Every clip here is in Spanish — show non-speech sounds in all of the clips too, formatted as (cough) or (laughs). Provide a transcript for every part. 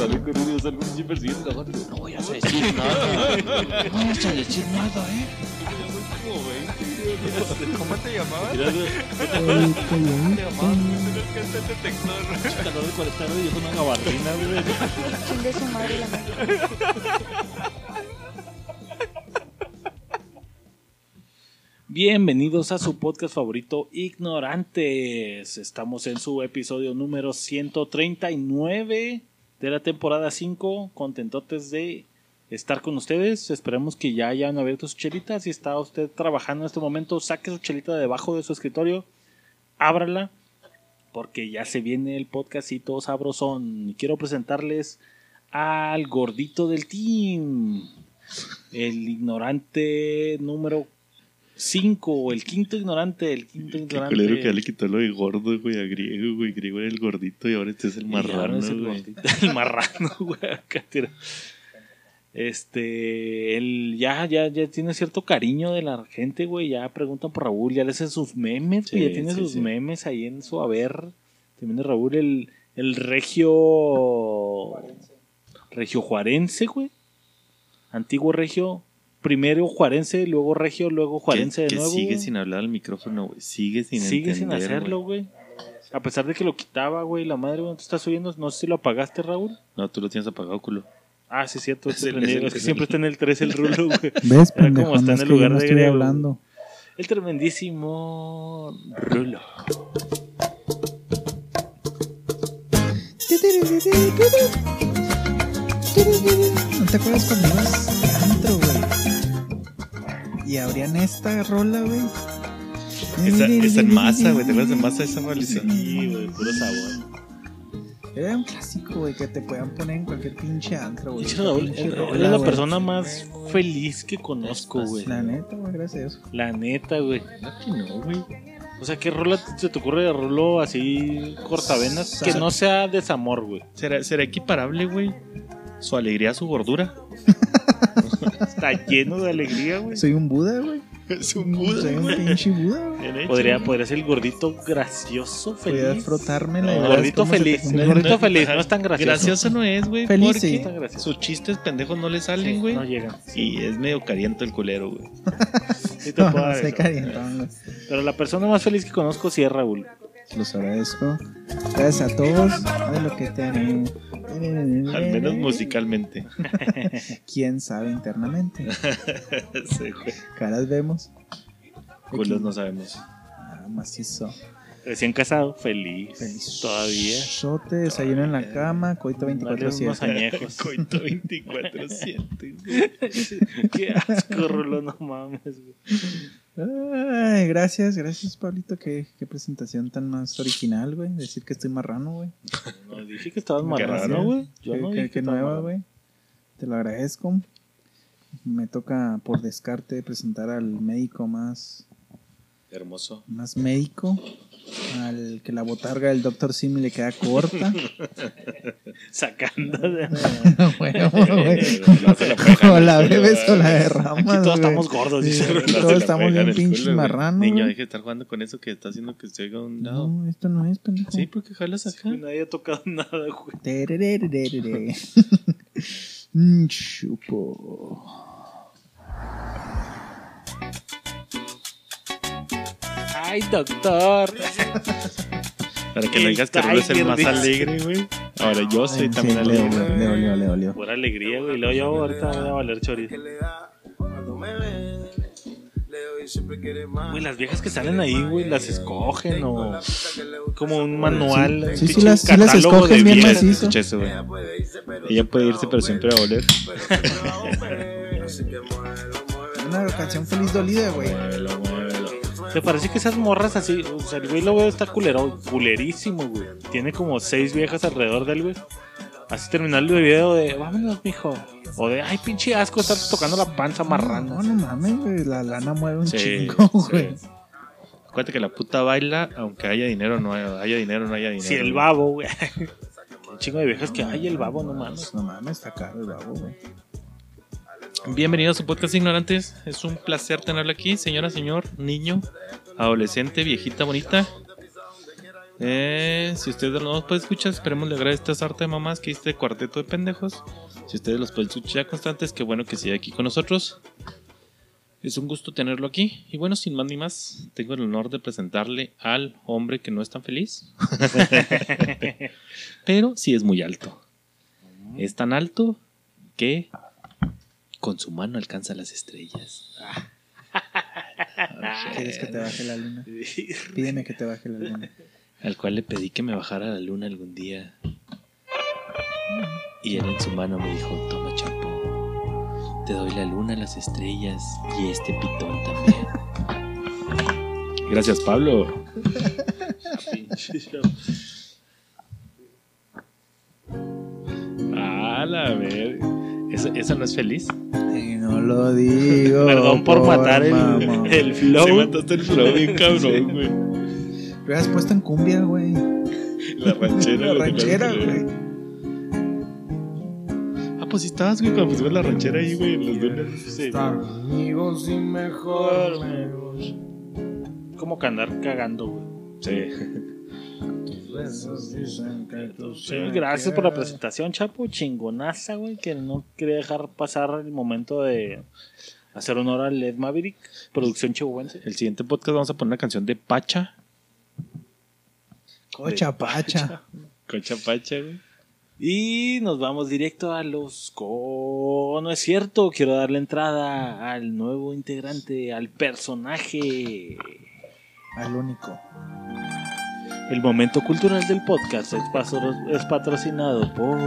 sale con un dios algún pinche persiguiendo cajón. No voy a decir nada. No vayas a decir nada, eh. ¿Cómo te llamabas? ¿Cómo te llamabas? Tienes que hacer detector. calor de 40 grados y es una gabardina, güey. Chingue su madre la madre. Bienvenidos a su podcast favorito, Ignorantes. Estamos en su episodio número 139 de la temporada 5. Contentotes de estar con ustedes. Esperemos que ya hayan abierto su chelita. Si está usted trabajando en este momento, saque su chelita debajo de su escritorio, ábrala, porque ya se viene el podcastito sabrosón. Quiero presentarles al gordito del team. El ignorante número 5, el quinto ignorante, el quinto Qué ignorante. culero que ya le quitó lo de gordo, güey, a griego, güey. Griego era el gordito y ahora este es el marrano, es el, güey. gordito, (laughs) el marrano, güey. acá tira. Este, él ya, ya, ya tiene cierto cariño de la gente, güey. Ya preguntan por Raúl, ya le hacen sus memes, güey. Sí, ya tiene sí, sus sí. memes ahí en su haber. También de Raúl, el, el regio. Regio Juarense, güey. Antiguo regio. Primero Juarense, luego regio, luego Juarense que, de que nuevo. sigue sin hablar al micrófono, güey. Sigue sin Sigue sin hacerlo, güey. A pesar de que lo quitaba, güey, la madre, güey, ¿no te estás oyendo? No sé si lo apagaste, Raúl. No, tú lo tienes apagado, culo. Ah, sí, es cierto. (laughs) Es el- es el- es que siempre el- está en el 3 el rulo, güey. (laughs) ¿Ves, Era como está No en es el lugar no de estoy griego. hablando. El tremendísimo rulo. ¿No te acuerdas cuando ibas antro, güey? Y abrían esta rola, güey. Esa, esa en masa, güey. ¿Te acuerdas de masa esa rolita? Sí, güey, puro sabor. Era un clásico, güey, que te podían poner en cualquier pinche antro, güey. Es la persona más feliz que conozco, güey. La neta, güey, gracias. La neta, güey. No, güey. O sea, ¿qué rola se te ocurre de rulo así cortavenas? Que no sea desamor, güey. ¿Será, será equiparable, güey? Su alegría su gordura. (laughs) Está lleno de alegría, güey. Soy un Buda, güey. Es Soy un pinche Buda, güey. Podría, güey. podría ser el gordito gracioso, feliz. frotármela y No, verás gordito feliz. El gordito No, feliz, no es tan gracioso. Gracioso no es, güey. Feliz, porque sí. Sus chistes pendejos no le salen, Sí, güey. no llegan. y es medio caliente el culero, güey. (laughs) Sí te (laughs) No, puedo no. Pero la persona más feliz que conozco sí es Raúl. Los agradezco. Gracias a todos. De lo que te. (laughs) Al menos musicalmente. (laughs) Quién sabe internamente. (laughs) sí, güey. Caras vemos. Culos no sabemos. Ah, macizo. Recién casado, feliz. Feliz. Todavía. Sote, desayuno en la cama, coito Dale unos 24-7. añejos. Coito 24-7. Qué asco, Rulo, no mames. güey. Ay, gracias, gracias, Pablito. Qué, qué presentación tan más original, güey. Decir que estoy marrano, güey. No dije que estabas marrano, güey. Yo Qué, no qué- dije que nueva, güey. Te lo agradezco. Me toca por descarte presentar al médico más, Hermoso. más médico. Al que la botarga del doctor Simi le queda corta. (laughs) Sacando de. bueno, (laughs) güey. no se la pegan (laughs) O la bebes o la derramas. Aquí todos güey. estamos gordos, dice Sí, se Todos estamos bien pinches marranos. Niño, deje de estar jugando con eso que está haciendo que usted oiga un lado. No, esto no es pendejo. Sí, porque jalas acá. Nadie ha tocado nada, güey. Mm, Chupo. Ay, doctor. Para que no digas que Rulo es el más dice. alegre, güey. Ahora yo soy Sí, también le alegre. dolió, le dolió, le dolió. Pura alegría, güey. Luego yo ahorita voy a valer chorizo. Güey, las viejas que salen ahí, güey, las escogen o como un manual. Sí, un sí pinche las- sí las catálogo escogen de bien macizo. Ella puede irse, pero siempre va a oler. Una canción feliz dolida, güey. ¿Te parece que esas morras así? O sea, el güey lo veo está culero, culerísimo, güey. Tiene como seis viejas alrededor del güey. Así terminar el video de, vámonos, mijo. O de, ay, pinche asco, estar tocando la panza marrando. No, no mames, güey. La lana mueve un Sí, chingo, sí. güey. Acuérdate que la puta baila, aunque haya dinero, no haya, haya dinero, no haya dinero. Si el babo, güey. (laughs) Un chingo de viejas que, ay, el babo, no mames. No mames, está caro el babo, güey. Bienvenidos a su podcast Ignorantes. Es un placer tenerlo aquí, señora, señor, niño, adolescente, viejita, bonita. Eh, si ustedes no los pueden escuchar, esperemos le agrade esta arte de mamás que este cuarteto de pendejos. Si ustedes los pueden escuchar constantes, qué bueno que siga aquí con nosotros. Es un gusto tenerlo aquí. Y bueno, sin más ni más, tengo el honor de presentarle al hombre que no es tan feliz. (laughs) Pero sí es muy alto. Es tan alto que con su mano alcanza las estrellas. ¿Quieres que te baje la luna? (laughs) Pídeme que te baje la luna. al cual le pedí que me bajara la luna algún día. Y él en su mano me dijo, toma chapo, te doy la luna, las estrellas y este pitón también. Gracias Pablo. (laughs) A la ver. ¿Esa, esa no es feliz? Y no lo digo. (laughs) Perdón por matar el, el flow. Se mataste el flow bien cabrón, güey. Lo hubieras puesto en cumbia, güey. La ranchera. La ranchera, güey. Ah, pues sí estabas, güey, cuando pusimos la ranchera ahí, güey, en los dunes. Sí. Amigos y mejor. Como que andar cagando, güey. Sí. Sí, gracias por la presentación, Chapo. Chingonaza, güey. Que no quería dejar pasar el momento de hacer honor al Led Maverick, producción chihuahuense. El siguiente podcast vamos a poner una canción de Pacha. Cocha pacha. Concha Pacha, güey. Y nos vamos directo a los co... No es cierto, quiero darle entrada al nuevo integrante, al personaje. Al único. El momento cultural del podcast es, patrocinado por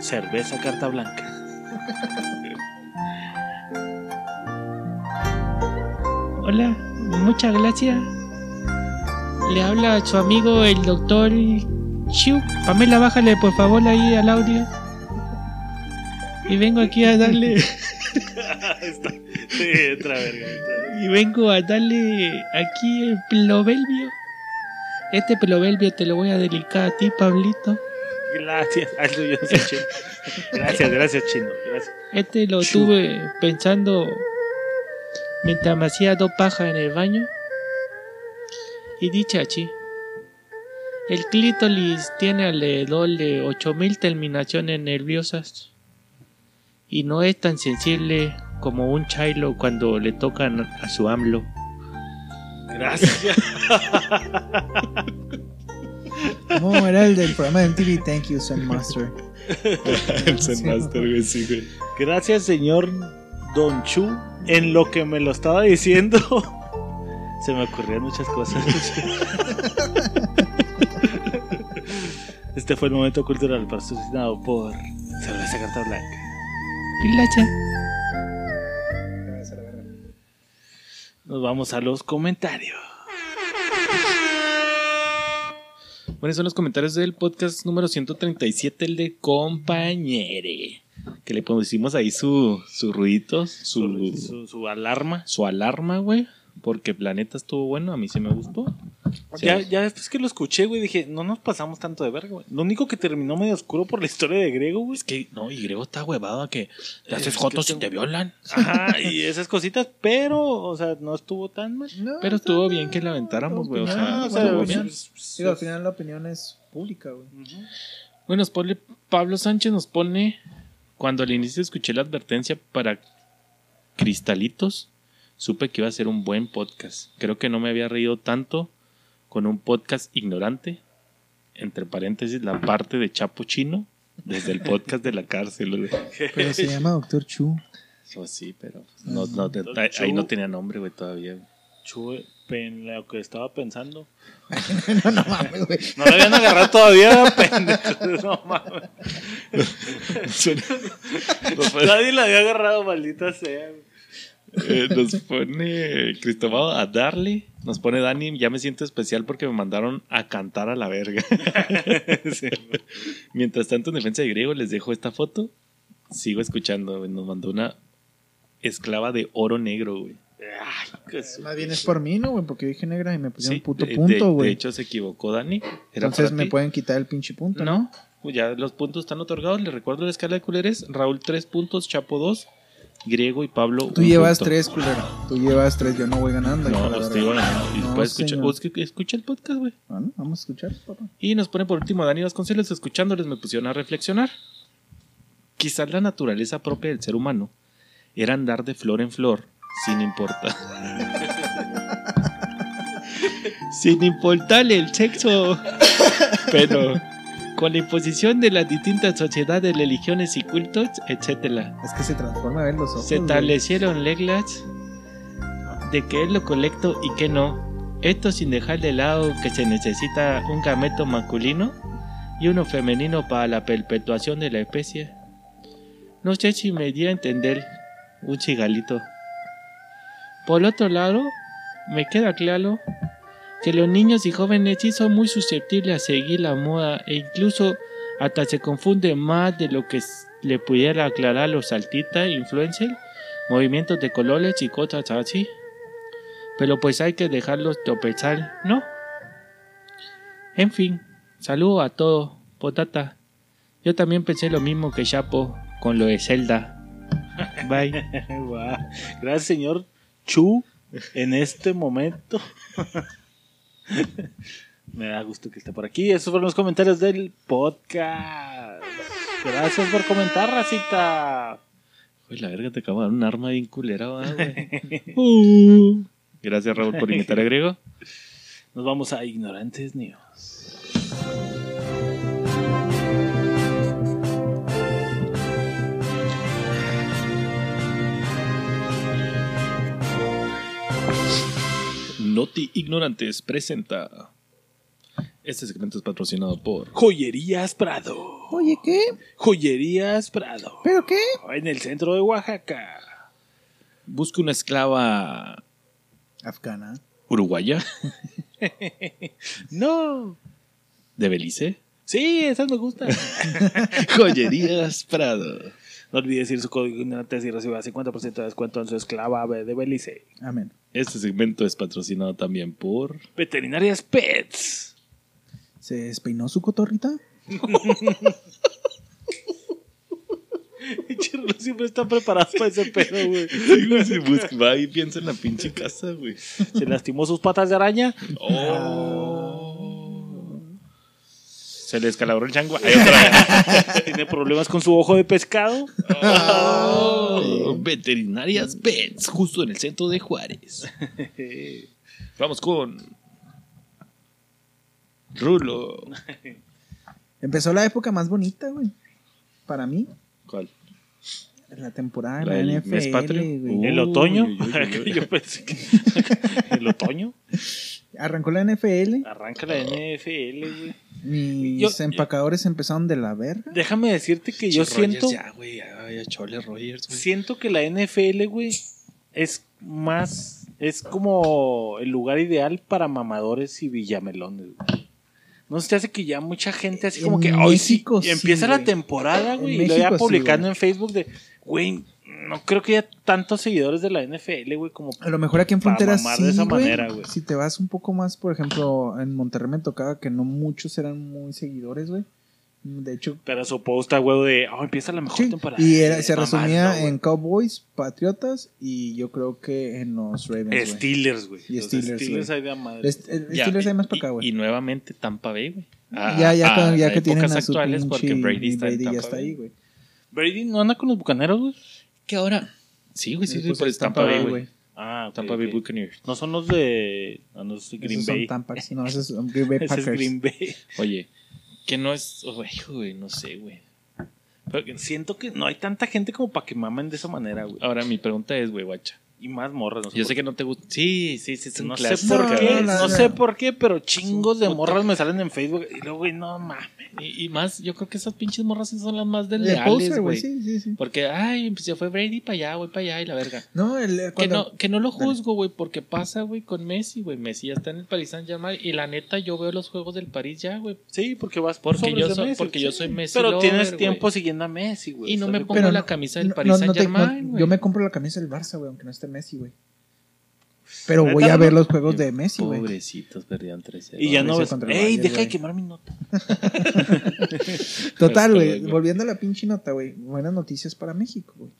Cerveza Carta Blanca. (laughs) Hola, muchas gracias. Le habla a su amigo el doctor Chiu. Pamela, bájale por favor ahí al audio. Y vengo aquí a darle. (laughs) Sí, otra verga. Y vengo a darle aquí el proverbio. Este proverbio te lo voy a dedicar a ti, Pablito. Gracias. Yo chino. Gracias, gracias, chino. Gracias. Este lo Chu. tuve pensando mientras me hacía dos pajas en el baño. Y dice así. El clítoris tiene alrededor de 8000 terminaciones nerviosas. Y no es tan sensible como un chailo cuando le tocan a su AMLO. Gracias. ¿Cómo era el del programa de MTV? Thank you, Sun Master. (laughs) El Zen Master, güey, sí, güey. Gracias, señor Don Chu. En lo que me lo estaba diciendo, (laughs) se me ocurrían muchas cosas. (laughs) Este fue el momento cultural patrocinado por Cerveza Carta Blanca. Pilacha. Nos vamos a los comentarios. Bueno, son los comentarios del podcast número 137, el de compañere. Que le pusimos ahí su, su ruiditos, Su, su, su- su alarma. su alarma, güey. Porque Planeta estuvo bueno, a mí sí me gustó. Sí. Ya, ya después que lo escuché, güey, dije, no nos pasamos tanto de verga, güey. Lo único que terminó medio oscuro por la historia de Grego, güey. Es que, no, y Grego está huevado a que te haces jotos y te violan. Ajá, (laughs) y esas cositas, pero, o sea, no estuvo tan mal. No, Pero estuvo bien que la aventáramos, güey. O sea, o sea, estuvo bien. pues, Digo, al final la opinión es pública, güey. Bueno, Pablo Sánchez nos pone, cuando al inicio escuché la advertencia para cristalitos, supe que iba a ser un buen podcast. Creo que no me había reído tanto con un podcast ignorante, entre paréntesis, la parte de Chapo Chino, desde el podcast de la cárcel. Pero se llama Doctor Chu. Oh, sí, pero no, no, Don ahí, Chu. no tenía nombre, güey, todavía. Chue, en lo que estaba pensando. (laughs) no, no mames, güey. No lo habían agarrado todavía, (laughs) pendejo. No mames. (laughs) Nadie la había agarrado, maldita sea. Eh, nos pone Cristóbal a darle. Nos pone Dani, ya me siento especial porque me mandaron a cantar a la verga. (laughs) Sí. Mientras tanto, en defensa de griego, les dejo esta foto. Sigo escuchando, güey. Nos mandó una esclava de oro negro, güey. Ay, Más bien es por mí, ¿no, güey? Porque dije negra y me pusieron Sí, puto de- punto, de, de güey. hecho, se equivocó Dani. Era Entonces me ti. pueden quitar el pinche punto. No, pues ya los puntos están otorgados. Les recuerdo la escala de culeres. Raúl 3 puntos, Chapo 2. Griego y Pablo. Tú llevas punto. tres, culero. Tú llevas tres, yo no voy ganando. No, verga. estoy ganando. Y No, puedes escuchar, señor. o es que escucha el podcast, güey. Bueno, vamos a escuchar, papá. Y nos pone por último Dani Vasconcelos, escuchándoles me pusieron a reflexionar. Quizás la naturaleza propia del ser humano era andar de flor en flor, sin importar. (laughs) sin importarle el sexo. Pero con la imposición de las distintas sociedades, religiones y cultos, etcétera, Es que se transforma a ver los ojos. se güey. establecieron reglas de qué es lo correcto y qué no. Esto sin dejar de lado que se necesita un gameto masculino y uno femenino para la perpetuación de la especie. No sé si me di a entender un chigalito. Por otro lado, me queda claro que los niños y jóvenes sí son muy susceptibles a seguir la moda e incluso hasta se confunden más de lo que le pudiera aclarar los artistas, influencers, movimientos de colores y cosas así. Pero pues hay que dejarlos tropezar, ¿no? En fin, saludo a todos, potata. Yo también pensé lo mismo que Chapo con lo de Zelda. (laughs) Bye. Gracias, señor Chu, en este momento. (laughs) (laughs) Me da gusto que esté por aquí. Esos fueron los comentarios del podcast. Gracias por comentar, racita. Uy, la verga te acabo de dar un arma bien culera, ¿va, güey. Uh. (laughs) Gracias, Raúl, por imitar a Griego. Nos vamos a Ignorantes News. Noti Ignorantes presenta. Este segmento es patrocinado por. Joyerías Prado. Oye, ¿qué? Joyerías Prado. ¿Pero qué? En el centro de Oaxaca. Busca una esclava Afgana. uruguaya (laughs) No. de Belice. Sí, esas me gustan. (laughs) Joyerías Prado. No olvide decir su código ignorantes y reciba 50% de descuento en su esclava de Belice. Amén. Este segmento es patrocinado también por. Veterinarias Pets. ¿Se despeinó su cotorrita? (laughs) Chirlo siempre está preparado para ese pedo, güey. Sí, busca- va y piensa en la pinche casa, güey. Se lastimó sus patas de araña. Oh. Se le descalabró el chango. Ahí otra vez. (laughs) Tiene problemas con su ojo de pescado. Oh, Veterinarias Pets, justo en el centro de Juárez. (laughs) Vamos con. Rulo. Empezó la época más bonita, güey. Para mí. ¿Cuál? La temporada de ¿La la, NFL, güey. Uh. ¿El otoño? Uy, uy, uy, uy. (laughs) Yo pensé que. ¿El otoño? Arrancó la NFL. Arranca la NFL, güey. Mis Yo- empacadores empezaron de la verga. Déjame decirte que yo Rogers, siento. Ya, güey, ya, ya, chole Rogers, güey. Siento que la NFL, güey, es más. Es como el lugar ideal para mamadores y villamelones, güey. No se te hace que ya mucha gente así como En que hoy sí México y empieza sí, la güey. temporada, En güey, y lo ya México sí, publicando güey. en Facebook de, güey, no creo que haya tantos seguidores de la NFL, güey, como A lo mejor aquí en mamar sí, de esa güey. manera, güey. Si te vas un poco más, por ejemplo, en Monterrey me tocaba que no muchos eran muy seguidores, güey. De hecho, pero su post a huevo de, oh, empieza la mejor sí. temporada. Y era- se resumía güey. en Cowboys, Patriotas y yo creo que en los Ravens, güey. Steelers, güey. Y Los Steelers, Steelers güey. hay de madre. Est- Ya, Steelers hay más para y- acá, güey. Y, nuevamente Tampa Bay, güey. Ah, Ya, ya, ah, ya a que tienen a su actuales pinche porque Brady está en Brady ya Tampa está Bay. ahí, güey. Brady no anda con los bucaneros, güey. Que ahora. Sí, güey, sí, sí, Pues por es Tampa Bay, güey. Ah, ok, Tampa Bay ok. Buccaneers. No son los de. No, no es Green Esos Bay. son Tampa, no, esos son (laughs) Green Bay Ese es. Green Bay. Oye, que no es. Güey, güey, no sé, güey. Pero que- Siento que no hay tanta gente como para que mamen de esa manera, güey. Ahora mi pregunta es, güey, guacha. Y más morras. No sé Yo sé que no te gusta. Sí, sí, sí, es un No sé por No, qué, no, sé por qué, pero chingos de morras me salen en Facebook y luego, güey, no mames. Y, y más, yo creo que esas pinches morras sí son las más De desleales, güey. Sí, sí, sí. Porque, ay, pues se fue Brady para allá, güey, para allá y la verga. No, el, Que cuando- no, que no lo juzgo, güey, porque pasa, güey, con Messi, güey. Messi ya está en el Paris Saint Germain y la neta yo veo los juegos del París ya, güey. Sí, porque vas por Porque yo soy- Messi, porque sí. yo soy Messi Pero lover, tienes tiempo siguiendo a Messi, güey. Y no ¿estás me pongo la no- camisa del no- Paris no- Saint no te- Germain, no- güey. Yo me compro la camisa del Barça, güey, aunque no esté Messi, güey. Pero ¿Neta voy a ver los juegos de Messi, güey. Pobrecitos, perdían 13. Y ya No, ves. ¡Ey, deja de quemar mi nota! (laughs) Total, Hasta güey. Volviendo a la pinche nota, güey. Buenas noticias para México, güey.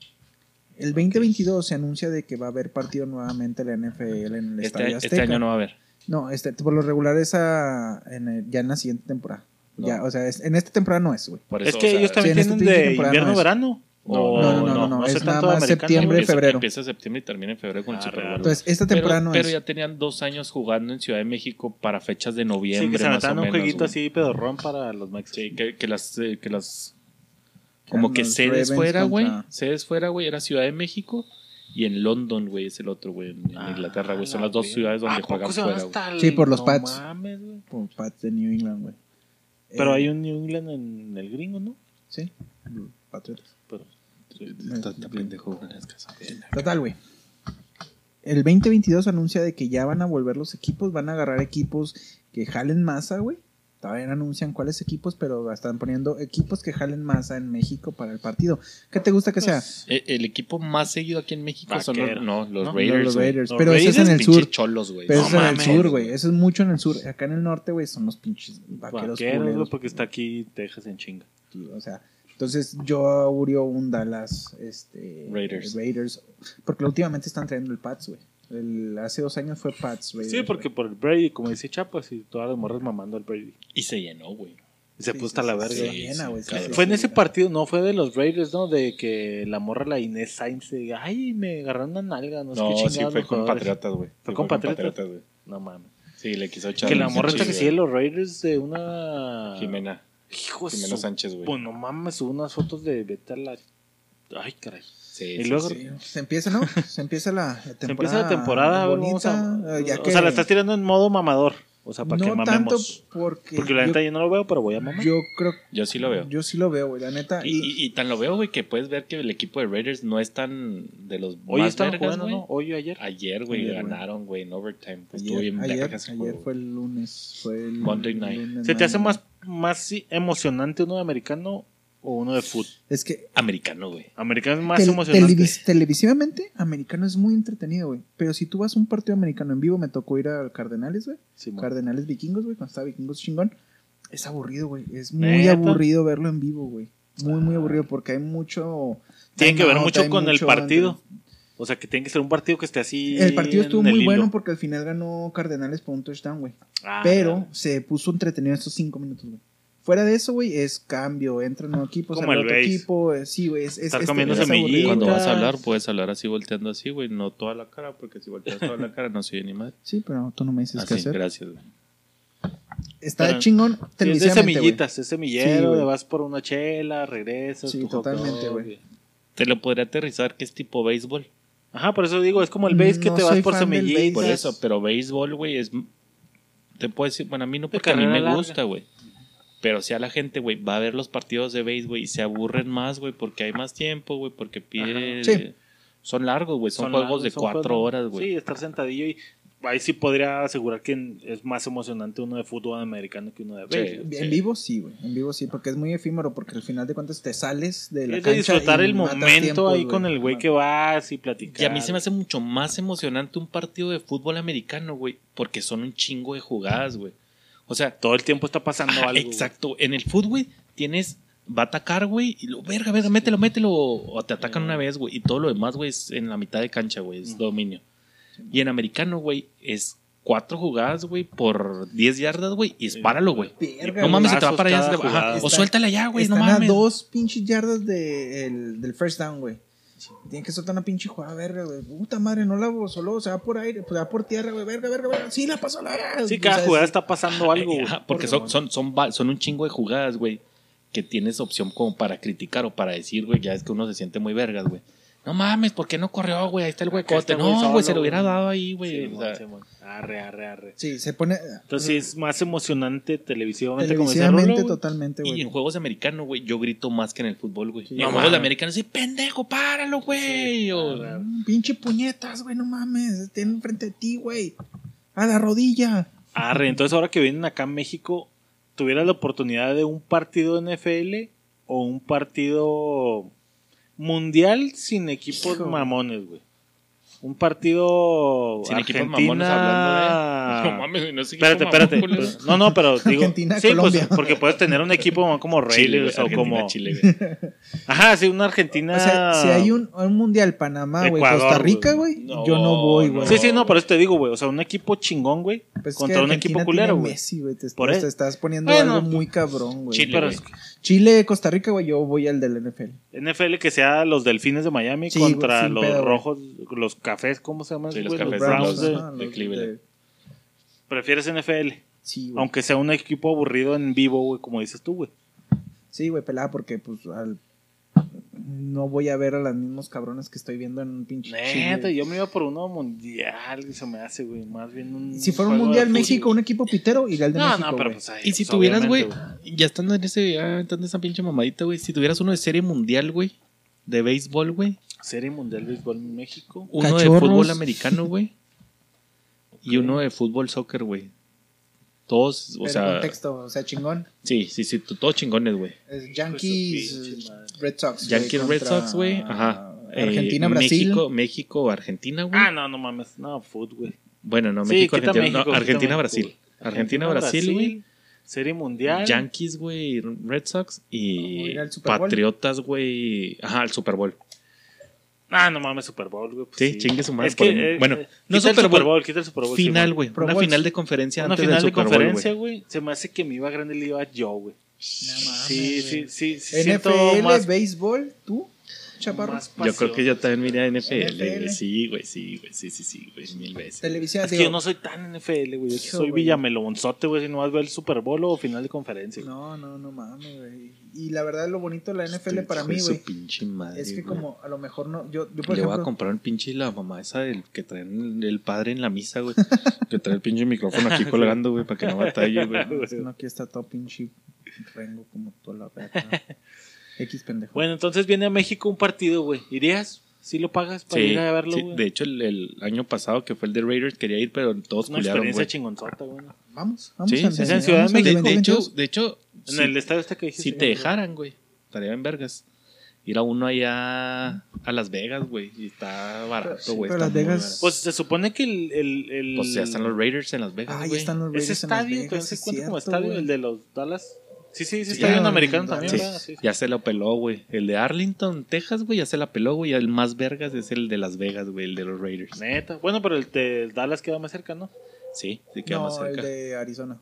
El 2022 se anuncia de que va a haber partido nuevamente en la NFL en el Este, Estadio este Azteca. año no va a haber. No, este, por lo regular es a- en el- ya en la siguiente temporada. Ya, o sea, es- en esta temporada no es, güey. Por Es que o sea, ellos también sí, tienen pinche de invierno-verano. No, no, no, no, no, es nada de más septiembre, febrero. empieza en septiembre y termina en febrero con el Ah, Super. Bowl. Entonces, esta Pero, temporada no pero es. ya tenían dos años jugando en Ciudad de México para fechas de noviembre. Sí, que se más o aventaban un menos, jueguito así pedorrón para los Mexicans. Sí, que, que las, eh, que las como que sedes Ravens fuera, güey. contra- Sedes fuera, güey, era Ciudad de México y en London, güey, es el otro, güey, en, Ah, Inglaterra, güey. Son la las dos ciudades donde ¿A poco juegan fuera, güey. Sí, por los no Pats. mames, güey. Por Pats de New England, güey. Pero Eh, hay un New England en el gringo, ¿no? Sí, Patriotas. Pero, Está- pendejo, Total, güey. El 2022 anuncia de que ya van a volver los equipos, van a agarrar equipos que jalen masa, güey. Todavía no anuncian cuáles equipos, pero están poniendo equipos que jalen masa en México para el partido. ¿Qué te gusta que sea? Pues, Eh, El equipo más seguido aquí en México son los, Vaquero. no, los ¿No? Raiders. los güey. Raiders. Los Pero eso es en el sur. cholos, güey. Pero No eso es en el sur, güey. Eso es mucho en el sur. Acá en el norte, güey, son los pinches vaqueros vaqueros, culeros. porque está aquí Texas en chinga. Sí, O sea, entonces yo augurio un Dallas este, Raiders. Raiders. Porque últimamente están trayendo el Pats, güey. El- hace dos años fue Pats, Raiders. Sí, porque por el Brady, como dice Chapas, y todas las morras mamando al Brady. Y se llenó, güey. Y se Sí, puso sí, hasta la sí, verga. sí, Sí, llena, güey, sí, Fue en ese partido, no fue de los Raiders, ¿no? De que la morra, la Inés Sainz, se diga, ay, me agarraron una nalga, no sé No, qué sí fue con jugadores". Patriotas, güey. ¿Fue con Patriotas? güey. No mames. Sí, le quiso echar. Que la morra esta que sigue los Raiders de una... Jimena. Hijo Jimena su- Sánchez, güey. Pues no mames, subo unas fotos de vete a la... Ay, caray. Sí, Y sí, luego- sí. Se empieza, ¿no? Se empieza la, la temporada. Se empieza la temporada, bonita, a- ya O sea, la estás tirando en modo mamador. O sea, para que no mamemos. tanto porque, Porque la yo, neta yo no lo veo, pero voy a mamar. yo creo Yo sí lo veo. yo sí lo veo, güey, la neta. Y, Y, y- y tan lo veo, güey, que puedes ver que el equipo de Raiders no es tan de los Hoy más estaban vergas, jugando. ¿no? Hoy o ayer. Ayer, güey, ganaron, güey, en overtime. Estuvo ayer, bien ayer, vergas ayer juego, fue el lunes. Fue el Monday night. lunes, ¿Se te hace más, más sí, emocionante uno de americano o uno de fútbol? Es que Americano, güey. Americano es más tel- emocionante. televis- televisivamente, americano es muy entretenido, güey. Pero si tú vas a un partido americano en vivo, me tocó ir al Cardenales, güey. Simón. Cardenales vikingos, güey, cuando estaba vikingos chingón. Es aburrido, güey. Es muy ¿Neta? aburrido verlo en vivo, güey. Muy, muy aburrido porque hay mucho. Tiene que ver mucho con el partido. O sea, que tiene que ser un partido que esté así. El partido estuvo muy bueno porque al final ganó Cardenales por un touchdown, güey. Ah, Pero se puso entretenido estos cinco minutos, güey. Fuera de eso, güey, es cambio. Entra un nuevo equipo, sale otro base. equipo. eh, Sí, güey. Es, es, Estar es- comiendo semillitas. Cuando vas a hablar, puedes hablar así volteando así, güey, no toda la cara, porque si volteas toda la cara no se oye ni madre. Sí, pero tú no me dices qué Así, hacer. gracias, güey. Está Pero- chingón Sí, es de televisivamente, güey. semillitas, es Sí, semillero, güey. de vas por una chela, regresas. Sí, tu hot totalmente, dog, güey. Te lo podría aterrizar que es tipo béisbol. Ajá, por eso digo, es como el base que No te vas soy por fan del semillitas. Por eso, pero béisbol, güey, es. Te puedo decir, bueno, a mí no, porque a mí carrera me larga. gusta, güey. Pero si a la gente, güey, va a ver los partidos de béisbol y se aburren más, güey, porque hay más tiempo, güey, porque pide. Ajá. Sí. Son largos, güey, son, Son juegos largos, de son cuatro juegos- horas, güey. Sí, estar sentadillo y ahí sí podría asegurar que es más emocionante uno de fútbol americano que uno de Sí. béisbol. En vivo sí, güey. En vivo sí, porque es muy efímero, porque al final de cuentas te sales de la Es cancha disfrutar y el momento tiempos, ahí con el güey que vas y platicar. Y a mí se me hace mucho más emocionante un partido de fútbol americano, güey, porque son un chingo de jugadas, güey. O sea, Todo el tiempo está pasando Ajá, algo. güey. Exacto. En el fútbol, güey, tienes. Va a atacar, güey, y lo, verga, verga, mételo, mételo. O te atacan una vez, güey. Y todo lo demás, güey, es en la mitad de cancha, güey, es dominio. Y en americano, güey, es cuatro jugadas, güey, por 10 yardas, güey, y espáralo, güey. Verga, No mames, se te va para allá. ajá. O suéltala ya, güey, no mames. a dos pinches yardas de, el- del first down, güey. Tienen que soltar una pinche jugada, verga, güey. Puta madre, no la solo se va por aire, pues va por tierra, güey. Verga, verga, verga. Sí, la pasó la verga. Sí, O cada sea, jugada es- está pasando algo. güey. Porque son, son, son, son un chingo de jugadas, güey, que tienes opción como para criticar o para decir, güey, ya es que uno se siente muy vergas, güey. No mames, ¿por qué no corrió, güey? Ahí está el huecote. está No, güey, se lo hubiera dado ahí, güey. Sí, O sea, sí. Arre, arre, arre. Sí, se pone. Entonces sí es más emocionante televisivamente como dice televisivamente Rulo, güey. totalmente, Y en juegos de americano, güey, yo grito más que en el fútbol, güey. Sí. en No juegos de mames. americano, sí, pendejo, páralo, güey. O- Ah, Mm, Pinche puñetas, güey, no mames. Tienen enfrente de ti, güey. A la rodilla. Arre, entonces ahora que vienen acá a México, ¿tuvieras la oportunidad de un partido NFL o un partido mundial sin equipos Hijo. mamones, güey? Un partido Sin equipos Argentina, mamones, hablando a. (laughs) No mames, no sé qué Espérate, espérate. mamón, Pues, No, no, pero (laughs) digo. Argentina, sí, pues, Colombia. porque puedes tener un equipo como güey, o como. Chile, güey. (laughs) Ajá, sí, una Argentina. O sea, si hay un, un mundial Panamá, güey, Costa Rica, güey. No, yo no voy, güey. Sí, sí, no, por eso te digo, güey. O sea, un equipo chingón, güey. Pues es contra que un equipo culero, güey. Messi, güey. Te, Por te eso. estás poniendo Bueno, algo muy cabrón, güey. Chile, Pero güey. Chile, Costa Rica, güey, yo voy al del NFL. NFL que sea los delfines de Miami Sí, contra güey, los pedo, güey. rojos, los cafés, ¿cómo se llaman? Sí, los cafés Browns los- de- ajá, de Cleveland. Prefieres NFL, Sí, güey. aunque sea un equipo aburrido en vivo, güey, como dices tú, güey. Sí, güey, pelada, porque pues al... no voy a ver a los mismos cabrones que estoy viendo en un pinche Neta, Chile. yo me iba por uno mundial, que se me hace, güey. Más bien un. Si fuera un mundial México, un equipo pitero, iría al de No, México, no, pero pues ahí. Y si pues, tuvieras, güey, ya estando en ese, ya estando en esa pinche mamadita, güey, si tuvieras uno de serie mundial, güey, de béisbol, güey, Serie mundial de béisbol en México. uno de fútbol americano, güey, y uno de fútbol soccer, güey. Todos, o Pero sea, contexto, o sea, chingón. sí, sí, sí, todos chingones, güey. Es Yankees. Red Sox. Yankees, Red Sox, güey, ajá. Eh, Argentina, Brasil. México, México, Argentina, güey. Ah, no, no mames. No, foot, güey. Bueno, no, México, Argentina, México, no, quita Argentina, México, Brasil. Argentina, Brasil, güey. Serie mundial. Yankees, güey, Red Sox y. Patriotas, güey. Ajá, el Super Bowl. Ah, no mames, Super Bowl, güey. pues Sí, chingue su madre Es que, el- eh, bueno, eh, no el Super Bowl, Bowl, quita el Super Bowl. Final, güey. Una final de conferencia Una antes final del de Super Bowl, conferencia, güey. güey. Se me hace que me iba grande le iba yo, güey. No mames, Sí, sí, sí. sí siento NFL, más, béisbol, ¿tú, chaparro? Yo creo que yo también miré a NFL, NFL. güey. Sí, güey, sí, güey. Sí, sí, sí, güey. Mil veces. Televisión, Es que yo no soy tan NFL, güey. Yo soy güey. Villamelonzote, güey. Si no vas a ver el Super Bowl o final de conferencia. güey. No, no, no mames, güey. Y la verdad, lo bonito de la NFL Este para mí, güey, pinche madre, es que güey. como a lo mejor no. Yo, yo por Le voy a comprar un pinche la mamá esa del que traen el, padre en la misa, güey. (laughs) que trae el pinche micrófono aquí (laughs) colgando, güey, para que no batalle, (laughs) güey. No, aquí está todo pinche rengo como toda la verga. X pendejo. Bueno, entonces viene a México un partido, güey. ¿Irías? ¿Sí lo pagas para Sí, ir a verlo, sí. güey? de hecho, el, el año pasado que fue el de Raiders quería ir, pero todos Una culiaron, experiencia güey. chingonzota, güey. Vamos, vamos. Sí, de- es en Ciudad de México. de hecho, 2022. de hecho, En si, el estadio este que dijiste. si te dejaran, güey, estaría en vergas. Ir a uno allá a Las Vegas, güey, y está barato, Sí, güey. pero está Las muy Vegas- barato. Pues se supone que el. el, el Pues ya están los Raiders en Las Vegas, Ah, ya güey. están los Raiders Ese en Las estadio Vegas, también se es cuenta como cierto, estadio, güey. el de los Dallas. Sí, sí, sí, en ya, americano también, Dallas. ¿verdad? Sí, sí. Ya se lo peló, güey. El de Arlington, Texas, güey, ya se la peló, güey. El más vergas es el de Las Vegas, güey, el de los Raiders. Neta. Bueno, pero el de Dallas queda más cerca, ¿no? Sí, sí queda No, más cerca. el de Arizona.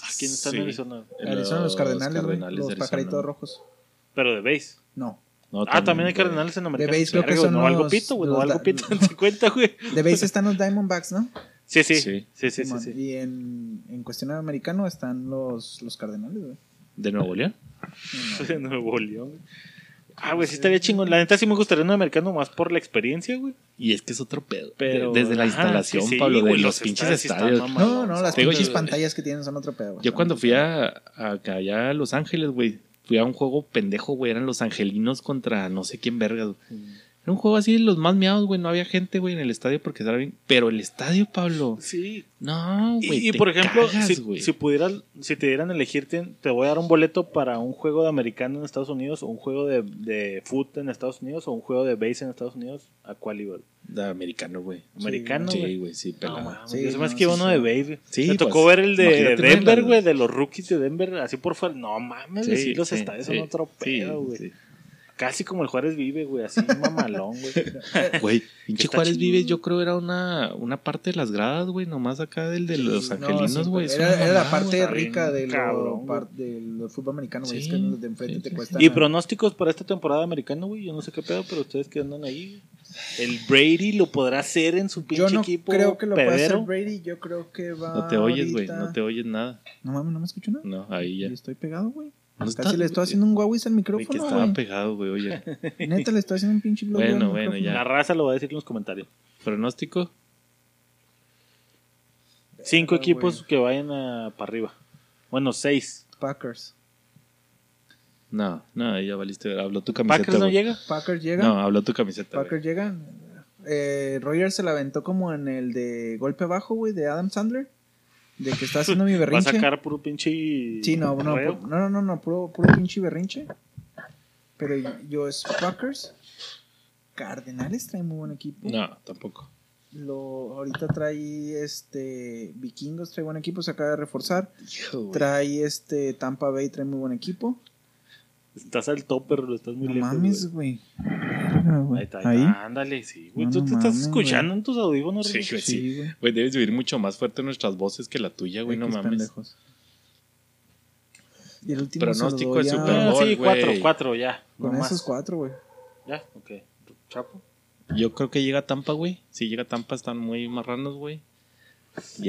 Ah, ¿Quién está Sí. en Arizona? El- Arizona, los Cardenales, güey. Cardenales Los de Arizona. pajaritos rojos. Pero de base. No. No, Ah, también hay cardenales en americano. base creo que son No algo pito, güey. No algo pito. (laughs) ¿Te cuenta, güey? De base están los Diamondbacks, ¿no? Sí, sí. Sí. Sí, sí, sí. Y en, en cuestión de americano están los, los Cardenales, güey. ¿De Nuevo León? (laughs) De Nuevo León. güey. Ah, güey, sí estaría chingón. La neta sí me gustaría un americano más por la experiencia, güey. Y es que es otro pedo. Pero. Desde la instalación, sí, Pablo, de güey, los, pinches estadios. No, no, las pinches pantallas que tienen son otro pedo, güey. Yo cuando fui a, allá a Los Ángeles, güey, fui a un juego pendejo, güey. Eran los angelinos contra no sé quién vergas. güey. Era un juego así de los más miados, güey. No había gente, güey, en el estadio porque estaba bien. Pero el estadio, Pablo. Sí. No, güey. y por ejemplo, cagas, si, güey. si pudieras, si te dieran a elegir, te, voy a dar un boleto para un juego de americano en Estados Unidos, o un juego de, de foot en Estados Unidos, o un juego de base en Estados Unidos, ¿a cuál iba? De americano, güey. Americano, Sí, güey. güey, sí, No, pelado. mames, Sí, me no, hace que iba sí, uno sí. de base. güey. Sí, me pues, tocó ver el de Denver, güey, de los rookies de Denver, así por fuera. No mames, güey, sí, los sí, estadios sí, son otro sí, pedo, güey. Casi como el Juárez vive, güey, así mamalón, güey. (laughs) Güey, pinche Juárez. Vives, yo creo era una, una parte de las gradas, güey, nomás acá del de los No, angelinos, sí, güey. era, la parte güey, rica del del fútbol americano, güey. Sí, es que los de enfrente sí, te sí, cuestan. Y pronósticos para esta temporada americana, güey, yo no sé qué pedo, pero ustedes que andan ahí. El Brady lo podrá hacer en su pinche Yo no equipo. creo que lo pueda hacer. Brady. Yo creo que va. No te oyes, güey, ahorita- no te oyes nada. No mames, no me escucho nada. No, ahí ya. Y estoy pegado, güey. Casi está- le estoy haciendo un guauis al Güey, que micrófono, estaba pegado, güey, oye. (laughs) Neta, le estoy haciendo un pinche bloqueo Bueno, bueno, micrófono. La raza lo va a decir en los comentarios. ¿Pronóstico? Cinco equipos que vayan a, para arriba. Bueno, seis. Packers. No, no, ya valiste. Habló tu camiseta. ¿Packers no llega? Packers llega. No, habló tu camiseta. Packers llega. Eh, Rogers se la aventó como en el de golpe bajo, güey, de Adam Sandler. De que está haciendo mi (laughs) Va a berrinche. sacar puro pinche. Sí, no, no, no, no, no, no, puro, puro pinche berrinche. Pero yo es Packers. Cardenales trae muy buen equipo. No, tampoco. Lo, ahorita trae este Vikingos, trae buen equipo, se acaba de reforzar. Trae este Tampa Bay, trae muy buen equipo. Estás al top, pero lo estás muy No lejos. mames, güey. Ahí está, ahí. Ándale, sí, güey. No, Tú no te estás escuchando en tus audífonos, Sí, güey. Sí, güey. Güey, debes vivir mucho más fuerte nuestras voces que la tuya, güey, no mames. pendejos. Y el último Pronóstico de Super Ah, Bowl, sí, cuatro, güey. cuatro, ya. Con no más. esos cuatro, güey. Ya, ok. Chapo. Yo creo que llega a Tampa, güey. Si llega a Tampa están muy marranos, güey.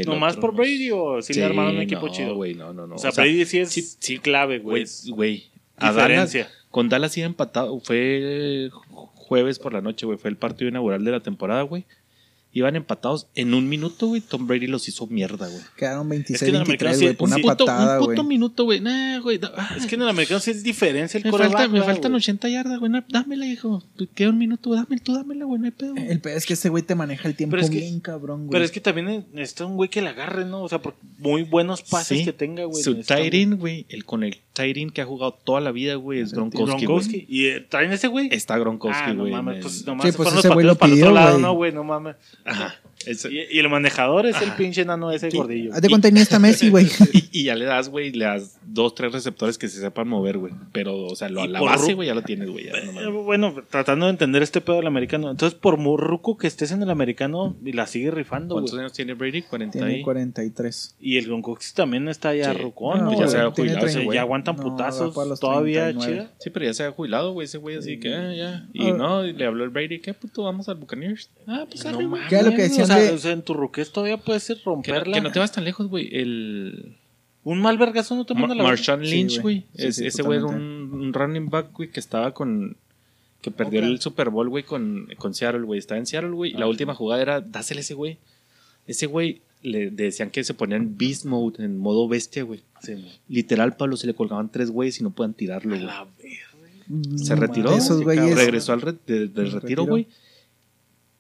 ¿Nomás por no. Brady o si le armaron un equipo no, chido? güey, no, no, no. O sea, Brady sí es sí, sí, clave, güey. güey, A Dallas, con Dallas iba empatado. Fue jueves por la noche, güey. Fue el partido inaugural de la temporada, güey. Iban empatados en un minuto, güey. Tom Brady los hizo mierda, güey. Quedaron Es que en el 26-23, americano güey, sí- por Un una puto, patada, un güey. puto minuto, güey. Nah, güey. ah, Es que en el americano sí es diferencia el me, coreback, falta, me ¿verdad, faltan güey? 80 yardas, güey. Dámela, hijo. Queda un minuto, dame, tú dámela, güey. No hay pedo. El pedo es que ese güey te maneja el tiempo Pero es que- bien cabrón, güey. Pero es que también necesita un güey que la agarre, ¿no? O sea, por muy buenos pases Sí. que tenga, güey. Su un- end, güey. El con el end que ha jugado toda la vida, güey, es Gronkowski. Gronkowski. güey. ¿Y eh, traen ese güey? Está Gronkowski, Ah, no güey. mames, pues el- nomás Sí, pues ese los güey lo para el pidió, otro lado, güey. no, güey, no mames. Ajá. Y, y el manejador es el pinche nano ese gordillo. Haz de cuenta ni está Messi, güey. (laughs) Y, y ya le das, güey, le das dos, tres receptores que se sepan mover, güey. Pero, o sea, lo- Y la base, güey, ya lo tienes, güey. no Eh, bueno, tratando de entender este pedo del americano. Entonces, por muy ruco que estés en el americano, y la sigue rifando, ¿Cuántos güey. años tiene Brady? 40 Tiene y... 43. Y el Gronkowski también está ya Sí. rucón, No, ya se güey? ha jubilado ese 30. güey. ya aguantan No, putazos todavía 39. chida. Sí, pero ya se ha jubilado, güey, ese güey, así que, ah, ya. Y Ah. no, y le habló el Brady, ¿qué puto? Vamos al Buccaneers. Ah, pues No mames, ¿Qué es lo que decían o sea, o sea, en tu ruquez todavía puedes Que, no- romperla. que no te vas tan lejos, güey. El... Un mal vergazo no te manda Ma- la Marshawn Lynch, güey. güey. Sí, Es- sí, ese güey era un, running back, güey, que estaba con. Que perdió el Super Bowl, güey, con, con Seattle, güey. Estaba en Seattle, güey. y la última jugada era, dásele a ese güey. Ese güey le decían que se ponía en beast mode, en modo bestia, güey. Sí. Literal, Pablo, se le colgaban tres güeyes y no podían tirarlo, güey. La verga. Se retiró. Esos. Regresó al re- de- del retiro, güey.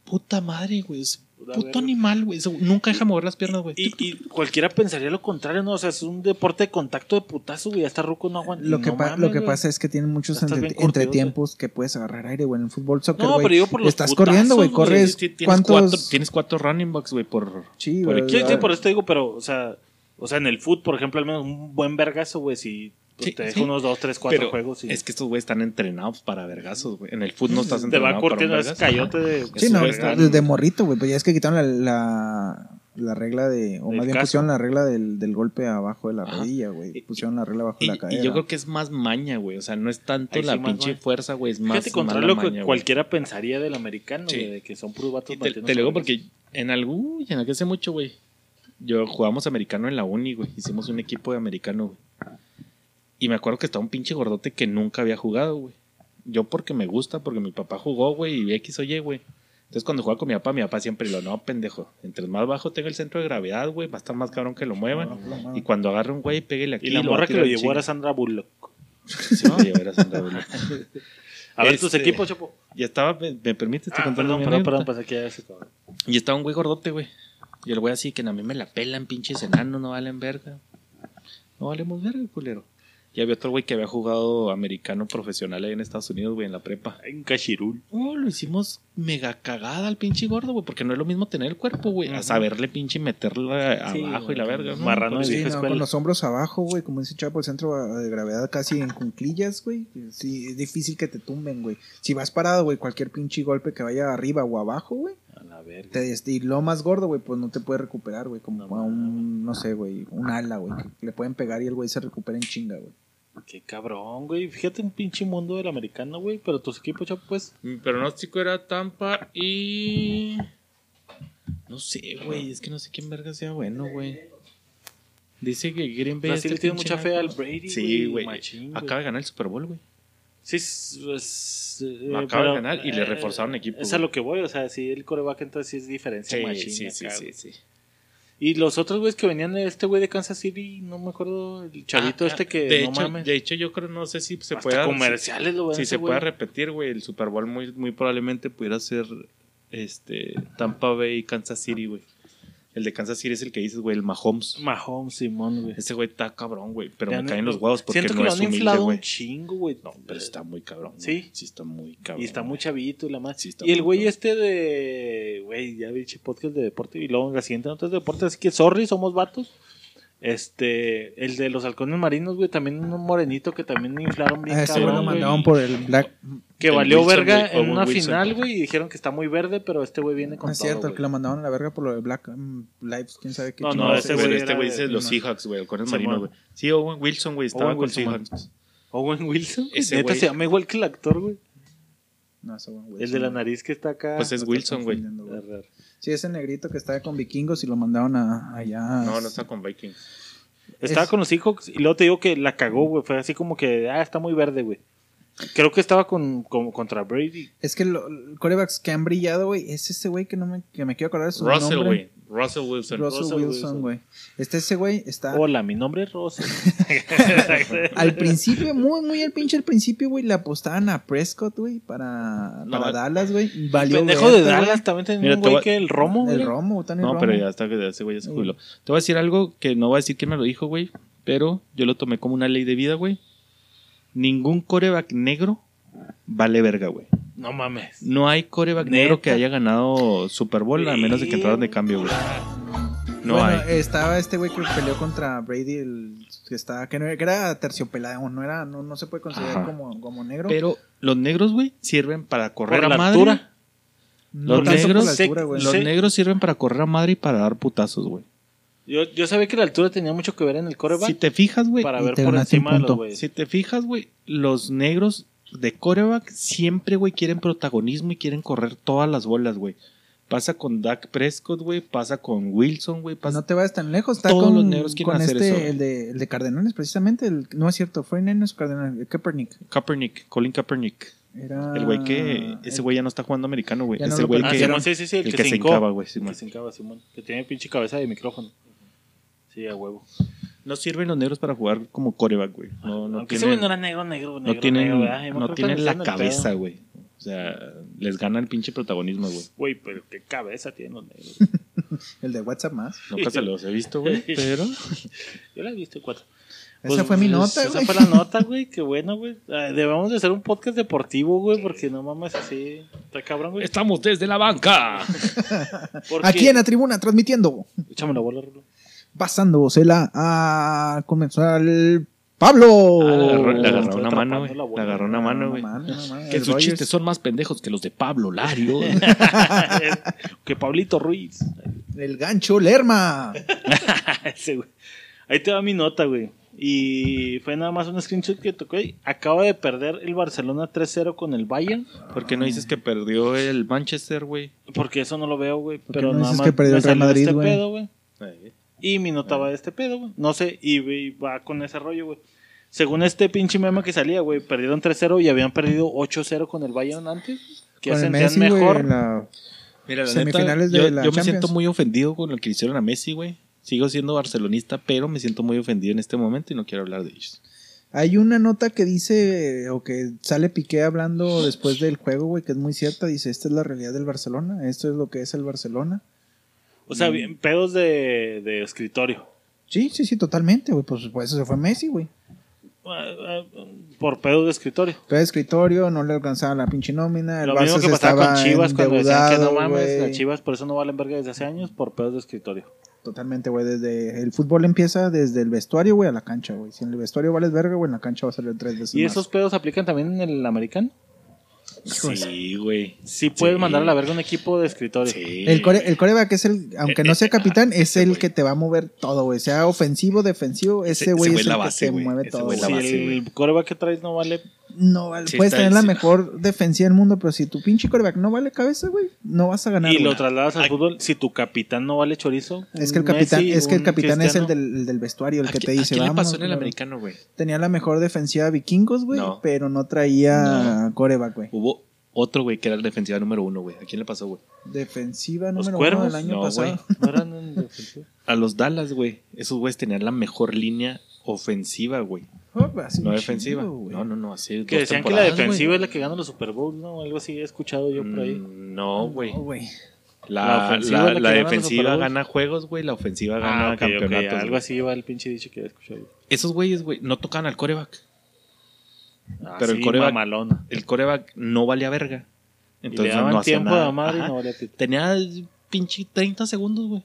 Puta madre, güey. Puto verga. animal, güey. Nunca deja mover las piernas, güey. Y, y cualquiera pensaría lo contrario, ¿no? O sea, es un deporte de contacto de putazo, güey. Hasta ruco no aguanta. Lo que, no pa- mames, lo que pasa es que tienen muchos entre- entretiempos que puedes agarrar aire, güey. En el fútbol, soccer, No, güey. pero yo por los Estás putazos, corriendo, güey. Corres. Tienes, ¿Cuántos? cuatro, tienes cuatro running backs, güey, por... Sí, por güey. Sí, sí, por eso te digo, pero, o sea, o sea, en el fútbol, por ejemplo, al menos un buen vergazo, güey, si Sí, te deja sí. unos dos, tres, cuatro Pero juegos y es que estos güeyes están entrenados para vergazos, güey. En el fútbol no estás te entrenado va para un curtiendo ese cayote de... Sí, no, es tan- desde morrito, güey. Pues ya es que quitaron la, la, la regla de. O Del más bien pusieron la regla del, del golpe abajo de la Ajá. rodilla, güey. Pusieron la regla abajo de Y, la y cadera. yo creo que es más maña, güey. O sea, no es tanto Ahí la pinche maña. fuerza, güey. Es más, Fíjate, más contrario la a lo que maña, cualquiera pensaría del americano, Sí. güey, de que son puros vatos Y te, te lo digo porque en algún, en aquel hace mucho, güey. Yo jugamos americano en la uni, güey. Hicimos un equipo de americano, güey. Y me acuerdo que estaba un pinche gordote que nunca había jugado, güey. Yo porque me gusta, porque mi papá jugó, güey, y X o Y, güey. Entonces cuando jugaba con mi papá, mi papá siempre lo, no, pendejo. Entre más bajo tenga el centro de gravedad, güey, va a estar más cabrón que lo muevan. No, Y cuando agarre un güey, pégale aquí. Y la lo morra que lo llevó era. Sandra Bullock. Sí, lo llevó, era Sandra Bullock. A ver tus Este, equipos, Chapo. Y estaba, me, me permites, te Ah, contando perdón, mi perdón, perdón, pensé que ya se acabó. Y estaba un güey gordote, güey. Y el güey así que a mí me la pelan, pinches enanos, no valen verga. No valemos verga, culero. Y había otro güey que había jugado americano profesional ahí en Estados Unidos, güey, en la prepa. En Cachirul. Oh, lo hicimos mega cagada al pinche gordo, güey, porque no es lo mismo tener el cuerpo, güey, a saberle pinche meterla Sí, abajo y la verga. ¿no? marrano de Sí, no, escuela. con los hombros abajo, güey, como dice Chapo, el centro de gravedad casi en cunclillas, güey. Sí, es difícil que te tumben, güey. Si vas parado, güey, cualquier pinche golpe que vaya arriba o abajo, güey, verga. te y lo más gordo, güey, pues no te puedes recuperar, güey, como No a un, no sé, güey, un ala, güey, que le pueden pegar y el güey se recupera en chinga, güey. Qué cabrón, güey. Fíjate un pinche mundo del americano, güey. Pero tus equipos, Chapo, pues. Mi pronóstico era Tampa y. No sé, güey. Es que no sé quién verga sea bueno, güey. Dice que Green Bay. Brasil este tiene mucha fe al. Brady, Sí, güey. Acaba de ganar el Super Bowl, güey. Sí, es, es, eh, Acaba de pero, ganar y le eh, reforzaron equipo, Es a lo que voy, o sea, sí, el coreback entonces sí es diferencia Sí, sí. Y los otros güeyes que venían de este güey de Kansas City, no me acuerdo, el chavito Ah, este que de no hecho, mames. De hecho, yo creo, no sé si se puede. comerciales lo Si se puede repetir, güey, el Super Bowl muy, muy probablemente pudiera ser este Tampa Bay y Kansas City, güey. El de Kansas City es el que dices, güey, el Mahomes. Mahomes, Simón, güey. Ese güey está cabrón, güey. Pero Ya me no- caen los huevos porque Siento no que lo es humilde, inflado güey. un chingo, güey. No, pero está muy cabrón. ¿Sí? güey. Sí, está muy cabrón. Y está muy chavito y la más. Sí, está y el güey cabrón. este de. Güey, ya vi che, podcast de deporte. Y luego en la siguiente nota es de deporte. Así que, sorry, somos vatos. Este. El de los halcones marinos, güey. También un morenito que también inflaron bien Ah, ese güey cabrón. lo güey. mandaban por el Black. Que el valió Wilson, verga güey, en una Wilson. final, güey. Y dijeron que está muy verde, pero este güey viene con No es todo, cierto, el güey. que lo mandaban a la verga por lo de Black mm, Lives, quién sabe qué No, no, ese es. Güey este güey dice los. Seahawks, güey. Halcones marinos, güey. Sí, Owen Wilson, güey. Estaba Owen con Wilson, Seahawks. Owen Wilson. Ese Neta güey. se llama igual que el actor, güey. No, ese güey, El de la nariz que está acá. Pues es Wilson, güey. Sí, ese negrito que estaba con vikingos y lo mandaron a, allá. No, no está con Vikings. Estaba Es- con los Seahawks y luego te digo que la cagó, güey. Fue así como que, ah, está muy verde, güey. Creo que estaba con, con- contra Brady. Es que los corebacks que han brillado, güey, es ese güey que no me, que me quiero acordar de su Russell, nombre. güey. Russell Wilson. Russell, Russell Wilson, güey. Este ese güey está Hola, mi nombre es Rosa. (laughs) al principio, muy, muy al pinche al principio, güey, le apostaban a Prescott, güey, para, No, para Dallas, güey. El Valió pendejo de Dallas también tenía Mira, un güey que el Romo, güey. El Romo, Tony No, Romo. pero ya está, ese güey ya se jubiló. Te voy a decir algo que no voy a decir quién me lo dijo, güey. Pero yo lo tomé como una ley de vida, güey. Ningún coreback negro vale verga, güey. No mames. No hay coreback ¿Neta? negro que haya ganado Super Bowl a menos de que entraran de cambio, güey. No bueno, hay. estaba este güey que peleó contra Brady, el que estaba, que, no, que era terciopelado, no era, no, no se puede considerar como, como negro. Pero los negros, güey, sirven para correr Por a la madre. altura. no los negros la altura. Los Sí. negros sirven para correr a madre y para dar putazos, güey. Yo, yo sabía que la altura tenía mucho que ver en el coreback Si te fijas, güey, para ver por encima de los punto. güeyes. Si te fijas, güey, los negros de coreback siempre, güey, quieren protagonismo y quieren correr todas las bolas, güey. Pasa con Dak Prescott, güey, pasa con Wilson, güey, pasa... No te vayas tan lejos, está Todos con, los negros quieren con hacer este, eso, güey. el, de, el de Cardenales, precisamente, el, no es cierto, fue en es Cardenales, el Kaepernick. Kaepernick, Colin Kaepernick. Era El güey que... Ese güey ya no está jugando americano, güey. No Ese lo güey Ah, que... Simón, sí, sí, sí, el, el que, se hincó. hincaba, güey, El Simón. que se hincaba, Simón. Que tiene pinche cabeza de micrófono. Sí, a huevo. No sirven los negros para jugar como coreback, güey. No, no Aunque ese güey tienen, no era negro, negro, negro. no tienen, la cabeza, güey. O sea, les gana el pinche protagonismo, güey. Güey, pero qué cabeza tienen los negros. (laughs) el de WhatsApp más. Nunca se los he visto, güey, (laughs) pero... Yo la he visto cuatro. Esa fue mi nota, Esa güey. fue la nota, güey. Qué bueno, güey. Ah, Debemos de hacer un podcast deportivo, güey, porque no mames así. Está cabrón, güey. Estamos desde la banca. (laughs) Porque- Aquí en la tribuna, transmitiendo, Échame la bola, Rulo. Pasándosela a comenzar el Pablo. Ah, le agarró, le Estoy agarró una mano, güey. Le agarró una mano, güey. Que sus Rogers. chistes son más pendejos que los de Pablo Lario. (laughs) (laughs) que Pablito Ruiz. El gancho Lerma. (laughs) Ese, güey. Ahí te va mi nota, güey. Y fue nada más un screenshot que tocó. y Acaba de perder el Barcelona 3-0 con el Bayern. ¿Por qué no dices que perdió el Manchester, güey? Porque eso no lo veo, güey. Pero no nada dices más que perdió el Real Madrid, este güey. Y mi nota va de este pedo, güey. No sé, y, y va con ese rollo, güey. Según este pinche meme que salía, güey, perdieron 3-0 y habían perdido 8-0 con el Bayern antes. Que sentían mejor. la- Mira, la Semifinales neta, de yo, la yo me siento muy ofendido con lo que hicieron a Messi, güey. Sigo siendo barcelonista, pero me siento muy ofendido en este momento y no quiero hablar de ellos. Hay una nota que dice, o que sale Piqué hablando después del juego, güey, que es muy cierta. Dice, esta es la realidad del Barcelona, esto es lo que es el Barcelona. O sea, bien, pedos de, de escritorio. Sí, sí, sí, totalmente, güey. Pues por eso se fue Messi, güey. Ah, ah, Por pedos de escritorio. Fue de escritorio, no le alcanzaba la pinche nómina. El Lo mismo Barça que se pasaba con estaba Chivas cuando decían que no endeudado, mames, güey. las Chivas por eso no valen verga desde hace años, por pedos de escritorio. Totalmente, güey. Desde el fútbol empieza desde el vestuario, güey, a la cancha, güey. Si en el vestuario vales verga, güey, en la cancha va a salir tres veces ¿Y más. esos pedos aplican también en el americano? Sí, güey. Sí puedes Sí. mandar a la verga un equipo de escritorio. Sí. El, core, el coreback es el, aunque no sea capitán, es el que te va a mover todo, güey. Sea ofensivo, defensivo, Ese- güey es es la el base, que te mueve Ese todo. si el coreback que traes no vale, No, vale, Sí, puedes tener la mejor defensiva del mundo, pero si tu pinche coreback no vale cabeza, güey, no vas a ganar. y güey. lo trasladas al fútbol, si tu capitán no vale chorizo. Es que el capitán, Messi, es que el capitán es el del, el del vestuario, el ¿A que te dice, quién le vamos. pasó en el güey". americano, güey? Tenía la mejor defensiva vikingos, güey, No. pero no traía coreback, güey. Hubo otro, güey, que era la defensiva número uno, güey. ¿A quién le pasó, güey? Defensiva Los número cuervos, uno del año no, pasado. (laughs) No eran. A los Dallas, güey. Esos güeyes tenían la mejor línea ofensiva, güey. No un defensiva. güey. No, no, no. Así Que decían que la defensiva es la que gana los Super Bowls, ¿no? Algo así he escuchado yo por ahí. Mm, No, güey. No, güey. La La, ofensiva defensiva gana juegos, güey. La ofensiva gana Ah, ok, ok, campeonatos. Algo así iba el pinche dicho que había escuchado. Esos güeyes, güey, no tocan al coreback. Ah, Pero el sí, coreback- mamalón. El coreback no valía verga. Y le Entonces daban no hacía tiempo nada. a madre y no valía. Tenía pinche 30 segundos, güey.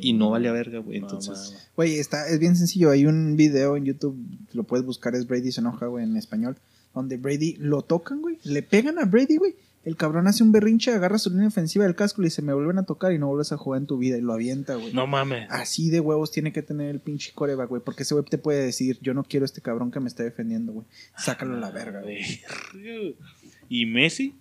Y no valía verga, güey. No, Entonces. Güey, está, es bien sencillo. Hay un video en YouTube, lo puedes buscar, es Brady se enoja, güey, en español. Donde Brady lo tocan, güey. Le pegan a Brady, güey. El cabrón hace un berrinche, agarra su línea ofensiva del casco y dice, me vuelven a tocar y no vuelves a jugar en tu vida. Y lo avienta, güey. No mames. Así de huevos tiene que tener el pinche coreback, güey. Porque ese güey te puede decir, yo no quiero este cabrón que me está defendiendo, güey. Sácalo a la verga, güey. (laughs) Verga. ¿Y Messi?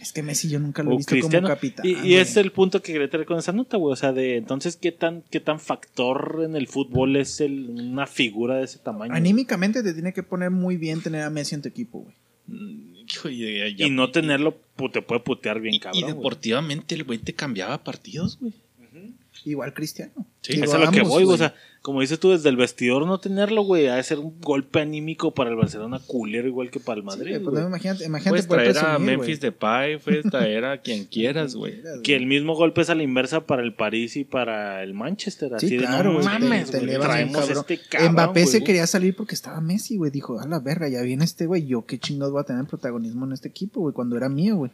Es que Messi yo nunca lo he visto Cristiano. como capitán. y y es el punto que quería traer con esa nota, güey. O sea, de entonces, ¿qué tan, qué tan factor en el fútbol es el, una figura de ese tamaño? Anímicamente te tiene que poner muy bien tener a Messi en tu equipo, güey. mm, hijo, y, no tenerlo, te puede putear bien cabrón. y deportivamente el güey te cambiaba partidos, güey. Igual Cristiano. Sí, Digo, Eso es a lo que voy, güey. O sea, como dices tú, desde el vestidor no tenerlo, güey, ha de ser un golpe anímico para el Barcelona culero igual que para el Sí, Madrid. güey, pues, güey. imagínate, imagínate Puedes traer a Memphis güey. Depay, puedes traer a quien (laughs) quieras, güey. que el mismo golpe es a la inversa para el París y para el Manchester. Así Sí, de claro, no güey. mames, te, te traemos cabrón. este cabrón. Mbappé se quería salir porque estaba Messi, güey. Dijo, a la verga, ya viene este güey. Yo qué chingados voy a tener protagonismo en este equipo, güey, cuando era mío, güey.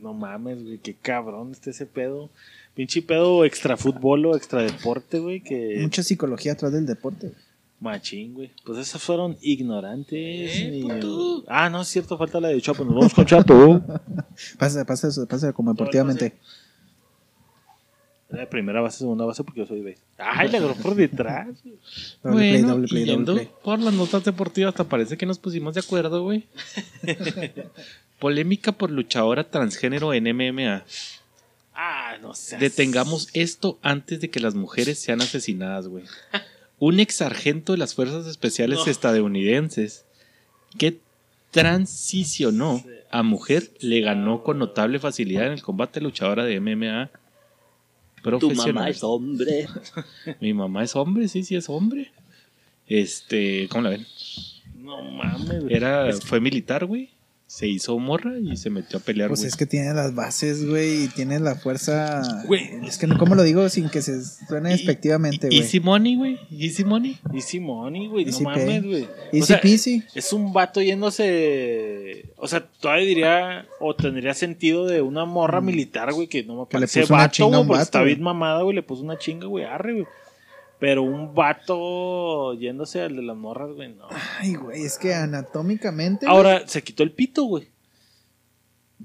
No mames, güey, qué cabrón está ese pedo. Pinche pedo extra fútbol o extra deporte, güey, que Mucha psicología atrás del deporte. güey. machín, güey. Pues esas fueron ignorantes. Eh, y-. Ah, no, es cierto, falta la de Chapo. Nos vamos con Chapo. (laughs) Pasa, pasa, eso, pasa como deportivamente. La primera base, segunda base, porque yo soy base. Ay, le agarró por (laughs) detrás. Doble play, Bueno, doble play, doble play. por las notas deportivas, hasta parece que nos pusimos de acuerdo, güey. (laughs) Polémica por luchadora transgénero en MMA. Ah, no sé. Detengamos esto antes de que las mujeres sean asesinadas, güey. (laughs) Un ex sargento de las Fuerzas Especiales No. estadounidenses que transicionó a mujer le ganó con notable facilidad en el combate luchadora de MMA profesional. hombre. (laughs) Mi mamá es hombre, sí, sí es hombre. Este, ¿cómo la ven? No mames, güey. Era, fue militar, güey. Se hizo morra y se metió a pelear, Pues güey. es que tiene las bases, güey, y tiene la fuerza. Güey. Es que, no- ¿cómo lo digo sin que se suene despectivamente, y- güey? Easy money, güey. Easy money. Easy money, güey. No mames, güey. O Easy sea, peasy. es un vato yéndose. O sea, todavía diría. O tendría sentido de una morra militar, güey. Que no me Mm. Que le parece puso una vato, chinga güey. un Porque vato, está bien mamada, güey. Le puso una chinga, güey. Arre, güey. Pero un vato yéndose al de las morras, güey. No. Ay, güey, es que anatómicamente. güey, Ahora, se quitó el pito, güey.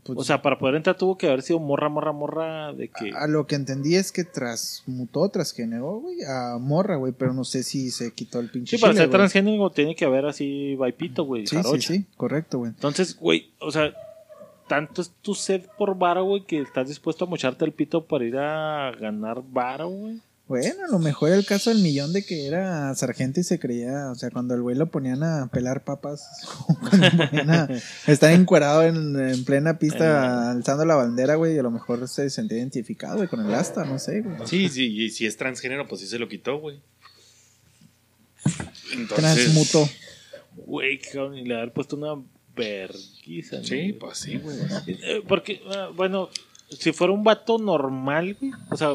pues, O sea, para poder entrar tuvo que haber sido morra, morra, morra. De que. a lo que entendí es que transmutó, transgeneró, güey, a morra, güey, pero no sé si se quitó el pinche Sí, para chile, ser güey. transgénero tiene que haber así vaipito, güey. Sí, sí, jarocha. sí, correcto, güey. Entonces, güey, o sea, tanto es tu sed por varo, güey, que estás dispuesto a mocharte el pito para ir a ganar varo, güey. Bueno, a lo mejor el caso del millón de que era sargento y se creía, o sea, cuando el güey lo ponían a pelar papas, (laughs) cuando ponían a estar encuerado en, en plena pista alzando la bandera, güey, y a lo mejor se sentía identificado, güey, con el asta, no sé, güey. Sí, sí, y si es transgénero, pues sí se lo quitó, güey. Entonces, Transmutó. Güey, que cabrón, y le haber puesto una verguiza. ¿no? Sí, pues sí, güey. Eh, Porque, ah, bueno, si fuera un vato normal, güey, o sea,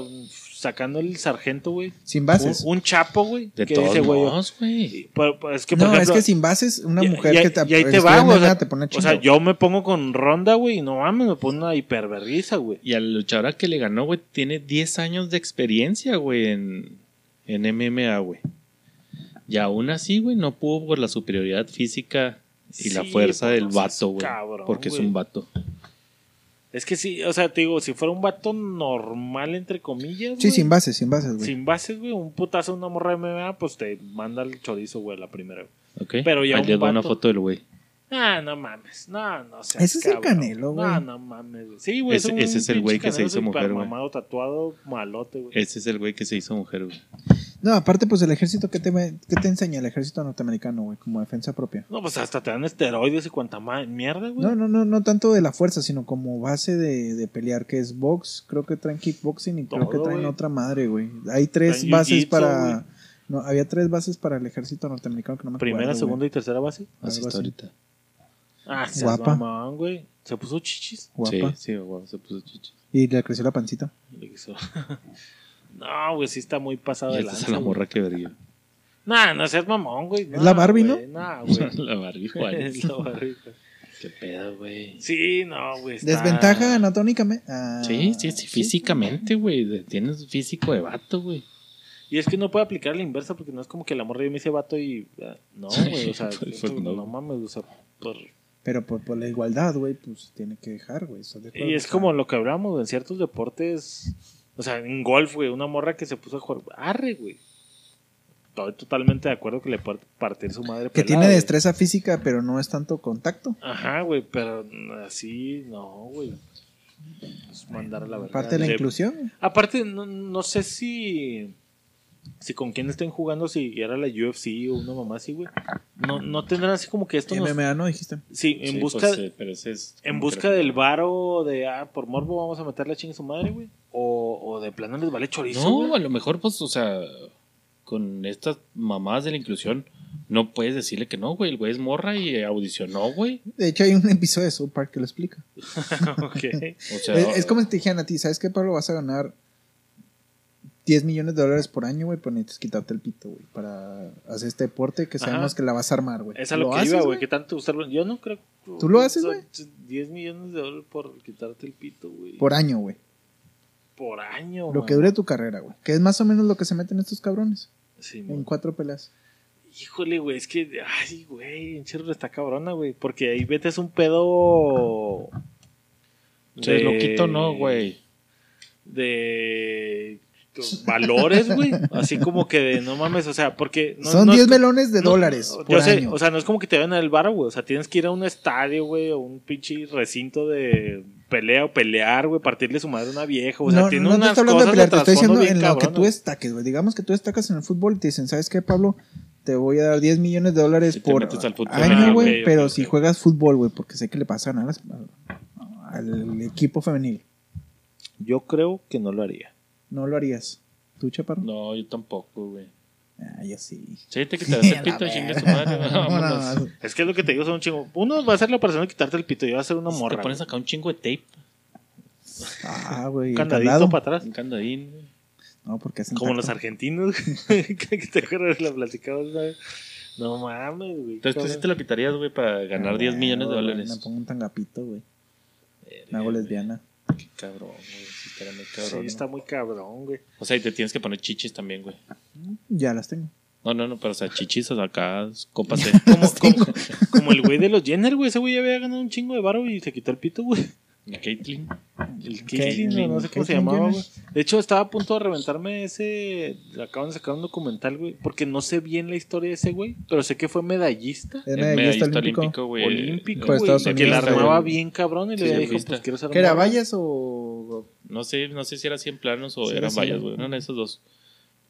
sacando el sargento, güey, Sin bases. un chapo, güey, De que todos dice, güey, modos, es que, por no, ejemplo, es que sin bases, una y- mujer y- que te, y ahí te va, o sea, te pone O sea, yo me pongo con ronda, güey, y no mames, me pone una hiperverguiza, güey. Y al luchadora que le ganó, güey, tiene 10 años de experiencia, güey, en, en MMA, güey. Y aún así, güey, no pudo por la superioridad física y la fuerza del vato, güey. cabrón, Porque es un vato. Es que sí, o sea, te digo, si fuera un vato normal, entre comillas, Sí, sin bases, sin bases, güey. sin bases, güey, un putazo, una morra de MMA, pues te manda el chorizo, güey, la primera. güey. ¿Ok? Pero ya Ahí un doy una vato- foto del güey. Ah, no mames, no, no seas Ese es el. Canelo, güey. No, no mames, güey. Sí, güey, Ese- ese es el güey que se hizo mujer, güey. mamado, tatuado, malote, güey. Ese es el güey que se hizo mujer, güey. No, aparte, pues el ejército, ¿qué te, qué te enseña el ejército norteamericano, güey? Como defensa propia. No, pues hasta te dan esteroides y cuanta mierda, güey. No, no, no, no tanto de la fuerza, sino como base de, de pelear, que es box, creo que traen kickboxing y creo que traen otra madre, güey. Hay tres Traen bases para... No, había tres bases para el ejército norteamericano que no me Primera, acuerdo, segunda y tercera base. Así está ahorita. Ah, Guapa. mamón, güey. ¿Se puso chichis? Guapa. Sí, sí, guapo, se puso chichis. Y le creció la pancita. Le (laughs) no, güey, sí está muy pasado de es la morra que vería. Nah, no seas mamón, güey. Es la Barbie, ¿no? Nah, güey. (laughs) la Barbie (laughs) Juárez. Es la Barbie. Qué pedo, güey. Sí, no, güey. está- Desventaja anatómicamente. Ah, Sí, sí, sí, físicamente, güey. Tienes físico de vato, güey. Y es que no puede aplicar la inversa porque no es como que la morra yo me hice vato y. ah, No, güey. O sea, Pues no. mames, o sea, por- Pero por, por la igualdad, güey, pues tiene que dejar, güey. Y es como lo que hablamos en ciertos deportes. O sea, en golf, güey, una morra que se puso a jugar. Arre, güey. Estoy totalmente de acuerdo que le puede partir su madre. Que pelada, tiene destreza física, pero no es tanto contacto. Ajá, güey, pero así, no, güey. Es mandar a la verdad. Parte de la inclusión. Aparte, no, no sé si. Si con quién estén jugando, si era la UFC o una mamá así, güey. No, no tendrán así como que esto. nos- MMA, ¿no dijiste? Sí, en Sí, busca. pues, eh, pero ese es En busca del varo de, ah, por morbo vamos a meterle a chingue su madre, güey. O, o de plano les vale chorizo, No, güey. a lo mejor, pues, o sea, con estas mamadas de la inclusión, no puedes decirle que no, güey. El güey es morra y audicionó, güey. De hecho, hay un episodio de South Park que lo explica. (laughs) Ok. O sea, Es, es como si te dijeran a ti, ¿sabes qué, Pablo? Vas a ganar 10 millones de dólares por año, güey, pero necesitas quitarte el pito, güey, para hacer este deporte que sabemos Ajá. que la vas a armar, güey. Es a lo, que haces, iba, güey. ¿Qué tanto usar? Yo no creo. ¿Tú lo haces, güey? 10 millones de dólares por quitarte el pito, güey. Por año, güey. Por año, Lo que dure tu carrera, güey. Que es más o menos lo que se meten estos cabrones. Sí, En man. cuatro peleas. Híjole, güey, es que, ay, güey, en serio está cabrona, güey. Porque ahí vete es un pedo. de loquito no, güey. De valores, güey. Así como que de no mames, o sea, porque. No, Son no es 10 co- melones de no, dólares por yo sé, año. o sea, no es como que te vayan al bar, güey. O sea, tienes que ir a un estadio, güey, o un pinche recinto de pelea o pelear, güey, partirle su madre a una vieja. O sea, no, tiene no te unas estoy hablando de cosas pelear, te estoy diciendo en lo que tú destaques, güey. Digamos que tú destacas en el fútbol y te dicen, ¿sabes qué, Pablo? Te voy a dar 10 millones de dólares Si por año, güey. ok, pero ok, si juegas fútbol, güey, porque sé que le pasa a ganar al equipo femenil. Yo creo que no lo haría. No lo harías. ¿Tú, Chaparro? No, yo tampoco, güey. Ah, yo sí. Sí, te quitas el (laughs) A la pito, chingue su madre. (laughs) Es que es lo que te digo, son un chingo. Uno va a ser la operación de quitarte el pito y va a ser una morra. Te pones acá un chingo de tape, Ah, güey. un candadito candado. para atrás. un candadín, güey. No, porque hacen Como tacto. los argentinos. (laughs) que te acuerdas de la platicamos, ¿sabes? No mames, güey. Entonces tú sí te lo quitarías, güey, para ganar Ah, 10 millones de dólares. Me pongo un tangapito, güey. Me hago lesbiana. Qué cabrón, güey. Sí, estaría muy Sí, cabrón. ¿no? está muy cabrón, güey. O sea, y te tienes que poner chichis también, güey. Ya las tengo. No, no, no, pero o sea, chichis o sea, acá, copas de... Como, como, como el güey de los Jenner, güey. Ese güey ya había ganado un chingo de varo y se quitó el pito, güey. La Caitlyn. El Caitlyn, no, no sé cómo se llamaba, güey. De hecho, estaba a punto de reventarme ese. Acaban de sacar un documental, güey. Porque no sé bien la historia de ese güey. Pero sé que fue medallista. Es medallista medallista olímpico. güey. olímpico, güey. Estados Que la armaba güey. bien cabrón y Sí, le dijo, pues quiero ser ¿Qué era, vallas o...? No sé, no sé si era 100 planos o Sí, eran vallas, güey. De esos dos.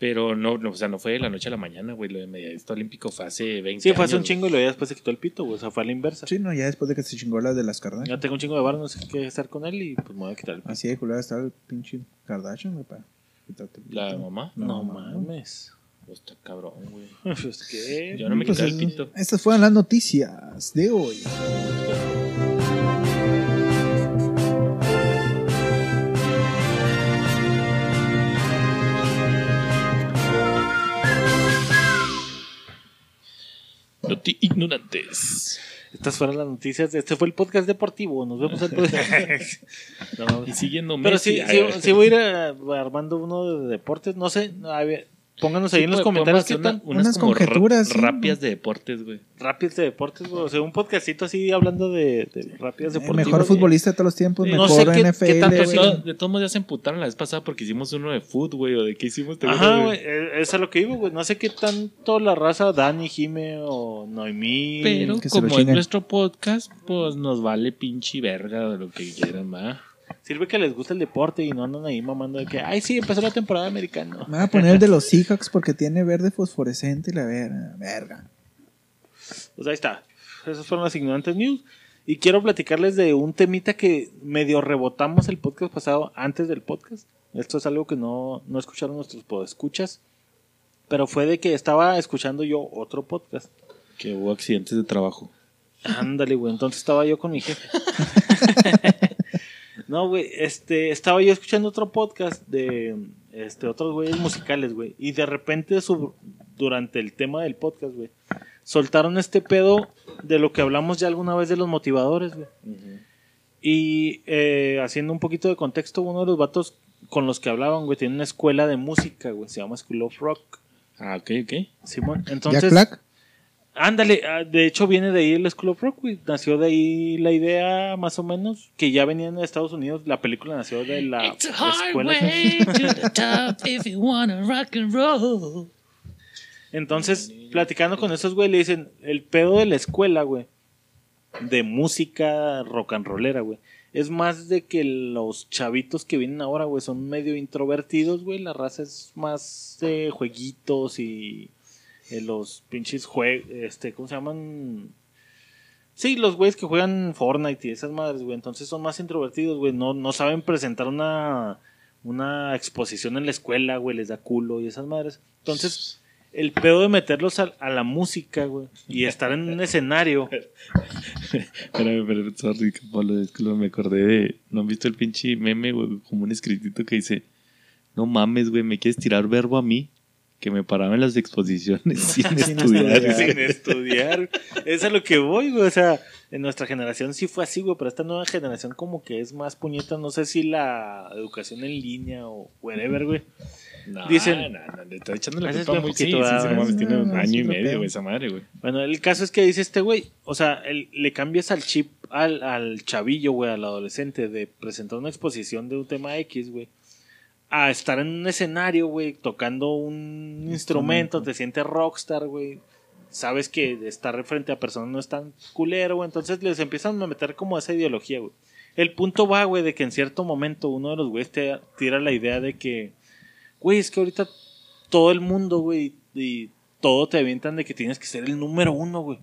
Pero no, no, o sea, no fue de la noche a la mañana, güey. Lo de medallista olímpico fue hace 20 Sí, fue hace un chingo y luego ya después se quitó el pito, güey. O sea, fue a la inversa. Sí, no, ya después de que se chingó la de las Kardashian. Ya tengo un chingo de varo, no sé qué hacer con él y pues me voy a quitar el pito. Así de culera está el pinche Kardashian, güey, para quitarte el La pito. mamá. No, mames. Pues está cabrón, güey. (laughs) Pues qué. Yo no me Pues quité el es- pito. Estas fueron las noticias de hoy. Noti ignorantes. Estas fueron las noticias. Este fue el podcast deportivo. Nos vemos el próximo. (laughs) No. Y siguiendo Pero sí, sí, sí voy a ir armando uno de deportes. No sé, a ver, pónganos ahí en los comentarios una- unas conjeturas, sí, rápidas de deportes, güey. rápidos de deportes, güey. O sea, un podcastito así hablando de, de rápidas El deportivas. mejor güey. futbolista de todos los tiempos, No mejor sé qué- NFL, qué tanto De, güey. todo- de todos modos ya se emputaron la vez pasada porque hicimos uno de food, güey, o de qué hicimos. ¿Te Ajá, güey. eh, Eso es lo que digo, güey. No sé qué tanto la raza Dani, Jime o Noemí. Pero como es nuestro podcast, pues nos vale pinche verga de lo que quieran, va. Sirve que les gusta el deporte y no andan ahí mamando de que, ay, sí, empezó la temporada americana. Me voy a poner el de los Seahawks porque tiene verde fosforescente y la verga. verga. Pues ahí está. Esas fueron las ignorantes news. Y quiero platicarles de un temita que medio rebotamos el podcast pasado antes del podcast. Esto es algo que no, no escucharon nuestros podescuchas. Pero fue de que estaba escuchando yo otro podcast. Que hubo accidentes de trabajo. Ándale, güey. Entonces estaba yo con mi jefe. (laughs) no, güey. Este, estaba yo escuchando otro podcast de este, otros güeyes musicales, güey. Y de repente, su- durante el tema del podcast, güey, soltaron este pedo de lo que hablamos ya alguna vez de los motivadores, güey. Y eh, haciendo un poquito de contexto, uno de los vatos con los que hablaban, güey, tiene una escuela de música, güey. Se llama School of Rock. Ah, ok, ok. Simón. Jack Entonces, Black. Ándale, ah, de hecho viene de ahí el School of Rock, güey. Nació de ahí la idea, más o menos, que ya venían de Estados Unidos. La película nació de la It's a hard escuela. way to the top if you wanna rock and roll. Entonces, platicando con esos, güey, le dicen, el pedo de la escuela, güey, de música rock and rollera, güey, es más de que los chavitos que vienen ahora, güey, son medio introvertidos, güey. La raza es más de jueguitos y eh, los pinches juegos, este, ¿cómo se llaman? Sí, los güeyes que juegan Fortnite y esas madres, güey. Entonces son más introvertidos, güey. No, no saben presentar una, una exposición en la escuela, güey. Les da culo y esas madres. Entonces, el pedo de meterlos a, a la música, güey. Y estar en un escenario. (laughs) Espérame, pero sorry, Pablo, me acordé de. ¿No han visto el pinche meme, güey? Como un escritito que dice: No mames, güey, me quieres tirar verbo a mí. Que me paraba en las exposiciones (laughs) sin, Sin estudiar. sin estudiar. Es a lo que voy, güey. O sea, en nuestra generación sí fue así, güey. Pero esta nueva generación como que es más puñeta. No sé si la educación en línea o whatever, güey. No, Dicen- no, no, le está echando la culpa muy. Sí, sí, poquito, sí, ah, no mames, tiene un año sí, y medio, güey, esa madre, güey. Bueno, el caso es que dice este güey. O sea, el- le cambias al chip al, al chavillo, güey, al adolescente, de presentar una exposición de un tema X, güey. A estar en un escenario, güey, tocando un instrumento, te sientes rockstar, güey. Sabes que estar frente a personas no es tan culero, güey. Entonces les empiezan a meter como esa ideología, güey. El punto va, güey, de que en cierto momento uno de los güeyes te tira la idea de que, güey, es que ahorita todo el mundo, güey, y todo te avientan de que tienes que ser el número uno, güey.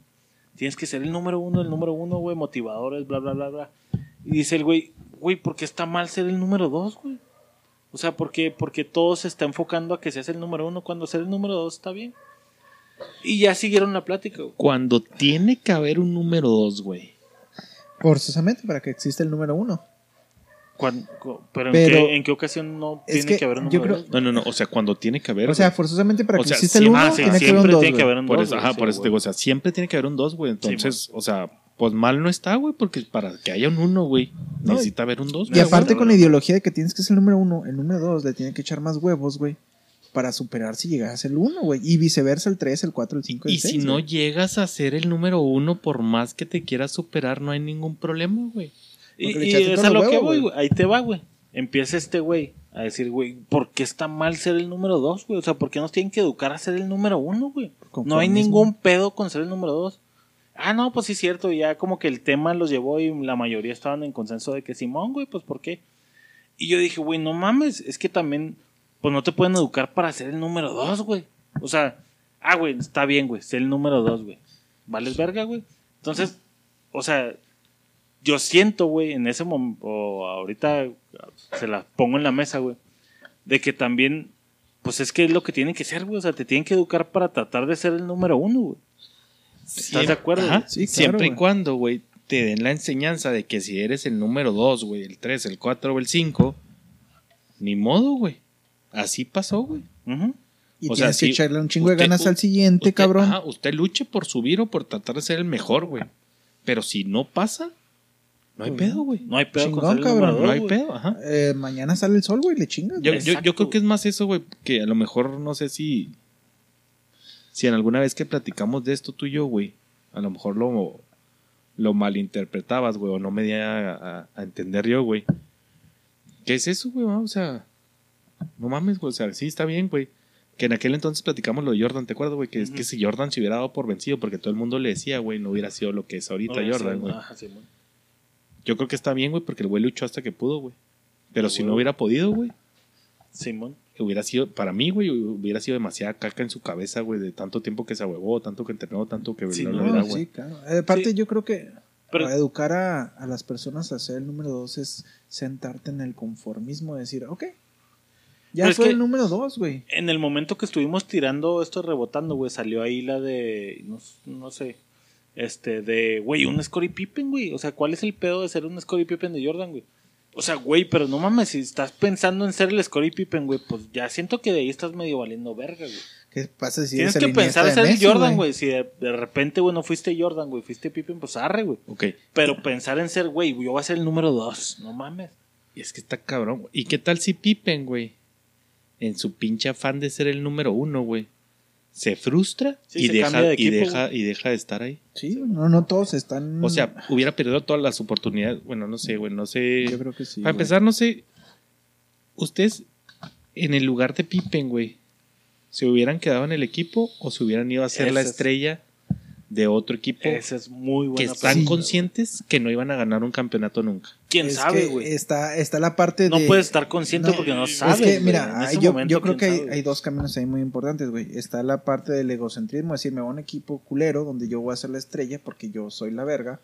Tienes que ser el número uno, el número uno, güey, motivadores, bla, bla, bla, bla. Y dice el güey, güey, ¿por qué está mal ser el número dos, güey? O sea, ¿por qué? Porque todo se está enfocando a que seas el número uno cuando ser el número dos está bien. Y ya siguieron la plática, güey. Cuando tiene que haber un número dos, güey. Forzosamente para que exista el número uno. Pero, ¿en, qué, en qué ocasión no tiene que que, haber un número creo- dos? No, no, no. O sea, cuando tiene que haber. O sea, forzosamente para O que sea, exista el uno, Ah, sí, tiene que haber siempre un dos. tiene que haber un Por dos, eso, güey, ajá, sí, por eso güey. te digo, o sea, siempre tiene que haber un 2, güey. Entonces, o sea, pues mal no está, güey, porque para que haya un 1, güey, No, necesita haber un 2. Y aparte con la ideología de que tienes que ser el número uno, el número dos le tiene que echar más huevos, güey, para superar si llegas a ser el uno, güey. Y viceversa, el 3, el 4, el 5, el Y 6. si no llegas a ser el número uno, por más que te quieras superar, no hay ningún problema, güey. Y, y es a lo que voy, güey. Ahí te va, güey. Empieza este güey a decir, güey, ¿por qué está mal ser el número dos, güey? O sea, ¿por qué nos tienen que educar a ser el número uno, güey? No hay ningún pedo con ser el número dos. Ah, no, pues sí es cierto. Ya como que el tema los llevó y la mayoría estaban en consenso de que Simón, güey, pues ¿por qué? Y yo dije, güey, no mames, es que también, pues no te pueden educar para ser el número dos, güey. O sea, ah, güey, está bien, güey, ser el número dos, güey. ¿Vales verga, güey? Entonces, o sea, yo siento, güey, en ese momento, o ahorita se la pongo en la mesa, güey, de que también, pues es que es lo que tienen que ser, güey. O sea, te tienen que educar para tratar de ser el número uno, güey. ¿Estás de acuerdo? Ajá? Sí, claro, Siempre y cuando, güey, te den la enseñanza de que si eres el número 2, güey, el 3, el 4 o el 5, ni modo, güey. Así pasó, güey. Ujú. Y O sea, tienes que sí, echarle un chingo de ganas al siguiente, Usted- cabrón. Ajá, usted luche por subir o por tratar de ser el mejor, güey. Pero si no pasa, no hay Pues, pedo, güey. No hay pedo Chingón, con cabrón. número No hay pedo, ajá. Eh, mañana sale el sol, güey, le chingas. Yo, güey. yo, yo creo que es más eso, güey, que a lo mejor no sé si. Si en alguna vez que platicamos de esto tú y yo, güey, a lo mejor lo, lo malinterpretabas, güey, o no me di a, a- a entender yo, güey. ¿Qué es eso, güey? O sea, no mames, güey, o sea, sí está bien, güey. Que en aquel entonces platicamos lo de Jordan, ¿te acuerdas, güey? Que es que si Jordan se hubiera dado por vencido, porque todo el mundo le decía, güey, no hubiera sido lo que es ahorita No, Jordan, sí, güey. ajá, Simón. Yo creo que está bien, güey, porque el güey luchó hasta que pudo, güey. Pero si no hubiera podido, güey, Simón. Hubiera sido, para mí, güey, hubiera sido demasiada caca en su cabeza, güey, de tanto tiempo que se ahuevó, tanto que entrenó, tanto que Sí, no, güey. sí, claro. Eh, aparte, Sí. yo creo que Pero- para educar a, a las personas a ser el número dos es sentarte en el conformismo, decir, ok, ya Pero es fue que- el número dos, güey. En el momento que estuvimos tirando esto rebotando, güey, salió ahí la de. No, no sé. Este, de, güey, un Scottie Pippen, güey. O sea, ¿cuál es el pedo de ser un Scottie Pippen de Jordan, güey? O sea, güey, pero no mames, si estás pensando en ser el Scottie Pippen, güey, pues ya siento que de ahí estás medio valiendo verga, güey. ¿Qué pasa si Tienes que pensar en ser Messi, Jordan, güey. Si de, de repente, güey, no fuiste Jordan, güey, fuiste Pippen, pues arre, güey. Ok. Pero pensar en ser, güey, yo voy a ser el número dos, no mames. Y es que está cabrón. güey. ¿Y qué tal si Pippen, güey? En su pinche afán de ser el número uno, güey. Se frustra Sí, y, se deja, de y, deja, y deja de estar ahí. Sí, no, no todos están. O sea, hubiera perdido todas las oportunidades. Bueno, no sé, güey, no sé. yo creo que sí. Para güey. empezar, no sé. Ustedes, en el lugar de Pippen, güey, ¿se hubieran quedado en el equipo o se hubieran ido a ser la estrella de otro equipo Esa es muy que buena están pregunta, conscientes que no iban a ganar un campeonato nunca? ¿Quién Es sabe, que güey? Está, está la parte No de. puedes estar consciente No, porque no Es sabes. que, güey. mira, ese yo, momento, yo creo que ¿quién hay, hay dos caminos ahí muy importantes, güey. Está la parte del egocentrismo, es decir, me voy a un equipo culero donde yo voy a ser la estrella porque yo soy la verga.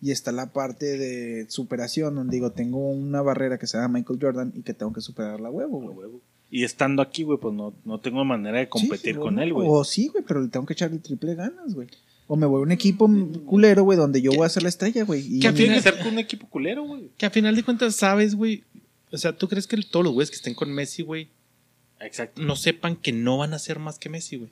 Y está la parte de superación, donde digo, tengo una barrera que se llama Michael Jordan y que tengo que superarla a huevo, güey. Y estando aquí, güey, pues no, no tengo manera de competir Sí, con él, güey. O sí, güey, pero le tengo que echar el triple ganas, güey. O me voy a un equipo culero, güey, donde yo voy a ser la estrella, güey. y- ¿Qué al Tiene que final- ser con un equipo culero, güey. Que a final de cuentas sabes, güey. O sea, ¿tú crees que todos los güeyes que estén con Messi, güey, Exacto. no sepan que no van a ser más que Messi, güey?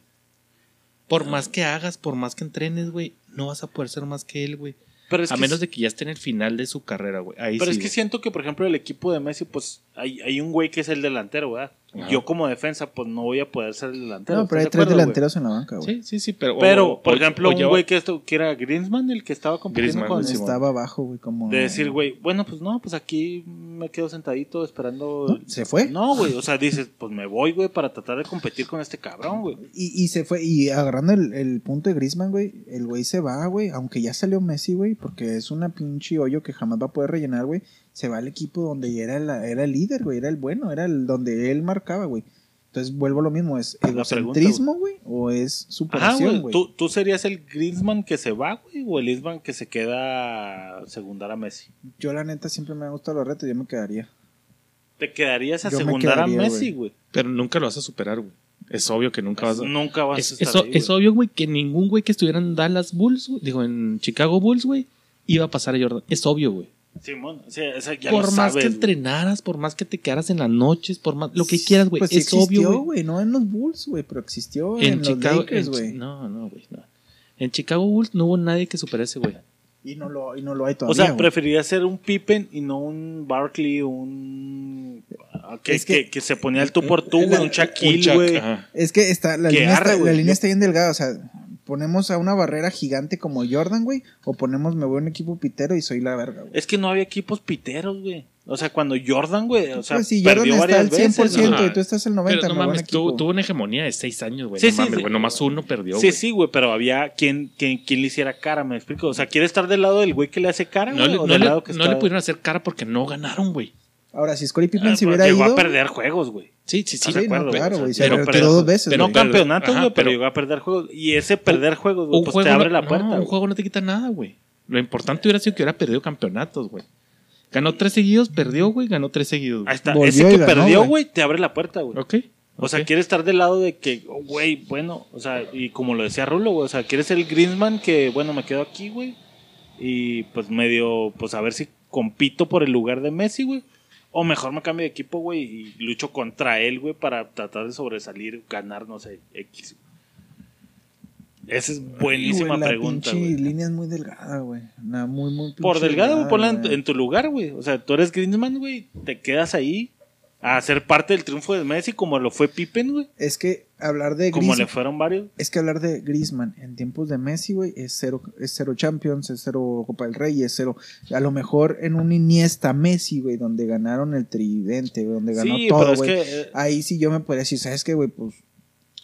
Por más que hagas, por más que entrenes, güey, no vas a poder ser más que él, güey. Pero es A que menos de que ya esté en el final de su carrera, güey. Ahí Pero sí, es que siento que, por ejemplo, el equipo de Messi, pues hay, hay un güey que es el delantero, ¿verdad? Ajá. Yo como defensa, pues no voy a poder ser el delantero. No, pero hay ¿estás de tres delanteros en la banca, güey. Sí, sí, sí, pero... Pero, o- por o- ejemplo, o un güey que, esto, que era Griezmann, el que estaba compitiendo Griezmann, con... Estaba abajo, güey, como... de decir, güey, bueno, pues no, pues aquí me quedo sentadito esperando... ¿No? ¿Se fue? No, güey, o sea, dices, pues me voy, güey, para tratar de competir con este cabrón, güey. Y, y se fue, y agarrando el, el punto de Griezmann, güey, el güey se va, güey, aunque ya salió Messi, güey, porque es una pinche hoyo que jamás va a poder rellenar, güey, se va al equipo donde ya era, la- era el líder, güey, era el bueno, era el donde él marcaba, güey. Entonces vuelvo a lo mismo, ¿es egocentrismo, güey, o es superación, güey. ¿Tú, tú serías el Griezmann que se va, güey, o el Griezmann que se queda a secundar a Messi. Yo la neta siempre me han gustado los retos, yo me quedaría. Te quedarías a Yo me secundar a quedaría, Messi, güey. Pero nunca lo vas a superar, güey. Es obvio que nunca vas a... Nunca vas Es, a estar es ahí, es obvio, güey, que ningún güey que estuviera en Dallas Bulls, güey, digo, en Chicago Bulls, güey, iba a pasar a Jordan. Es obvio, güey. Simón, o sea, o sea, ya por lo más sabes, que entrenaras, por más que te quedaras en las noches, por más lo que quieras, güey, Pues es obvio, existió, güey. güey, no en los Bulls, güey, pero existió en, En los Chicago, güey. no, no, güey, no. En Chicago Bulls no hubo nadie que superase, güey. Y no lo, y no lo hay O todavía, sea, güey. preferiría ser un Pippen y no un Barkley, un... ah, Que, Es que- que, que se ponía el tú por tú, güey, un Un Shaquille, Chuck, güey. Es que está, la, línea, arre, está, la línea está bien delgada, o sea, ponemos a una barrera gigante como Jordan, güey, o ponemos me voy a un equipo pitero y soy la verga, güey. Es que no había equipos piteros, güey. O sea, cuando Jordan, güey, o sea, pues si Jordan perdió está varias al 100% veces. ¿no? y tú estás al 90%, Pero no mames, tuvo, una hegemonía de seis años, güey. Sí, no sí, mames, sí. güey. Nomás uno perdió, Sí, güey. sí, güey, pero había quien, quien, quien le hiciera cara, me explico. O sea, ¿quiere estar del lado del güey que le hace cara, No, güey? le, o no del le- lado que no está... le pudieron hacer cara porque no ganaron, güey. Ahora, si Scottie Pippen Ah, se pues, hubiera llegó ido... a perder juegos, güey. Sí, sí, sí. Sí, de no, acuerdo, claro, güey, se pero- pero- dos veces, pero no campeonatos, güey, pero pero- llegó a perder juegos. Y ese perder juegos, güey, Un pues juego te abre no- la no, puerta. un juego no te quita nada, güey. Lo importante hubiera sido que hubiera perdido campeonatos, güey. Ganó tres seguidos, perdió, güey. Ganó tres seguidos. Ahí güey. está. Volvió Ese que ganó, perdió, güey. te abre la puerta, güey. Ok. O sea, quiere estar del lado de que, oh, güey, bueno, o sea, y como lo decía Rulo, güey, o sea, quiere ser el Griezmann que, bueno, me quedo aquí, güey, y pues medio, pues a ver si compito por el lugar de Messi, güey, o mejor me cambio de equipo, güey, y lucho contra él, güey, para tratar de sobresalir, ganar, no sé, X. Esa es buenísima Güey, la pregunta, güey. línea es muy delgada, güey. Una muy, muy Por delgado, güey, ponla en, güey. en tu lugar, güey. O sea, tú eres Griezmann, güey, te quedas ahí a ser parte del triunfo de Messi como lo fue Pippen, güey. Es que hablar de Como le Griezmann... fueron varios. Es que hablar de Griezmann en tiempos de Messi, güey, es cero, es cero Champions, es cero Copa del Rey, es cero. A lo mejor en un Iniesta Messi, güey, donde ganaron el tridente, güey, donde ganó Sí, todo, güey. eh, Ahí sí yo me podría decir, ¿sabes qué, güey? Pues.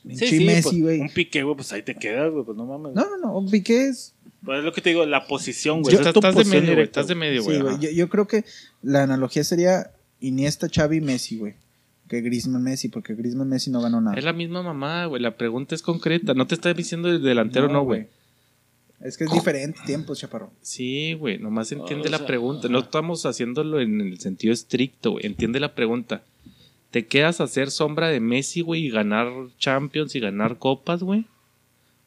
sí, sí, Messi, pues, güey. un pique, güey, pues ahí te quedas, güey, pues no mames. No, no, no. Piqué es. Pues es lo que te digo, la posición, güey. Estás, es tu estás de medio, güey. Estás de medio, Sí, güey. yo creo que la analogía sería Iniesta, Xavi, Messi, güey. Que Griezmann, Messi, porque Griezmann, Messi no ganó nada. Es la misma mamá, güey. La pregunta es concreta. No te está diciendo el delantero, no, güey. Es que es diferente tiempo, chaparro. Sí, güey. Nomás entiende o la sea, pregunta. No estamos haciéndolo en el sentido estricto, güey. Entiende la pregunta. ¿Te quedas a ser sombra de Messi, güey, y ganar Champions y ganar copas, güey?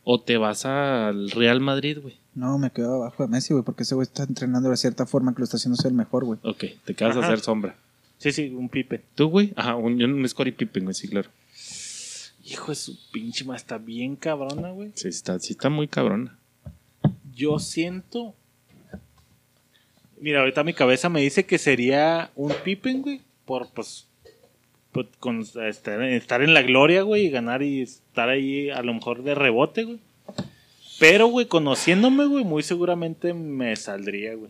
o te vas al Real Madrid, güey. No, me quedo abajo de Messi, güey, porque ese güey está entrenando de cierta forma que lo está haciendo ser el mejor, güey. Ok, te quedas a hacer sombra. Sí, sí, un pipe. ¿Tú, güey? Ajá, un, un Scottie Pippen, güey, sí, claro. Hijo de su pinche ma, está bien cabrona, güey. Sí, está, sí está muy cabrona. Yo siento. Mira, ahorita mi cabeza me dice que sería un Pippen, güey. Por, pues. pues, con, estar, estar en la gloria, güey. Y ganar y estar ahí a lo mejor de rebote, güey. Pero, güey, conociéndome, güey, muy seguramente me saldría, güey.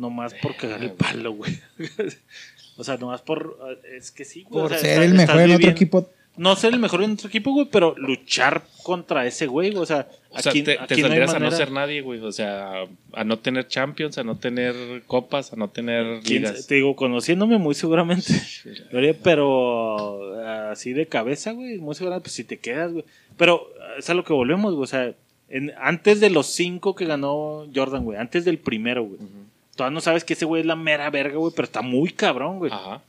Nomás por cagar el palo, güey. (laughs) o sea, nomás por. Es que sí, güey. o Por sea, ser está- el mejor en otro equipo. No ser el mejor en otro equipo, güey, pero luchar contra ese güey, güey. O sea, O sea, aquí, te, te aquí no hay saldrías a no ser nadie, güey. O sea, a no tener Champions, a no tener copas, a no tener ¿Quién ligas. Te digo, conociéndome muy seguramente. (laughs) Pero así de cabeza, güey. Muy seguramente, pues si te quedas, güey. Pero es a lo que volvemos, güey. O sea, en- antes de los cinco que ganó Jordan, güey. Antes del primero, güey. Todavía no sabes que ese güey es la mera verga, güey. Pero está muy cabrón, güey. Ajá.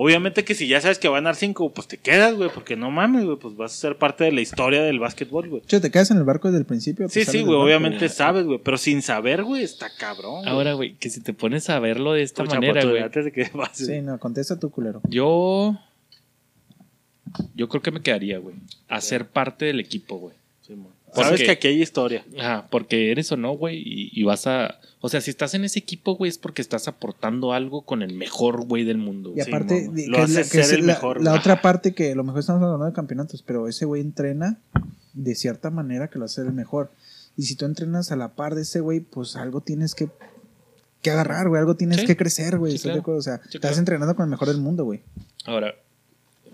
Obviamente que si ya sabes que va a ganar cinco, pues te quedas, güey. Porque no mames, güey. Pues vas a ser parte de la historia del básquetbol, güey. Che, te quedas en el barco desde el principio. Sí, sí, güey. Obviamente sabes, güey. Pero sin saber, güey, está cabrón. Ahora, güey, que si te pones a verlo de esta manera, güey. Antes de que (laughs) pases. Sí, no, contesta tú, culero. Yo. Yo creo que me quedaría, güey. A ser parte del equipo, güey. Porque- Sabes que aquí hay historia. Ajá, porque eres o no, güey, y, y vas a... O sea, si estás en ese equipo, güey, es porque estás aportando algo con el mejor güey del mundo. Y. Sí, aparte, Lo la, hace es ser el la- mejor, la güey. otra parte que a lo mejor estamos hablando de campeonatos, pero ese güey entrena de cierta manera que lo hace el mejor. Y si tú entrenas a la par de ese güey, pues algo tienes que, que agarrar, güey, algo tienes Sí. que crecer, güey. Sí, ¿estás de claro. O sea, Sí, estás claro. entrenando con el mejor del mundo, güey. Ahora,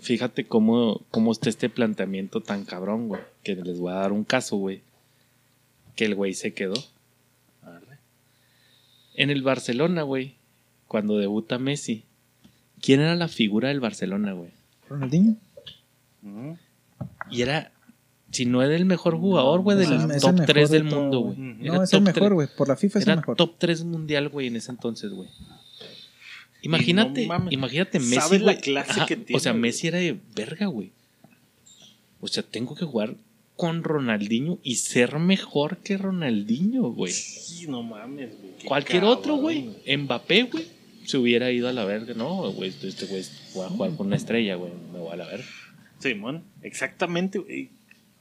fíjate cómo, cómo está este planteamiento tan cabrón, güey. Que les voy a dar un caso, güey. Que el güey se quedó. En el Barcelona, güey, cuando debuta Messi, ¿quién era la figura del Barcelona, güey? Ronaldinho. Ujú. Y era, si no era el mejor jugador, güey, del top mejor 3 de del mundo, güey. güey. Ujú. Era No, es el mejor, güey. Por la FIFA es Era el mejor. top 3 mundial, güey, en ese entonces, güey. Imagínate, no imagínate ¿Sabes Messi, la güey. clase Ajá, que tiene, O sea? Messi era de verga, güey. O sea, tengo que jugar con Ronaldinho y ser mejor que Ronaldinho, güey. Sí, no mames, güey. Cualquier cabrón, otro, güey. Mbappé, güey. Se hubiera ido a la verga. No, güey, este este güey va a jugar con una estrella, güey. Me voy a la verga. Simón, exactamente, güey.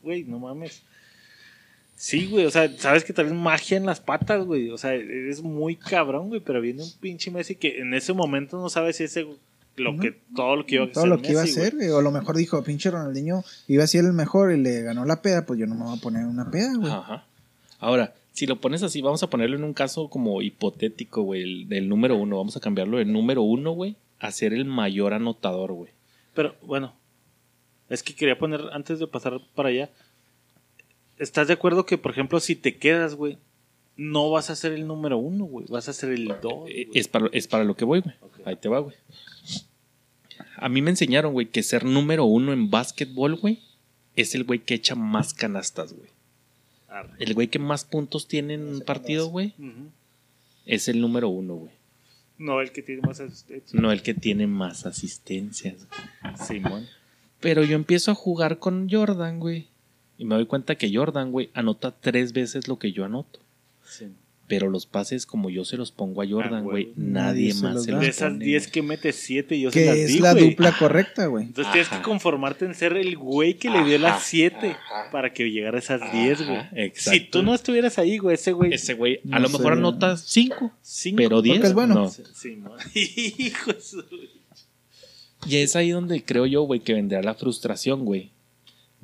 Güey, no mames. Sí, güey, o sea, sabes que traes magia en las patas, güey. O sea, eres muy cabrón, güey, pero viene un pinche Messi que en ese momento no sabes si ese lo que todo lo que iba a Todo hacer lo que iba a hacer, güey. O a lo mejor dijo, pinche Ronaldinho iba a ser el mejor y le ganó la peda, pues yo no me voy a poner una peda, güey. Ajá. Ahora, si lo pones así, vamos a ponerlo en un caso como hipotético, güey, el- del número uno. Vamos a cambiarlo del número uno, güey, a ser el mayor anotador, güey. Pero bueno, es que quería poner antes de pasar para allá. ¿Estás de acuerdo que, por ejemplo, si te quedas, güey, no vas a ser el número uno, güey? Vas a ser el dos. Eh, güey. Es para, es para lo que voy, güey. Ahí te va, güey. A mí me enseñaron, güey, que ser número uno en básquetbol, güey, es el güey que echa más canastas, güey. El güey que más puntos tiene en un partido, güey, es el número uno, güey. No, el que tiene más asistencia. No el que tiene más asistencias. güey. Simón. Pero yo empiezo a jugar con Jordan, güey. Y me doy cuenta que Jordan, güey, anota tres veces lo que yo anoto. Sí. Pero los pases, como yo se los pongo a Jordan, Ah, güey, nadie, más los se da. los De esas pone, 10 güey. que mete 7, yo se las Que es di, la güey. dupla (laughs) correcta, güey. Entonces tienes que conformarte en ser el güey que le dio las Ajá, 7 ajá. para que llegara a esas 10, güey. Exacto. Si tú no estuvieras ahí, güey, ese güey. Ese güey, a No lo mejor anota cinco, cinco, pero diez. Porque es bueno. no. Sí, no. (laughs) Hijo de su- Y es ahí donde creo yo, güey, que vendrá la frustración, güey.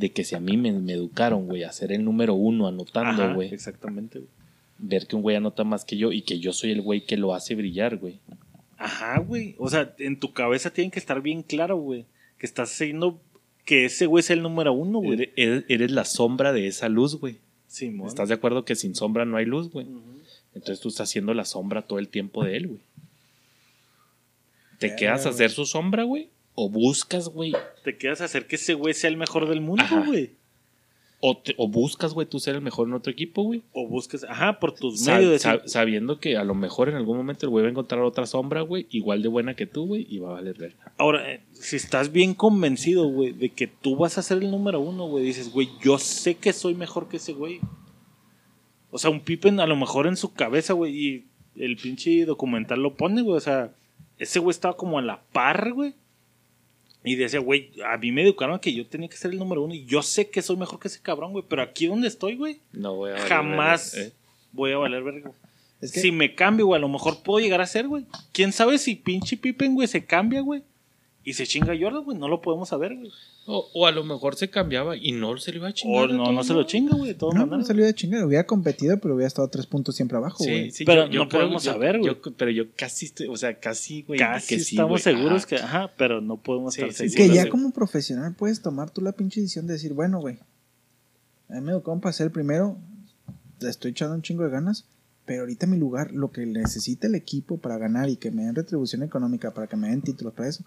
De que si a mí me, me educaron, güey, a ser el número uno anotando, güey. Exactamente, güey. Ver que un güey anota más que yo y que yo soy el güey que lo hace brillar, güey. Ajá, güey. O sea, en tu cabeza tiene que estar bien claro, güey. Que estás haciendo que ese güey sea el número uno, güey. Eres, la sombra de esa luz, güey. Simón. ¿Estás de acuerdo que sin sombra no hay luz, güey? Entonces tú estás haciendo la sombra todo el tiempo de él, güey. ¿Te quedas a hacer su sombra, güey? ¿O buscas, güey? Te quedas a hacer que ese güey sea el mejor del mundo, güey. O, te- o buscas, güey, tú ser el mejor en otro equipo, güey. O busques, ajá, por tus Sa- medios. sabiendo que a lo mejor en algún momento el güey va a encontrar otra sombra, güey, igual de buena que tú, güey, y va a valer verga. Ahora, eh, si estás bien convencido, güey, de que tú vas a ser el número uno, güey, dices, güey, yo sé que soy mejor que ese güey. O sea, un Pippen a lo mejor en su cabeza, güey, y el pinche documental lo pone, güey. O sea, ese güey estaba como a la par, güey. Y decía, güey, a mí me educaron que yo tenía que ser el número uno y yo sé que soy mejor que ese cabrón, güey. Pero aquí donde estoy, güey, No voy a valer jamás verga, ¿eh? voy a valer verga. (laughs) Es que Si me cambio, güey, a lo mejor puedo llegar a ser, güey. ¿Quién sabe si pinche Pippen, güey, se cambia, güey? Y se chinga Jordan, güey. No lo podemos saber, güey. O, o a lo mejor se cambiaba y no se le iba a O chingar. de no, no se lo chinga, güey. De todas no, no maneras. salió de chingar. Hubiera competido, pero hubiera estado tres puntos siempre abajo, güey. Sí, sí, Pero yo- yo no creo- podemos yo- saber, güey. yo- Pero yo casi estoy, o sea, casi, güey. Casi que sí, estamos seguros Ajá. que, ajá, pero no podemos Sí, estar seguros. que ya como profesional puedes tomar tú la pinche decisión de decir, bueno, güey, a mí me educaron para ser el primero, le estoy echando un chingo de ganas, pero ahorita mi lugar, lo que necesita el equipo para ganar y que me den retribución económica, para que me den títulos para eso,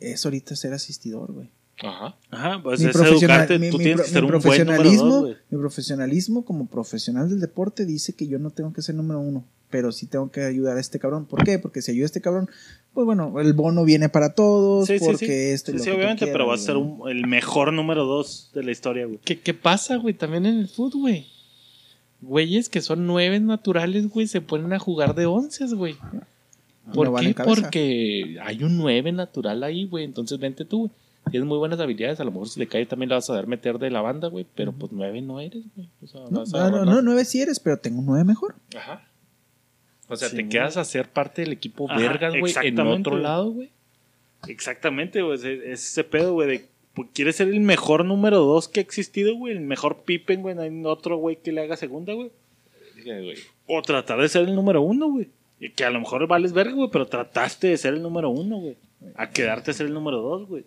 es ahorita ser asistidor, güey. Ajá. Ajá, pues mi, es profesional- educarte. mi- Tú mi tienes pro- que ser un buen número profesionalismo, dos, güey. mi profesionalismo como profesional del deporte dice que yo no tengo que ser número uno, pero sí tengo que ayudar a este cabrón. ¿Por qué? Porque si ayuda a este cabrón, pues bueno, el bono viene para todos, Sí, sí, porque sí. esto Sí, obviamente, pero va a ser un- el mejor número dos de la historia, güey. ¿Qué, ¿Qué pasa, güey? También en el fútbol, güey. Güeyes que son nueve naturales, güey, se ponen a jugar de once, güey. ¿Por No van qué? Porque hay un nueve natural ahí, güey. Entonces vente tú, güey. Tienes muy buenas habilidades. A lo mejor si le cae también la vas a dar meter de la banda, güey. Pero pues nueve no eres, güey. O sea, No, vas a no, no, no, nueve sí eres, pero tengo un nueve mejor. Ajá. O sea, Sí, te quedas a ser parte del equipo Ajá, vergas, güey, en otro lado, güey. Exactamente, güey. Es, es ese pedo, güey, de pues, quieres ser el mejor número dos que ha existido, güey. El mejor Pippen, güey. No hay otro, güey, que le haga segunda, güey. O tratar de ser el número uno, güey. Que a lo mejor vales verga, güey, pero trataste de ser el número uno, güey. A quedarte a ser el número dos, güey.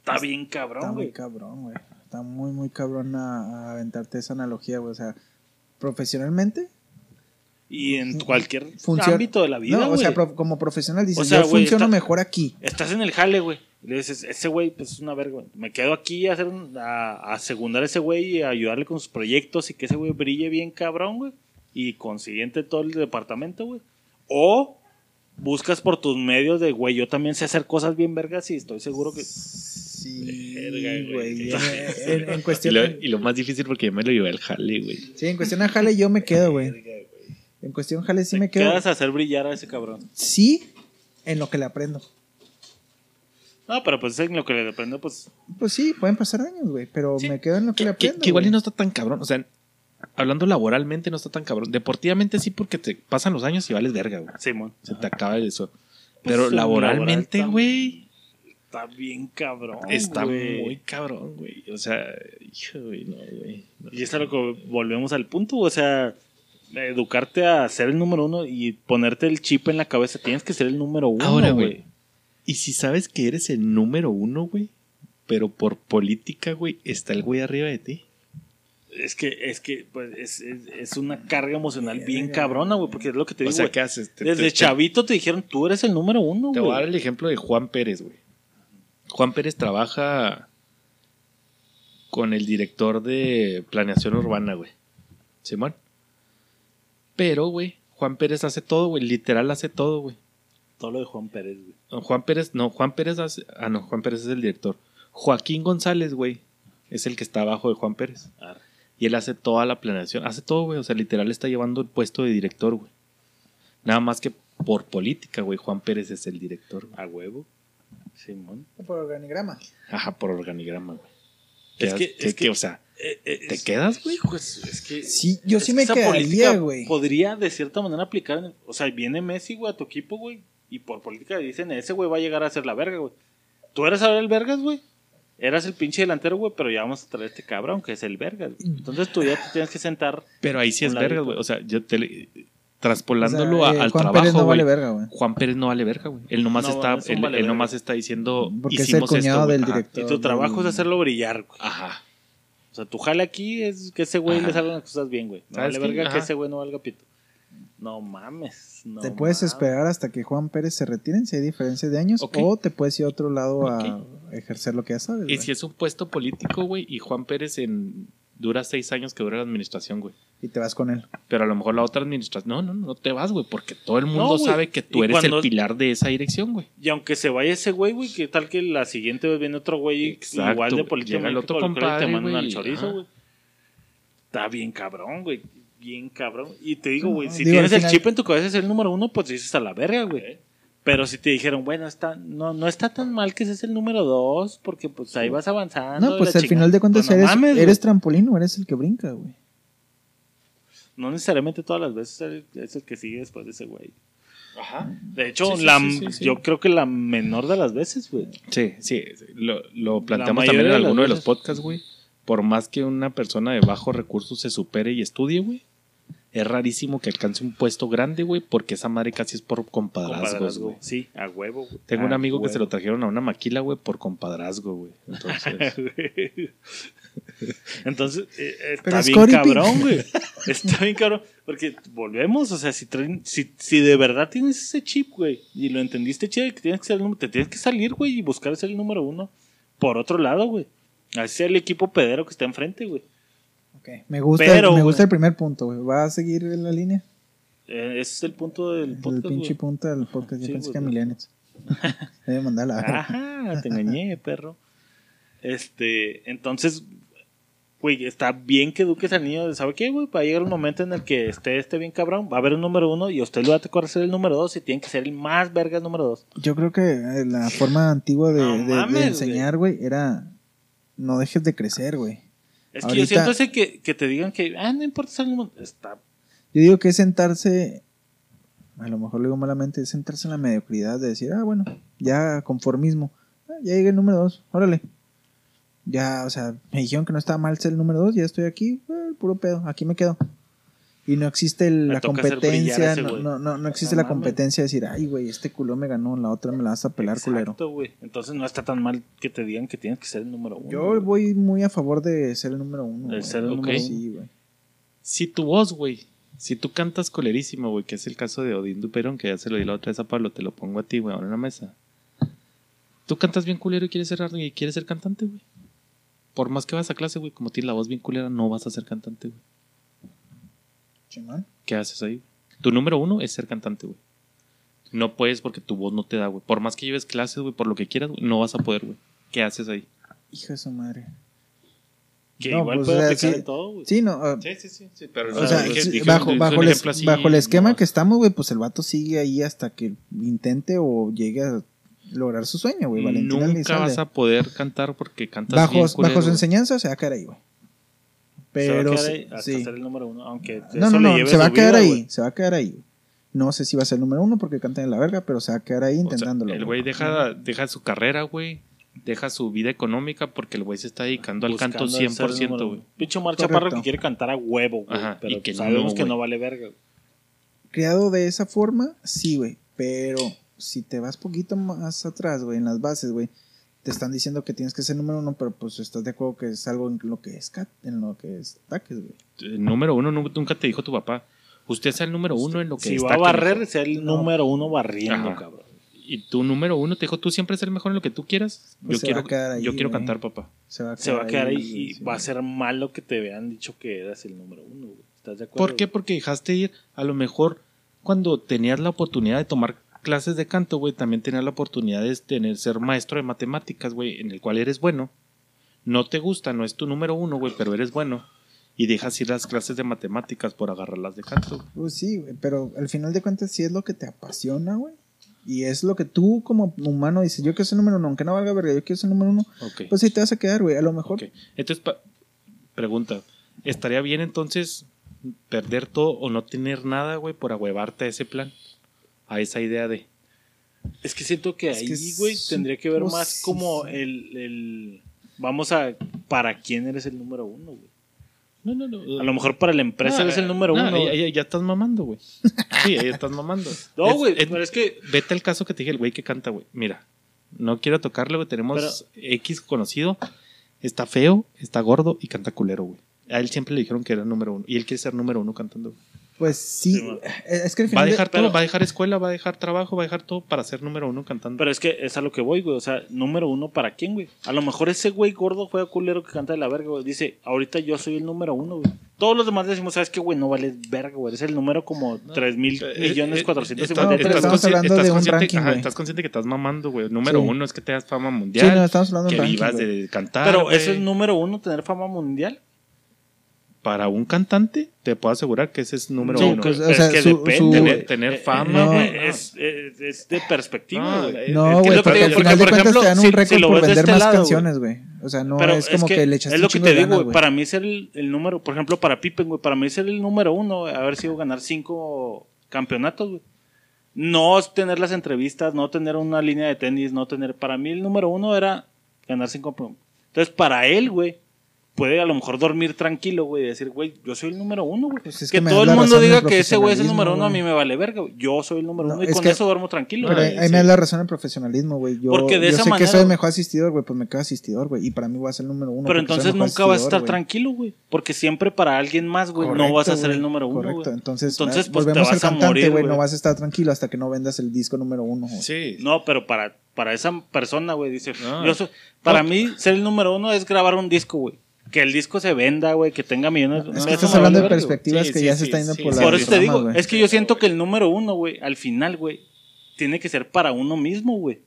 Está bien Está cabrón, muy güey. cabrón, güey. Está muy, muy cabrón a, a aventarte esa analogía, güey. O sea, profesionalmente Y en cualquier ámbito de la vida, No, o sea, pro- como profesional dices, O sea, yo funciono está- mejor aquí. Estás en el jale, güey. Le dices, ese güey, pues es una verga. Me quedo aquí a, hacer un- a, a secundar a ese güey y a ayudarle con sus proyectos y que ese güey brille bien cabrón, güey. Y consiguiente todo el departamento, güey. O buscas por tus medios de, güey, yo también sé hacer cosas bien vergas y estoy seguro que... Sí, Verga, güey. güey. En, (laughs) en- en Y cuestión, lo, y lo más difícil porque yo me lo llevé al jale, güey. sí, en cuestión a Jale yo me quedo, güey. En cuestión Jale sí me te quedo. quedas a hacer brillar a ese cabrón. Sí, en lo que le aprendo. No, pero pues en lo que le depende, pues... Pues sí, pueden pasar años, güey, pero Sí. me quedo en lo que le Que, aprendo. que igual y no está tan cabrón. O sea, hablando laboralmente no está tan cabrón. Deportivamente sí porque te pasan los años y vales verga, güey. Simón. Se te acaba eso. Pero Pues, laboralmente, laboral güey, Está bien cabrón, está güey. muy cabrón, güey. O sea, hijo, güey, no, güey. no. Y es lo que volvemos al punto, o sea, educarte a ser el número uno y ponerte el chip en la cabeza, tienes que ser el número uno, Ahora, güey. Y si sabes que eres el número uno, güey, pero por política, güey, está el güey arriba de ti. Es que, es que, pues, es, es, es una carga emocional bien cabrona, güey, porque es lo que te O digo, sea, güey. ¿qué haces? Te- Desde te- chavito te dijeron, tú eres el número uno, Te voy a dar güey. el ejemplo de Juan Pérez, güey. Juan Pérez trabaja con el director de planeación urbana, güey. Simón. Pero, güey, Juan Pérez hace todo, güey. Literal hace todo, güey. Todo lo de Juan Pérez, güey. Juan Pérez, no, Juan Pérez hace. Ah, no, Juan Pérez es el director. Joaquín González, güey, es el que está abajo de Juan Pérez. Arre. Y él hace toda la planeación. Hace todo, güey. O sea, literal está llevando el puesto de director, güey. Nada más que por política, güey. Juan Pérez es el director, güey. A huevo. Simón. Por organigrama. Ajá, por organigrama, güey. Es que- que- es que, que- o sea, Eh, eh, ¿te quedas, güey? Hijo, es, que... Sí, yo sí que me esa quedaría, güey. Podría de cierta manera aplicar, en- o sea, viene Messi, güey, a tu equipo, güey, y por política dicen, ese güey va a llegar a ser la verga, güey. Tú eres ahora el vergas, güey. Eras el pinche delantero, güey, pero ya vamos a traer a este cabrón que es el vergas. güey. Entonces tú ya te tienes que sentar. Pero ahí sí es verga, güey. O sea, yo te le- traspolándolo O sea, eh, al Juan trabajo, Pérez no vale verga, güey. Juan Pérez no vale verga, güey. Él nomás No, está, es él, vale él verga. nomás está diciendo, Porque es el hicimos cuñado esto, del Ajá. director. Y tu trabajo es hacerlo brillar, güey. Ajá. O sea, tu jale aquí es que ese güey le salgan las cosas bien, güey. No ¿Sabes vale verga que ese güey no valga pito. No mames. No Te puedes mames. esperar hasta que Juan Pérez se retire si hay diferencia de años o te puedes ir a otro lado a ejercer lo que ya sabes. Y si es un puesto político, güey, y Juan Pérez en dura seis años que dura la administración, güey. Y te vas con él. Pero a lo mejor la otra administración. No, no, no te vas, güey, porque todo el mundo No, sabe que tú eres cuando- el pilar de esa dirección, güey. Y aunque se vaya ese güey, güey, que tal que la siguiente vez viene otro güey Exacto, igual de políticamente Llega el otro correcto y compadre, te mandan al chorizo, güey. Está bien cabrón, güey. Bien cabrón. Y te digo, No, güey, si digo, tienes el chip en tu cabeza es el número uno, pues dices a la verga, güey. Pero si te dijeron, bueno, está, no, no está tan mal que seas el número dos, porque pues ahí vas avanzando. No, pues al final de cuentas Pues, no eres, mames, eres trampolín o eres el que brinca, güey. No necesariamente todas las veces es el, es que sigue después de ese güey. Ajá. De hecho, Sí, sí, la, sí, sí, sí. yo creo que la menor de las veces, güey. Sí, sí. Lo, lo planteamos también en de alguno de los veces. podcasts, güey. Por más que una persona de bajos recursos se supere y estudie, güey. Es rarísimo que alcance un puesto grande, güey, porque esa madre casi es por compadrazgos, Compadrazgo. güey. Sí, a huevo, güey. Tengo un amigo que se lo trajeron a una maquila, güey, por compadrazgo, güey. Entonces, (laughs) Entonces, eh, está Pero es bien cabrón, güey. Está bien cabrón. Porque volvemos, o sea, si, traen- si, si de verdad tienes ese chip, güey, y lo entendiste chido, que tienes que ser el número, te tienes que salir, güey, y buscar ser el número uno por otro lado, güey. Así sea el equipo pedero que está enfrente, güey. Me gusta, Pero, me gusta el primer punto, güey. ¿Va a seguir en la línea? Eh, ese es el punto del El podcast, pinche güey. punto del podcast. Yo Sí, pensé que a Millennials. (laughs) Debe mandar la verga. Ajá, te (laughs) engañé, perro. Este, entonces, güey, está bien que eduques al niño. ¿Sabe qué, güey? Va a llegar un momento en el que esté, esté bien cabrón. Va a haber un número uno y usted le va a tocar ser el número dos y tiene que ser el más verga el número dos. Yo creo que eh, la forma antigua de, No de- de enseñar, güey, era no dejes de crecer, güey. Es que yo siento ese que, que te digan que, ah, no importa número. Está. Yo digo que es sentarse, a lo mejor lo digo malamente, es sentarse en la mediocridad de decir, ah, bueno, ya conformismo. Ah, ya llegué el número dos, órale. Ya, o sea, me dijeron que no estaba mal ser el número dos, ya estoy aquí, eh, puro pedo, aquí me quedo. Y no existe el- la competencia, ese no, no, no, no existe la competencia de decir, ay, güey, este culo me ganó, la otra me la vas a pelar, culero. Exacto, güey. Entonces no está tan mal que te digan que tienes que ser el número uno. Yo voy muy a favor de ser el número uno. De güey. ser el Ok. número uno. Sí, güey. si tu voz, güey, si tú cantas colerísimo, güey, que es el caso de Odín Duperón, que ya se lo di la otra vez a Pablo, te lo pongo a ti, güey, ahora en la mesa. Tú cantas bien culero y quieres ser, y quieres ser cantante, güey. Por más que vas a clase, güey, como tienes la voz bien culera, no vas a ser cantante, güey. ¿Qué haces ahí? Tu número uno es ser cantante, güey. No puedes porque tu voz no te da, güey. Por más que lleves clases, güey, por lo que quieras, güey, no vas a poder, güey. ¿Qué haces ahí? Hijo de su madre. Que No, igual pues, puede o sea, aplicar sí. en todo, güey. Sí, no, ah, Sí, sí, sí, sí, pero O sea, sí, bajo, bajo, bajo el esquema que estamos, güey, pues el vato sigue ahí hasta que intente o llegue a lograr su sueño, güey. Nunca vas a poder cantar porque cantas bajo, bien bajo culero, su güey. enseñanza se va a quedar ahí, güey. Pero se va a quedar ahí sí, hasta sí. ser el número uno, aunque No, eso no, le no, lleve se va a quedar vida, ahí, se va a quedar ahí. No sé si va a ser el número uno porque canta en la verga, pero se va a quedar ahí O sea, intentándolo. el güey deja, deja su carrera, güey. Deja su vida económica porque el güey se está dedicando al canto Buscando el ser el 100%, número güey. Omar Correcto. Chaparro que quiere cantar a huevo, güey. Pero y que sabemos no, que no vale verga. güey. Creado de esa forma, sí, güey. Pero si te vas poquito más atrás, güey, en las bases, güey, te están diciendo que tienes que ser número uno, pero pues estás de acuerdo que es algo en lo que es cat, en lo que es taques, güey. El número uno nu- nunca te dijo tu papá. Usted es el número uno en lo que Si va a barrer, sea el No. número uno barriendo, Ajá. cabrón. Y tu número uno te dijo, tú siempre el mejor en lo que tú quieras. Pues yo se quiero, va a quedar ahí, yo quiero cantar, papá. Se va a Se va a quedar ahí y sí, va a ser malo que te vean dicho que eras el número uno, güey. ¿Estás de acuerdo? ¿Por qué? Porque dejaste ir. A lo mejor cuando tenías la oportunidad de tomar clases de canto, güey, también tenías la oportunidad de tener, ser maestro de matemáticas, güey, en el cual eres bueno. No te gusta, no es tu número uno, güey, pero eres bueno. Y dejas ir las clases de matemáticas por agarrarlas de canto. Pues sí, güey, pero al final de cuentas sí es lo que te apasiona, güey. Y es lo que tú como humano dices, yo quiero ser número uno, aunque no valga verga, yo quiero ser número uno, Ok. pues ahí te vas a quedar, güey. A lo mejor ok. Entonces, pregunta, ¿estaría bien entonces perder todo o no tener nada, güey, por ahuevarte a ese plan? A esa idea de... Es que siento que Es ahí, güey, tendría que ver más como el, el... Vamos a... ¿Para quién eres el número uno, güey? No, no, no. A lo mejor para la empresa eres el número no, uno. Ya, ya- ya estás mamando, güey. (laughs) Sí, ya estás mamando. No, güey, es- pero es que... Vete al caso que te dije, el güey que canta, güey. Mira, no quiero tocarle, güey. Tenemos X conocido. Está feo, está gordo y canta culero, güey. A él siempre le dijeron que era el número uno. Y él quiere ser número uno cantando. güey. Pues sí, Sí, eh, es que al Va a final de- dejar todo, pero- va a dejar escuela, va a dejar trabajo, va a dejar todo para ser número uno cantando. Pero es que es a lo que voy, güey. O sea, número uno para quién, güey. A lo mejor ese güey gordo fue culero que canta de la verga, güey. Dice, ahorita yo soy el número uno, güey. Todos los demás decimos, ¿sabes qué, güey? No vales verga, güey. Es el número como 3 mil Eh, millones eh, 450 No, pero estamos consci- hablando de un consciente, ranking, ajá, güey. estás consciente que estás mamando, güey. Número Sí. uno es que te das fama Sí, mundial. no, estamos hablando de que un ranking, vivas güey. de cantar. Pero güey. eso es número uno, tener fama mundial. Para un cantante, te puedo asegurar que ese es número Sí, uno. Pero o sea, es que su- depende, su-. Tener- tener Eh, fama, güey. Es, es- es de perspectiva, No, güey. No, es que güey, lo que porque digo, al final de por cuentas ejemplo, te dan un si- récord si por vender este más lado, canciones, güey. O sea, no Pero es como que, le echaste es lo que te digo, ganas, güey. Para mí ser el, el número, por ejemplo, para Pippen, güey, para mí ser el número uno, haber sido ganar cinco campeonatos, güey. No tener las entrevistas, no tener una línea de tenis, no tener. Para mí el número uno era ganar cinco. Entonces, para él, güey, puede a lo mejor dormir tranquilo, güey, y decir, güey, yo soy el número uno, güey. Pues es que, todo el mundo diga que ese güey es el número uno, a mí me vale verga, güey. Yo soy el número No, uno y es con que- eso duermo tranquilo. Pero güey. ahí ahí sí. me da la razón el profesionalismo, güey. Yo, Porque de yo esa sé manera- que soy el mejor asistidor, güey, pues me quedo asistidor, güey. Y para mí voy a ser el número uno. Pero entonces nunca vas a estar tranquilo, güey. Porque siempre para alguien más, güey, no vas a ser el número uno, Correcto, güey. entonces, Entonces, pues, te vas al a cantante, morir, güey. güey. No vas a estar tranquilo hasta que no vendas el disco número uno. güey. Sí. No, pero para, para esa persona, güey, dice, yo soy- para mí ser el número uno es grabar un disco, güey. Que el disco se venda, güey, que tenga millones. Es que me estás hablando de perspectivas Sí, que sí, ya sí, se está yendo por la Por eso te digo, güey. es que yo siento que el número uno, güey, al final, güey, tiene que ser para uno mismo, güey.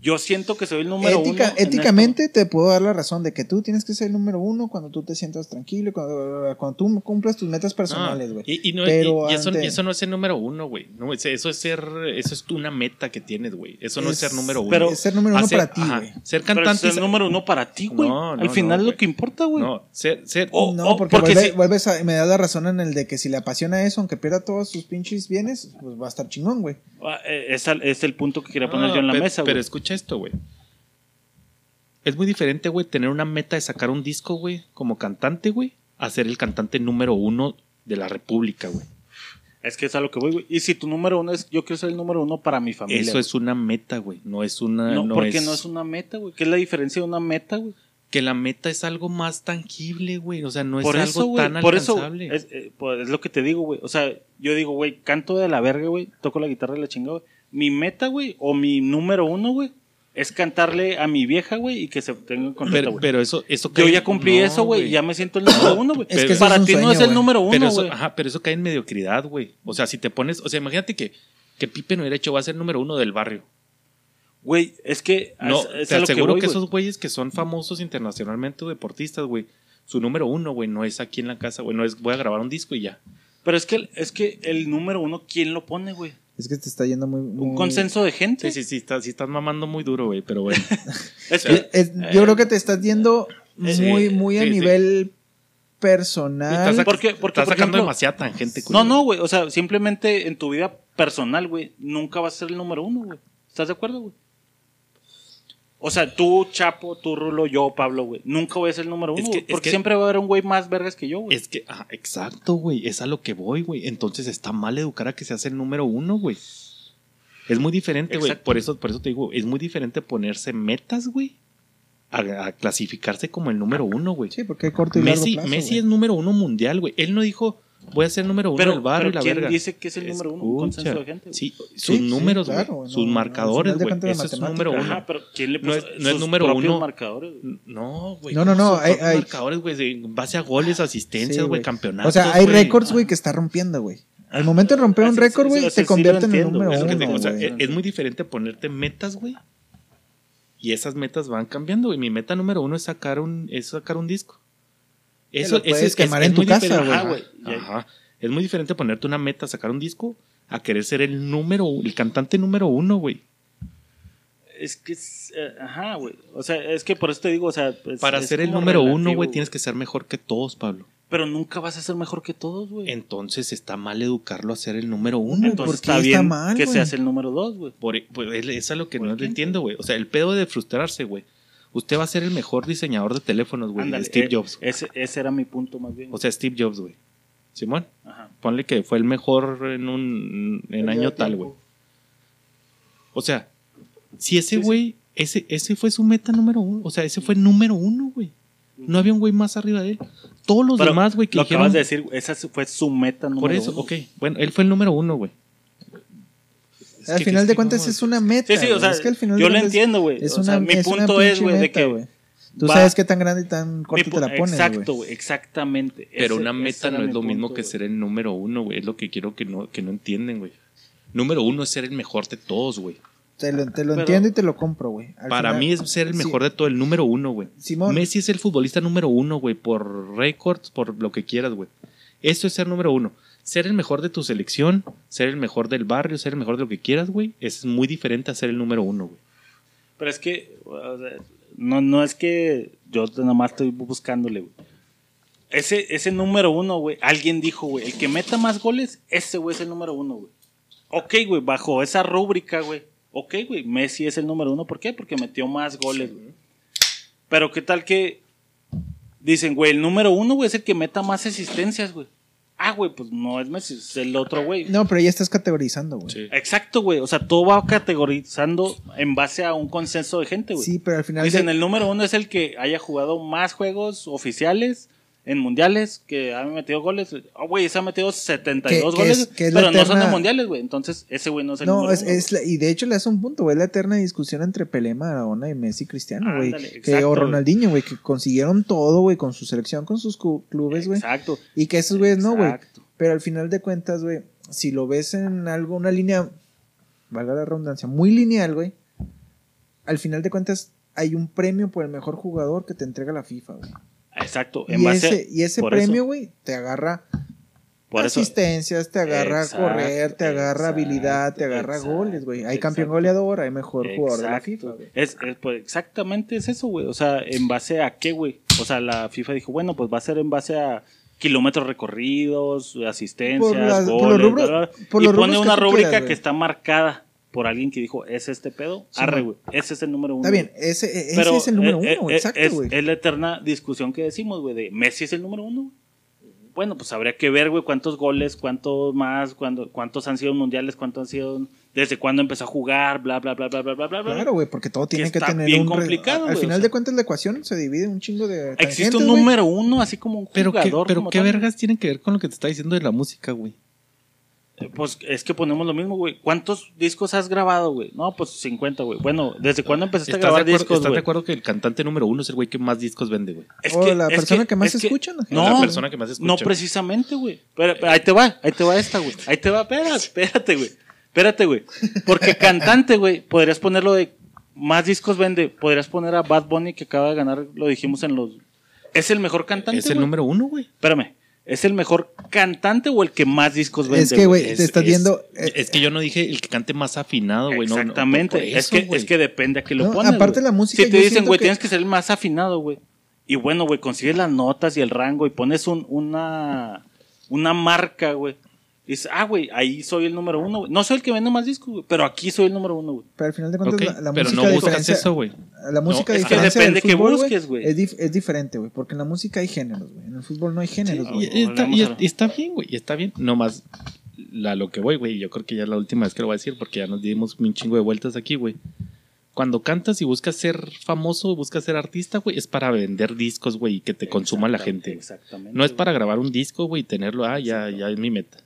Yo siento que soy el número Ética- uno. en éticamente te puedo dar la razón de que tú tienes que ser el número uno cuando tú te sientas tranquilo, cuando, cuando tú cumplas tus metas personales, güey. Y, y no, Pero y- y eso, ante- y eso no es ser número uno, güey. No, es- eso es ser, eso es una meta que tienes, güey. Eso no es, Es- ser número uno. pero- es ser número uno Hacer- para ti, güey. Ser Pero cantante es el número uno para ti, güey. No, no, al final es lo güey. que importa, güey. No, ser, ser, porque, porque vuelve- si- vuelves a, me da la razón en el de que si le apasiona eso, aunque pierda todos sus pinches bienes, pues va a estar chingón, güey. Ah, eh, Es, es el punto que quería No, poner yo en la pero, mesa, Pero güey. Escucha esto, güey. Es muy diferente, güey, tener una meta de sacar un disco, güey, como cantante, güey, a ser el cantante número uno de la República, güey. Es que es a lo que voy, güey. Y si tu número uno es, yo quiero ser el número uno para mi familia. Eso güey. es una meta, güey. No es una. No, No, porque es, no es una meta, güey. ¿Qué es la diferencia de una meta, güey? Que la meta es algo más tangible, güey. O sea, no por es eso, algo güey. tan Por eso, alcanzable. es, eh, pues, es lo que te digo, güey. O sea, yo digo, güey, canto de la verga, güey. Toco la guitarra de la chingada, güey. Mi meta, güey, o mi número uno, güey, es cantarle a mi vieja, güey, y que se tenga contenta, pero, güey. pero eso, eso Yo cae- ya cumplí no, eso, güey, ya me siento el número uno, güey. (coughs) Es que para ti no es el número Pero uno, eso, güey. ajá, pero eso cae en mediocridad, güey. O sea, si te pones, o sea, imagínate que, que Pipe no hubiera hecho, va a ser número uno del barrio. Güey, es que No, es, es te que aseguro voy, que, güey. esos güeyes que son famosos internacionalmente o deportistas, güey, su número uno, güey, no es aquí en la casa, güey, no es voy a grabar un disco y ya. Pero es que, es que el número uno, ¿quién lo pone, güey? Es que te está yendo muy. muy- Un consenso de gente. Sí, sí, sí, estás, sí estás mamando muy duro, güey, pero bueno. (laughs) Es Es- que, es- yo creo que te estás yendo muy, muy a sí, sí. nivel personal. estás porque- porque, estás por sacando ejemplo- demasiada tangente, no, no, güey. O sea, simplemente en tu vida personal, güey, nunca vas a ser el número uno, güey. ¿Estás de acuerdo, güey? O sea, tú, Chapo, tú, Rulo, yo, Pablo, güey. Nunca voy a ser el número uno, Es que- güey, es porque que- siempre va a haber un güey más vergas que yo, güey. Es que, ah, exacto, güey, es a lo que voy, güey. Entonces está mal educar a que seas el número uno, güey. Es muy diferente, güey. Por eso, por eso te digo, es muy diferente ponerse metas, güey, a, a clasificarse como el número uno, güey. Sí, porque hay corto y largo Messi, plazo. Messi es número uno mundial, güey. Él no dijo, voy a ser número uno Pero, del barrio pero y la ¿quién verga. dice que es el número uno? Un consenso de gente. Sí, sus Sí, sí, números, claro, no, sus marcadores, güey. Eso es número uno. Ajá, pero ¿quién le No es- no es sus número uno. marcadores? No, güey. No, no, ¿cómo no, hay- hay- marcadores, güey, en base a goles, asistencias, Sí, güey, campeonatos. O sea, hay récords, güey, que está rompiendo, güey. Al momento de romper un récord, güey, te sí convierte en el número uno. o sea, es, es muy diferente ponerte metas, güey. Y esas metas van cambiando, güey. Mi meta número uno es sacar un, es sacar un disco. Eso, eso es, quemar es- en es tu muy casa, diferente. güey. Ajá. Es muy diferente ponerte una meta, sacar un disco, a querer ser el número, el cantante número uno, güey. Es que, es, eh, ajá, güey. O sea, es que por eso te digo, o sea. pues, Para es ser el número uno, güey, tienes que ser mejor que todos, Pablo. Pero nunca vas a ser mejor que todos, güey. Entonces está mal educarlo a ser el número uno. Entonces, Entonces ¿por qué está está bien mal, que güey? seas el número dos, güey. Por, por- es- eso es lo que ¿Por no le entiendo, güey. O sea, el pedo de frustrarse, güey. Usted va a ser el mejor diseñador de teléfonos, güey. Ándale, Steve eh, Jobs. Ese, ese era mi punto más bien. O sea, Steve Jobs, güey. Simón, Ajá. ponle que fue el mejor en un en año tal, güey. O sea, si ese Sí, sí. güey, ese, ese fue su meta número uno. O sea, ese fue el número uno, güey. No había un güey más arriba de él. Todos los Pero demás, güey, que lo dijeron. acabas de decir, esa fue su meta número por eso, uno. ok. Bueno, él fue el número uno, güey. Es al que- final de cuentas es una meta. Sí, sí, o güey. sea, es que al final yo lo entiendo, güey. Es O una, sea, mi es una punto es, pinche güey, de meta, que güey. Tú va- sabes qué tan grande y tan corto te la pones, Exacto, güey. exactamente. Pero Ese- una meta no es lo mismo que ser el número uno, güey. Es lo que quiero que no, que no entienden, güey. Número uno es ser el mejor de todos, güey. Te lo, te lo Pero- entiendo y te lo compro, güey. Para final- mí es ser el sí, mejor de todo, el número uno, güey. Messi es el futbolista número uno, güey, por récords, por lo que quieras, güey. Eso es ser número uno. Ser el mejor de tu selección, ser el mejor del barrio, ser el mejor de lo que quieras, güey, es muy diferente a ser el número uno, güey. Pero es que, o sea, no, no es que yo nada más estoy buscándole, güey. Ese, ese número uno, güey, alguien dijo, güey, el que meta más goles, ese güey es el número uno, güey. Ok, güey, bajo esa rúbrica, güey. Ok, güey, Messi es el número uno. ¿Por qué? Porque metió más goles, güey. Pero qué tal que dicen, güey, el número uno, güey, es el que meta más asistencias, güey. Ah, güey, pues no es Messi, es el otro, güey. No, pero ya estás categorizando, güey. Sí, Exacto, güey. O sea, todo va categorizando en base a un consenso de gente, güey. pero al final. Dicen, de- el número uno es el que haya jugado más juegos oficiales en mundiales, que ha metido goles. Ah, güey, ese ha metido 72 Que- goles, que es pero no son de mundiales, güey. Entonces, ese güey no es el No, es, uno. es la- y de hecho le hace un punto, güey. Es la eterna discusión entre Pelé, Maradona y Messi Cristiano, güey. O. Ronaldinho, güey, que consiguieron todo, güey, con su selección, con sus clubes, güey. Exacto. Y que esos güeyes no, güey. Exacto. Pero al final de cuentas, güey, si lo ves en algo, una línea, valga la redundancia, muy lineal, güey, al final de cuentas hay un premio por el mejor jugador que te entrega la FIFA, güey. Exacto. En Y base, ese, y ese premio, güey, te agarra por eso- asistencias, te agarra Exacto, correr, te agarra exacto, habilidad, te agarra exacto, goles, güey. Hay campeón goleador, hay mejor jugador de la. FIFA. Es, es, pues, exactamente es eso, güey. O sea, ¿en base a qué, güey? O sea, la FIFA dijo, bueno, pues va a ser en base a kilómetros recorridos, asistencias, Por las- por goles, los rubros- bla, bla, bla. por y los pone una rúbrica que está marcada por alguien que dijo, es este pedo, Sí, arre, güey. Ese es el número uno. Está bien, ese, ese Pero, es el número eh, uno, güey. eh, Exacto, es, güey. es la eterna discusión que decimos, güey, de Messi es el número uno. Bueno, pues habría que ver, güey, cuántos goles, cuántos más, cuándo- cuántos han sido mundiales, cuántos han sido, desde cuándo empezó a jugar, bla, bla, bla, bla, bla, bla, bla. Claro, güey, porque todo tiene que, está tener bien un re- complicado, Al güey, final o sea. de cuentas la ecuación se divide en un chingo de Existe un número uno, así como un Pero qué, jugador. pero como qué vergas tienen que ver con lo que te está diciendo de la música, güey. Pues es que ponemos lo mismo, güey. ¿Cuántos discos has grabado, güey? No, pues 50, güey. Bueno, ¿desde cuándo empezaste a ¿Estás, de grabar acuerdo, discos, estás de acuerdo que el cantante número uno es el güey que más discos vende, güey? Es O la es persona que, más es escucha, ¿no? No, la persona que más escucha. No precisamente, güey. Pero, pero ahí te va, ahí te va esta, güey. Ahí te va, espérate, espérate, güey. Espérate, güey. Porque cantante, güey, podrías ponerlo de más discos vende. Podrías poner a Bad Bunny que acaba de ganar, lo dijimos en los. Es el mejor cantante. Es el güey. número uno, güey. Espérame. ¿Es el mejor cantante o el que más discos vende? Es que, güey, Es- te estás es- viendo. eh, Es que yo no dije el que cante más afinado, güey. no, no, Exactamente. eso, es, que, es que depende a qué lo No, pones. aparte la música, Si te dicen, güey, que- tienes que ser el más afinado, güey. Y bueno, güey, consigues las notas y el rango y pones un, una, una marca, güey. Dices, ah, güey, ahí soy el número uno, güey. No soy el que vende más discos, güey, pero aquí soy el número uno, güey. pero al final de cuentas, la, la pero música no a buscas eso, güey. La música No, es que depende que busques, güey. Es, dif- es diferente, güey, porque en la música hay géneros, güey. En el fútbol no hay géneros, güey. y está, volvemos y- a- y está bien, güey. Y está bien. Nomás la, lo que voy, güey. Yo creo que ya es la última vez que lo voy a decir porque ya nos dimos un chingo de vueltas aquí, güey. Cuando cantas y buscas ser famoso, buscas ser artista, güey, es para vender discos, güey, y que te consuma la gente. Exactamente. No es para grabar un disco, güey, y tenerlo, ah, ya, ya es mi meta.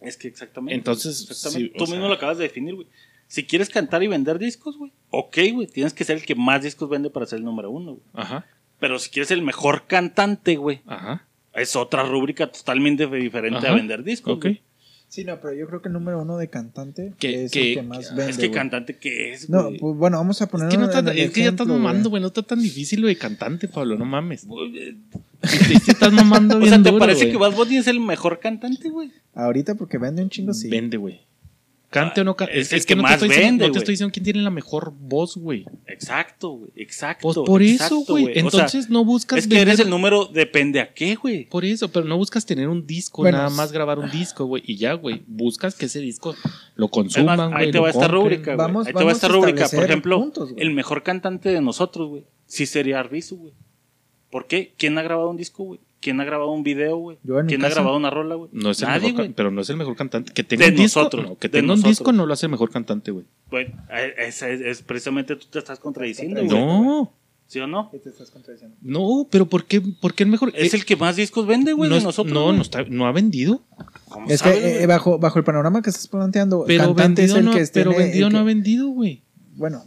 Es que exactamente. Entonces, Exactamente. sí, Tú sea- mismo lo acabas de definir, güey. Si quieres cantar y vender discos, güey. Ok, güey. Tienes que ser el que más discos vende para ser el número uno, güey. Ajá, Pero si quieres el mejor cantante, güey. ajá. Es otra rúbrica totalmente diferente Ajá. a vender discos. Ok. güey. Sí, no, pero yo creo que el número uno de cantante Que- es que- el que más que- vende. Es que cantante que es, No, pues bueno, vamos a poner Es que, no está- en el es que ya estás ejemplo, mamando, güey. No está tan difícil lo de cantante, Pablo. No mames. Güey, Sí, sí estás mamando (laughs) O sea, ¿te duro, parece que Bad Bunny es el mejor cantante, güey? Ahorita porque vende un chingo, sí. Vende, güey. Cante o no cante. Es Es, que que no, más te estoy, diciendo, no te estoy diciendo quién tiene la mejor voz, güey. Exacto, güey. Exacto. Pues por eso, güey. O sea, Entonces no buscas es que eres el número, depende a qué, güey. Por eso, pero no buscas tener un disco, Bueno, nada más grabar un disco, güey. Y ya, güey. Buscas que ese disco lo consuman, más, güey. ahí te va esta rúbrica, güey. Vamos- Ahí te va esta a rúbrica. Por ejemplo, puntos, el mejor cantante de nosotros, güey. Sí sería Arbizu, güey. ¿Por qué? ¿Quién ha grabado un disco, güey? ¿Quién ha grabado un video, güey? Yo en mi ¿Quién ha grabado una rola, güey? No es el Nadie, mejor, pero no es el mejor cantante. Que tenga De un disco, nosotros, no, que tenga un nosotros. disco no lo hace el mejor cantante, güey. Bueno, esa es, es precisamente tú te estás contradiciendo, güey. No, ¿Sí o no? ¿Qué te estás contradiciendo? No, pero ¿por qué, por qué el mejor? Es Eh, el que más discos vende, güey, no, de nosotros. no, no, está, no ha vendido. ¿Cómo Es sabes, que eh, bajo, bajo el panorama que estás planteando, Pero cantante vendido, es el no, que pero vendido el no ha vendido, güey. Bueno,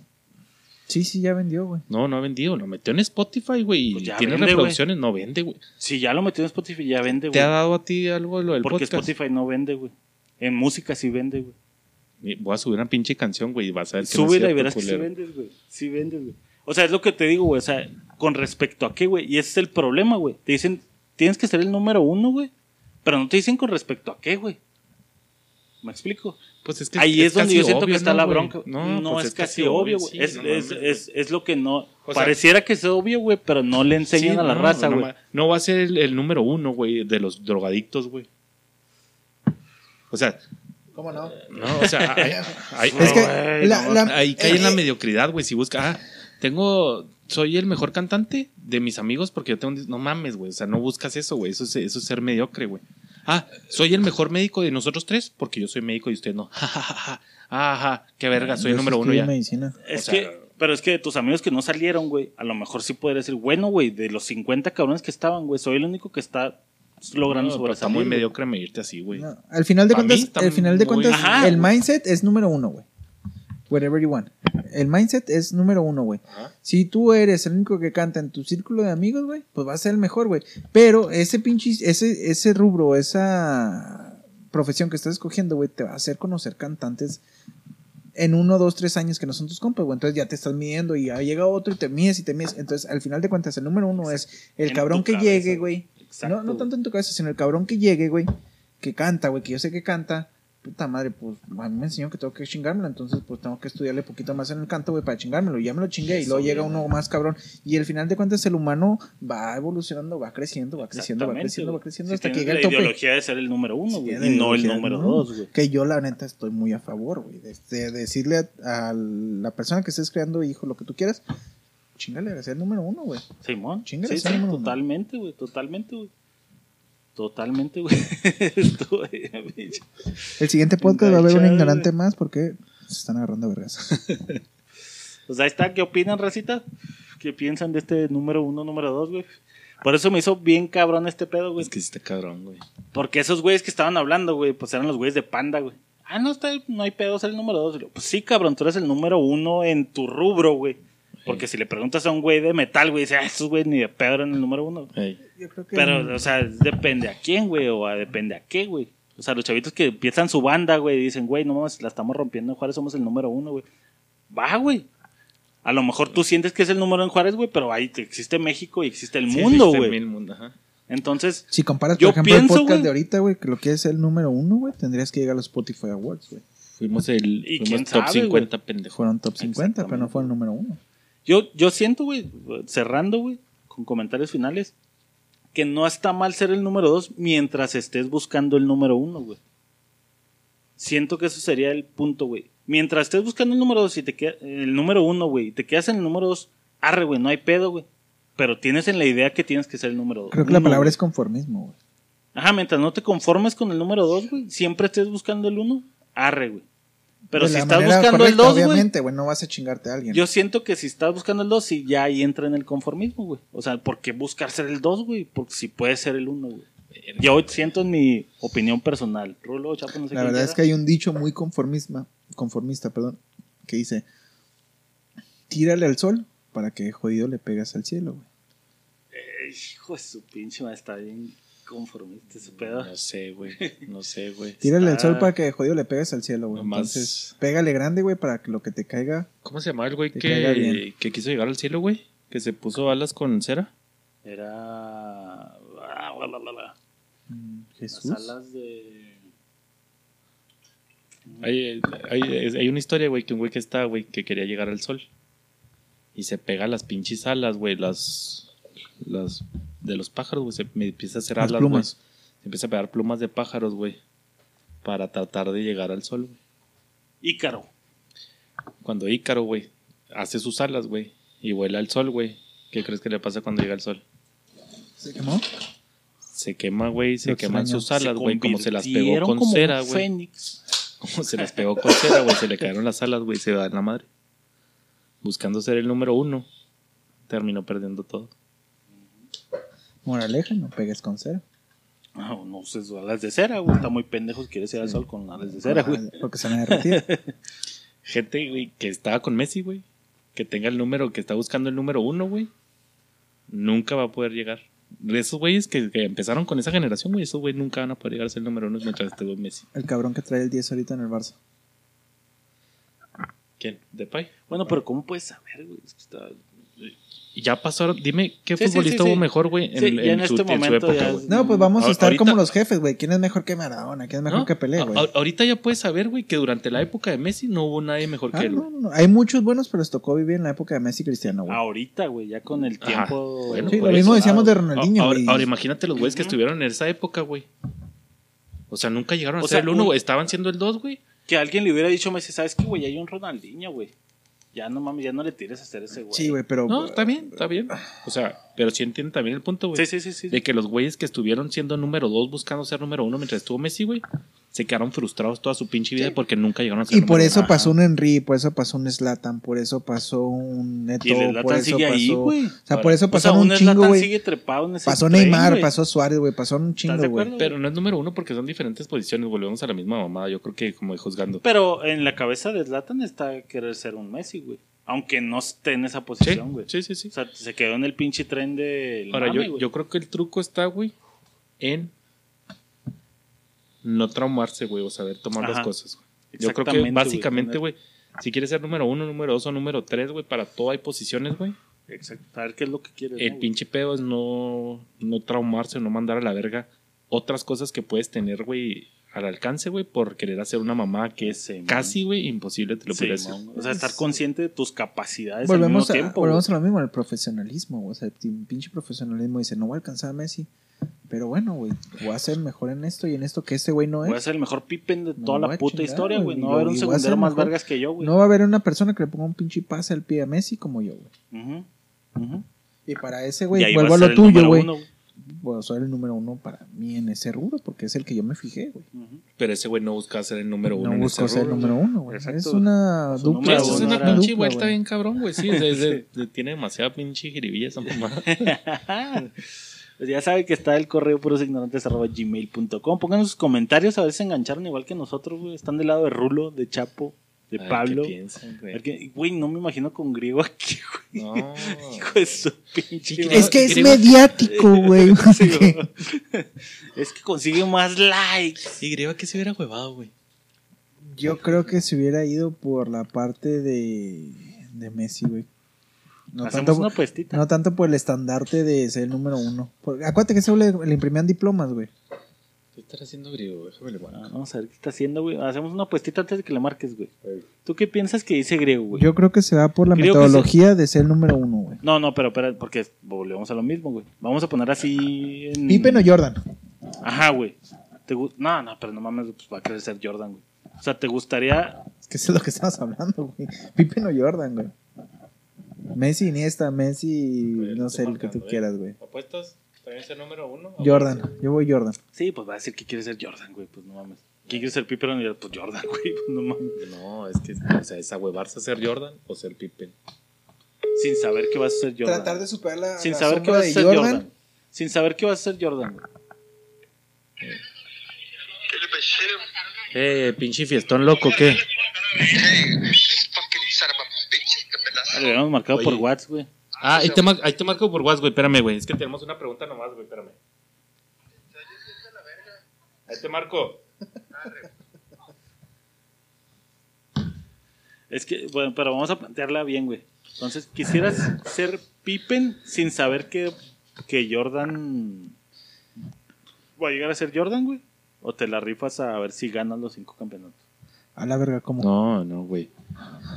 sí, sí, ya vendió, güey. No, no ha vendido. Lo metió en Spotify, güey. Pues y ya tiene vende, reproducciones. No vende, güey. Si ya lo metió en Spotify, ya vende, ¿Te güey. ha dado a ti algo lo del Porque podcast? Spotify no vende, güey. En música sí vende, güey. Voy a subir una pinche canción, güey. y Vas a ver que no Súbela y verás que sí vendes, güey. Sí vendes, güey. O sea, es lo que te digo, güey. O sea, con respecto a qué, güey. Y ese es el problema, güey. Te dicen, tienes que ser el número uno, güey. Pero no te dicen con respecto a qué, güey. ¿Me explico? Pues es que Ahí es, donde casi yo siento obvio, que está ¿no, la bronca. No, No, pues es, casi obvio, güey. sí, es, no es, es, es lo que no. O sea- pareciera que es obvio, güey, pero no le enseñan Sí, a la no, raza, no, güey. No va a ser el, el número uno, güey, de los drogadictos, güey. O sea, ¿Cómo no? no, o sea, (laughs) hay- hay- Es que güey, la, no, la- ahí cae en la mediocridad, güey. Si busca, ah, tengo, soy el mejor cantante de mis amigos porque yo tengo, no mames, güey. O sea, no buscas eso, güey. Eso es, eso es ser mediocre, güey. Ah, soy el mejor médico de nosotros tres porque yo soy médico y usted no. (laughs) Ja. Ajá, qué verga, soy el número uno ya. medicina. Es O sea- que, pero es que de tus amigos que no salieron, güey, a lo mejor sí podría decir, bueno, güey, de los 50 cabrones que estaban, güey, soy el único que está logrando No, está muy mediocre medirte así, güey. No, al final de cuentas, al final de cuentas, Ajá, el mindset es número uno, güey. Whatever you want. El mindset es número uno, güey. Ajá. Si tú eres el único que canta en tu círculo de amigos, güey, pues vas a ser el mejor, güey. Pero ese pinche, ese, ese rubro, esa profesión que estás escogiendo, güey, te va a hacer conocer cantantes en uno, dos, tres años que no son tus compas, güey. Entonces ya te estás midiendo y ya llega otro y te mides y te mides. Entonces, al final de cuentas, el número uno es el En cabrón que cabeza, llegue, güey. Exacto, No, no tanto en tu cabeza, sino el cabrón que llegue, güey. Que canta, güey, que yo sé que canta. Puta madre, pues a mí me enseñó que tengo que chingármelo. Entonces, pues tengo que estudiarle poquito más en el canto, güey, para chingármelo. Y ya me lo chingué. Y luego llega uno más cabrón. Y al final de cuentas, el humano va evolucionando, va creciendo, va creciendo, va creciendo, va creciendo Si hasta que llega el la tope. ideología de ser el número uno, güey, y no el número ¿no? dos, güey. Que yo, la neta, estoy muy a favor, güey. De, de decirle a, a la persona que estés creando, hijo, lo que tú quieras, chingale, a ser el número uno, güey. Simón. Chingale, Sí, sí, número totalmente, güey, totalmente, güey. Totalmente, güey. (laughs) El siguiente podcast va a haber un ignorante más porque se están agarrando a vergas. (laughs) Pues ahí está, ¿qué opinan, Racita? ¿Qué piensan de este número uno, número dos, güey? Por eso me hizo bien cabrón este pedo, güey. Es que sí está cabrón, güey. Porque esos güeyes que estaban hablando, güey, pues eran los güeyes de Panda, güey. Ah, no, está, no hay pedo ser el número dos. Pues sí, cabrón, tú eres el número uno en tu rubro, güey. Porque si le preguntas a un güey de metal, güey, dice, ah, esos güeyes ni de pedo eran el número uno. Ey. Yo creo que Pero, o sea, depende a quién, güey, o a depende a qué, güey. O sea, los chavitos que empiezan su banda, güey, y dicen, güey, no mames, la estamos rompiendo en Juárez, somos el número uno, güey. Va, güey. A lo mejor tú sientes que es el número en Juárez, güey, pero ahí te- existe México y existe el Sí, mundo, existe güey. mil mundo, ajá. Entonces, Si comparas, por Yo ejemplo, pienso, el podcast de ahorita, güey, que lo que es el número uno, güey, tendrías que llegar a los Spotify Awards, güey. Fuimos el ¿Y fuimos quién top sabe, 50, pendejo. Fueron top 50, pero no fue el número uno. Yo, yo siento, güey, cerrando, güey, con comentarios finales, que no está mal ser el número dos mientras estés buscando el número uno, güey. Siento que eso sería el punto, güey. Mientras estés buscando el número dos y te queda, el número uno, güey, y te quedas en el número dos, arre, güey, no hay pedo, güey. Pero tienes en la idea que tienes que ser el número dos. Creo que la palabra es conformismo, güey. Ajá, mientras no te conformes con el número dos, güey, siempre estés buscando el uno, arre, güey. Pero De si estás buscando el correcta, dos, güey, Obviamente, güey, no vas a chingarte a alguien. yo siento que si estás buscando el 2, sí, ya ahí entra en el conformismo, güey. O sea, ¿por qué buscar ser el 2, güey? Porque si puede ser el 1, güey. Yo siento en mi opinión personal. Rulo, Chapo, no sé la verdad es que hay un dicho muy conformista, conformista, perdón, que dice, tírale al sol para que jodido le pegas al cielo, güey. Ey, Hijo de su pinche madre, está bien conformista ese pedo. No sé, güey. No sé, güey. (laughs) Tírale al Está- sol para que jodido le pegues al cielo, güey. Nomás- Entonces, pégale grande, güey, para que lo que te caiga... ¿Cómo se llamaba el güey Que caiga que, bien. que quiso llegar al cielo, güey? Que se puso alas con cera. Era. ah, bla, bla, bla. mm, Las Jesús. alas de. Hay, hay, hay una historia, güey, que un güey que está, güey, que quería llegar al sol. Y se pega las pinches alas, güey, las, las de los pájaros, güey. Se me empieza a hacer Las alas, güey. plumas. Se empieza a pegar plumas de pájaros, güey. Para tratar de llegar al sol, güey. Ícaro. Cuando Ícaro, güey, hace sus alas, güey, y vuela al sol, güey. ¿Qué crees que le pasa cuando llega al sol? ¿Se quemó? Se quema, güey, se queman sus alas, güey, como se las pegó con como cera, güey. Fénix. Como se las pegó con cera, güey. Se le cayeron las alas, güey. Se va en la madre. Buscando ser el número uno. terminó perdiendo todo. Moraleja, no pegues con cero. No, no uses alas de cera, güey. Está muy pendejo si quieres ir al sol con alas de cera, güey. Porque se van a derretir. (laughs) Gente, güey, que estaba con Messi, güey. Que tenga el número, que está buscando el número uno, güey. Nunca va a poder llegar. De esos güeyes que, que empezaron con esa generación, güey, esos güeyes nunca van a poder llegar a ser el número uno mientras esté con Messi. El cabrón que trae el 10 ahorita en el Barça. ¿Quién? ¿Depay? Bueno, pero ¿cómo puedes saber, güey? Es que está... Ya pasaron, dime, ¿qué Sí, futbolista sí, sí. hubo mejor, güey, en, en en su, este en su momento época, ya güey? es- No, pues vamos a A- estar ahorita- como los jefes, güey. ¿Quién es mejor que Maradona? ¿Quién es mejor ¿No? que Pelé, güey? Ahorita ya puedes saber, güey, que durante la época de Messi no hubo nadie mejor Ah, que él. no, no, no. Hay muchos buenos, pero les tocó vivir en la época de Messi y Cristiano, güey. Ahorita, güey, ya con el tiempo... Bueno, sí, lo mismo decíamos de Ah, Ronaldinho, ahora, güey. ahora imagínate los güeyes que estuvieron en esa época, güey. O sea, nunca llegaron a O ser sea, el uno, güey. Estaban siendo el dos, güey. Que alguien le hubiera dicho a Messi, ¿sabes qué, güey? Hay un Ronaldinho, güey. Ya no mames, ya no le tires a hacer ese, güey. Sí, güey, pero... No, está bien, está bien. O sea, pero sí entienden también el punto, güey. Sí, sí, sí, sí. De que los güeyes que estuvieron siendo número dos buscando ser número uno mientras estuvo Messi, güey, se quedaron frustrados toda su pinche vida porque nunca llegaron a ser Y por eso pasó un Henry, por eso pasó un Slatan, por eso pasó un Neto, Y el por eso sigue pasó... ahí, güey. O sea, por eso O sea, pasaron un un chingo, güey. Pasó tren, Neymar, pasó Suárez, güey, pasó un chingo, de güey. Pero no es número uno porque son diferentes posiciones. Volvemos a la misma mamada. Yo creo que como juzgando. Pero en la cabeza de Zlatan está querer ser un Messi, güey. Aunque no esté en esa posición, güey. sí, sí, sí. O sea, se quedó en el pinche tren del Ahora, mame, yo, yo creo que el truco está, güey, en no traumarse, güey, o saber tomar las cosas, güey. Yo creo que básicamente, güey. si quieres ser número uno, número dos o número tres, güey, para todo hay posiciones, güey. Exacto. Saber qué es lo que quieres. El ¿no, pinche pedo es no, no traumarse, no mandar a la verga otras cosas que puedes tener, güey, al alcance, güey, por querer hacer una mamá que es Sí, casi, güey, imposible te lo Sí, pudiera decir. mon. O sea, estar consciente de tus capacidades Volvemos, al a, tiempo. volvemos a lo mismo, al profesionalismo. O sea, el pin- pinche profesionalismo dice, no voy a alcanzar a Messi. Pero bueno, güey, voy a ser mejor en esto y en esto que este güey no Voy a es. ser el mejor Pippen de toda voy la a puta chingar, historia, güey. No va a haber un voy a ser segundero más mejor. vergas que yo, güey. No va a haber una persona que le ponga un pinche pase al pie a Messi como yo, güey. Ujú. Y para ese, güey, vuelvo a a lo ser el tuyo, número güey. uno, Bueno, soy el número uno para mí en ese rubro porque es el que yo me fijé, güey. Pero ese güey no busca ser el número uno No en ese ser el número uno, güey. Es una dupla. Eso es una pinche vuelta bien cabrón, güey. Sí, (laughs) tiene demasiada pinche jiribilla esa mamada. (laughs) Pues ya saben que está el correo purosignorantes.gmail.com. Pongan sus comentarios a ver si se engancharon igual que nosotros, güey. Están del lado de Rulo, de Chapo, de A ver Pablo. ¿Qué piensan, A güey? ver Güey, no me imagino con griego aquí, güey. No. (laughs) Hijo de su pinche. Es que es Griego- mediático, (laughs) güey. (laughs) Sí, es que consigue más likes. Y creo que se hubiera huevado, güey. Yo creo que se hubiera ido por la parte de, de Messi, güey. No Hacemos tanto, una puestita. no tanto por el estandarte de ser el número uno. Porque, acuérdate que eso le, le imprimían diplomas, güey. ¿Qué estará haciendo griego? Déjame le Ah, vamos a ver qué está haciendo, güey. Hacemos una puestita antes de que le marques, güey. ¿Tú qué piensas que dice griego, güey? Yo creo que se va por la Creo metodología de ser el número uno, güey. No, no, pero espera, porque volvemos a lo mismo, güey. Vamos a poner así. En... Pippen o Jordan. Ajá, güey. ¿Te gu- No, no, pero no mames, pues va a querer ser Jordan, güey. O sea, ¿te gustaría Es que eso es lo que estamos hablando, güey. Pippen o Jordan, güey. Messi, Iniesta, Messi, no sé, el que tú ¿eh? quieras, güey. ¿Apuestas? ¿También es el número uno? Jordan, yo voy Jordan. Sí, pues va a decir que quiere ser Jordan, güey. Pues no mames. ¿Quién quiere ser Pippen? Pues Jordan, (laughs) güey. Pues no mames. No, es que, o sea, es ahuevarse a ser Jordan o ser Pippen. Sin saber que vas a ser Jordan. Tratar de superar la, Sin la saber que vas a ser Jordan. Jordan. Sin saber que vas a ser Jordan, güey. Eh, pinche fiestón loco, ¿qué? Ah, habíamos marcado Oye. por WhatsApp, güey. Ah, ahí te, mar- ahí te marco por WhatsApp, güey. Espérame, güey. Es que tenemos una pregunta nomás, güey. Espérame. Ahí te marco. Es que, bueno, pero vamos a plantearla bien, güey. Entonces, ¿quisieras ser Pippen sin saber que, que Jordan va a llegar a ser Jordan, güey? ¿O te la rifas a ver si ganas los cinco campeonatos? A la verga, ¿cómo? No, no, güey.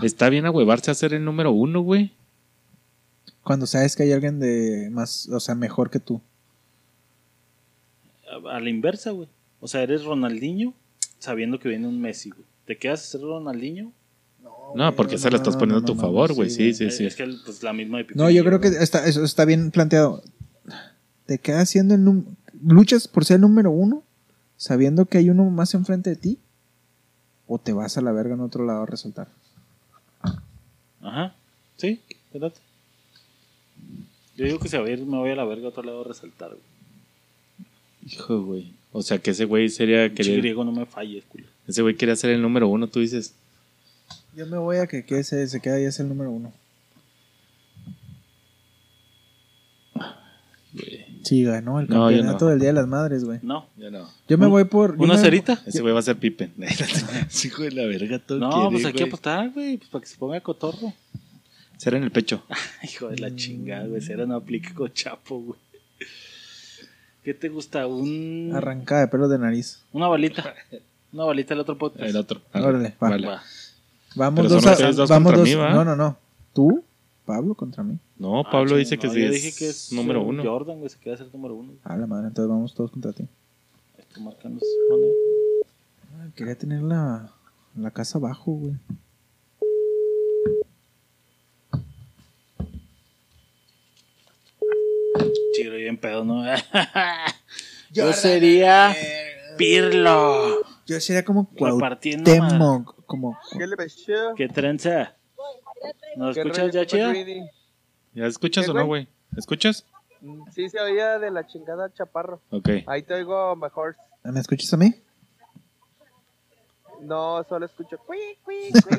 Está bien ahuevarse a ser el número uno, güey. Cuando sabes que hay alguien de más, o sea, mejor que tú. A, a la inversa, güey. O sea, eres Ronaldinho sabiendo que viene un Messi, güey. ¿Te quedas a ser Ronaldinho? No, porque esa la estás poniendo a tu favor, güey. Sí, sí, Eh, sí. Es que pues, la misma de No, yo creo que está, eso está bien planteado. Te quedas siendo el número. Luchas por ser el número uno, sabiendo que hay uno más enfrente de ti, o te vas a la verga en otro lado a resaltar. Ajá. Sí, espérate. Yo digo que se va a ir, me voy a la verga a otro lado a resaltar, güey. Hijo, güey. O sea, que ese güey sería. Pinche Quería, griego no me falles, culo. ese güey quería ser el número uno, tú dices. Yo me voy a que, que ese se queda y es el número uno. Güey. Sí, ganó el No, yo campeonato no. del Día de las Madres, güey. No. Ya no. Yo me ¿Un- voy por. yo ¿Una me- cerita? Ese güey va a ser Pippen. (laughs) Hijo de la verga, todo No, quiere, pues güey. apostar, güey, pues para que se ponga cotorro. Ser en el pecho. (laughs) Hijo de la chingada, güey. Será no aplica con Chapo, güey. ¿Qué te gusta? Un... Arrancada de pelo de nariz. Una balita. Una balita el otro podcast. El otro. Órale, va. Vale. Va. Vamos Pero dos son a. ustedes dos vamos contra dos. mí, ¿va? no, no, no. ¿Tú? Pablo contra mí. No, Ah, Pablo dice que no, sí yo es, dije que es número eh, uno. Jordan, güey, se queda ser número uno. A la madre, entonces vamos todos contra ti. Esto pone. Ay, quería tener la, la casa abajo, güey. Chido, bien pedo, ¿no? (laughs) Yo sería Pirlo. Yo sería como Cuauhtémoc. Como. ¿Qué le pasó? ¿Qué trenza? ¿Nos ¿Qué escuchas ya, chida? Greedy? ¿Ya escuchas ¿Qué, o no, güey? ¿Escuchas? Mm, Sí, se oía de la chingada chaparro. Ok. Ahí te oigo mejor. ¿Me escuchas a mí? No, solo escucho. cui, cui, cui.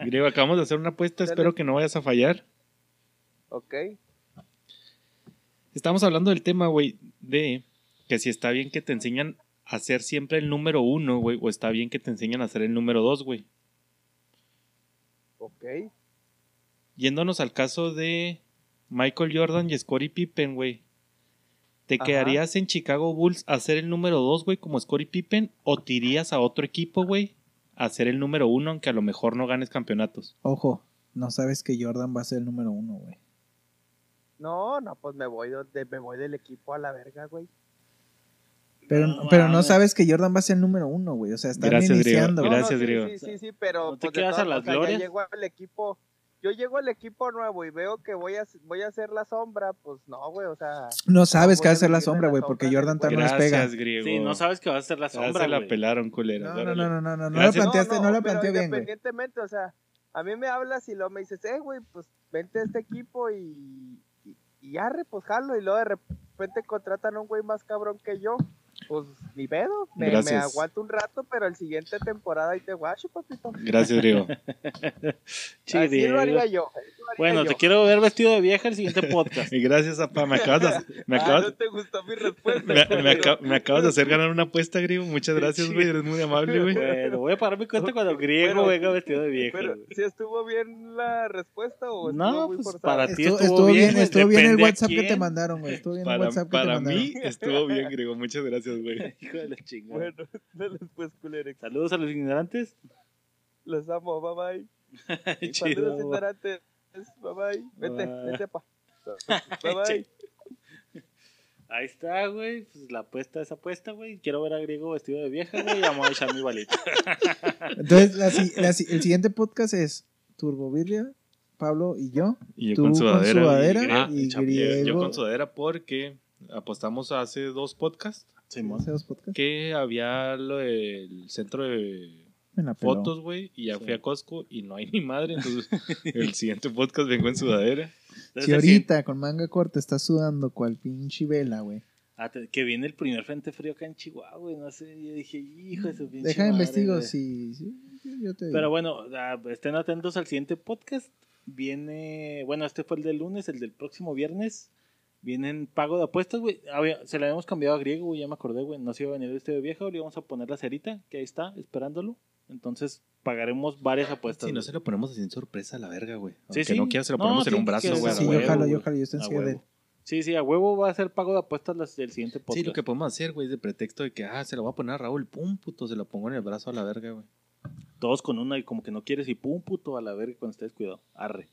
(laughs) Griego, acabamos de hacer una apuesta. Dale. Espero que no vayas a fallar. ok. Estamos hablando del tema, güey, de que si está bien que te enseñan a ser siempre el número uno, güey, o está bien que te enseñan a ser el número dos, güey. Ok. Yéndonos al caso de Michael Jordan y Scottie Pippen, güey. ¿Te Ajá. quedarías en Chicago Bulls a ser el número dos, güey, como Scottie Pippen? ¿O te irías a otro equipo, güey, a ser el número uno, aunque a lo mejor no ganes campeonatos? Ojo, no sabes que Jordan va a ser el número uno, güey. No, no, pues me voy, de, me voy del equipo a la verga, güey. Pero No pero no sabes que Jordan va a ser el número uno, güey. O sea, están Gracias, Griego. iniciando. No, güey. Gracias, no, sí, Griego. Sí, sí, sí, pero ¿No te pues, de quedas a las glorias? Ya llego al equipo. Yo llego al equipo nuevo y veo que voy a voy a hacer la sombra, pues no, güey, o sea, No sabes No que va a ser la sombra, güey, porque Jordan también nos pega. Gracias, Griego. Sí, no sabes que va a ser la Ya sombra, se la pelaron, culera. No, no, no, no, no, no, no lo planteaste, no, lo planteé bien. Independientemente, o sea, a mí me hablas y luego me dices, eh, güey, pues vente a este equipo y, y, y arre, pues jalo, y luego de repente contratan a un güey más cabrón que yo. Pues ni pedo, me, me aguanto un rato, pero el siguiente temporada ahí te guacho, papito. Gracias, Griego. (laughs) Así lo haría yo. así lo haría Bueno, yo. te quiero ver vestido de vieja el siguiente (laughs) podcast. Y gracias, apa. Me acabas de, (laughs) me Ah, acabas, no te gustó mi respuesta. me, me me acabas de hacer ganar una apuesta, Griego. Muchas gracias, güey. Eres muy amable, güey. Bueno, voy a parar mi cuenta cuando griego Bueno, venga vestido de vieja. Pero. ¿sí estuvo bien la respuesta o estuvo No, muy pues forzada? para ti Estuvo, estuvo, bien, estuvo bien el WhatsApp que te mandaron, güey. Estuvo bien el Para, WhatsApp que te para mandaron. mí estuvo bien, Griego. Muchas gracias, güey. (laughs) Hijo de la chingada. Bueno, (laughs) dale pues, culerex. Saludos a los ignorantes. Los amo, bye bye. (laughs) Chido, Saludos ignorantes. Bye bye. Vete, Bye. vete, pa. Bye bye. Ahí está, güey. Pues la apuesta es apuesta, güey. Quiero ver a griego vestido de vieja, güey. y Vamos a echar mi balita. Entonces, la la el siguiente podcast es Turbo Birria, Pablo y yo. Y yo Tú con con sudadera. sudadera y, ah, y griego. yo con sudadera porque apostamos hace dos podcasts Simón. Hace dos podcasts. que había lo del centro de fotos, güey, y ya Sí. fui a Costco y no hay (laughs) ni madre, entonces (laughs) el siguiente podcast vengo en sudadera. Si ahorita con manga corta estás sudando cual pinche vela, güey. Ah, que viene el primer frente frío acá en Chihuahua, güey. No sé. Yo dije, hijo de su pinche Deja madre, investigo si- yo te digo. Pero bueno, ah, estén atentos al siguiente podcast. Viene, bueno, este fue el del lunes, el del próximo viernes. Vienen pago de apuestas, güey. Se la habíamos cambiado a griego, güey, ya me acordé, güey. No se iba a venir este de viejo, le íbamos a poner la cerita, que ahí está, esperándolo. Entonces pagaremos varias apuestas. Si no güey. se lo ponemos así en sorpresa a la verga, güey. Sí, Aunque sí. no quiera, se lo No, ponemos en un brazo, güey. sí, yo jalo, yo jalo, yo estoy A encima de. Sí, sí, a huevo va a ser pago de apuestas las del siguiente podcast. Sí, lo que podemos hacer, güey, es de pretexto de que, ah, se lo va a poner a Raúl, pum, puto, se lo pongo en el brazo a la verga, güey. Todos con una y como que no quieres y pum, puto, a la verga cuando estés cuidado. Arre.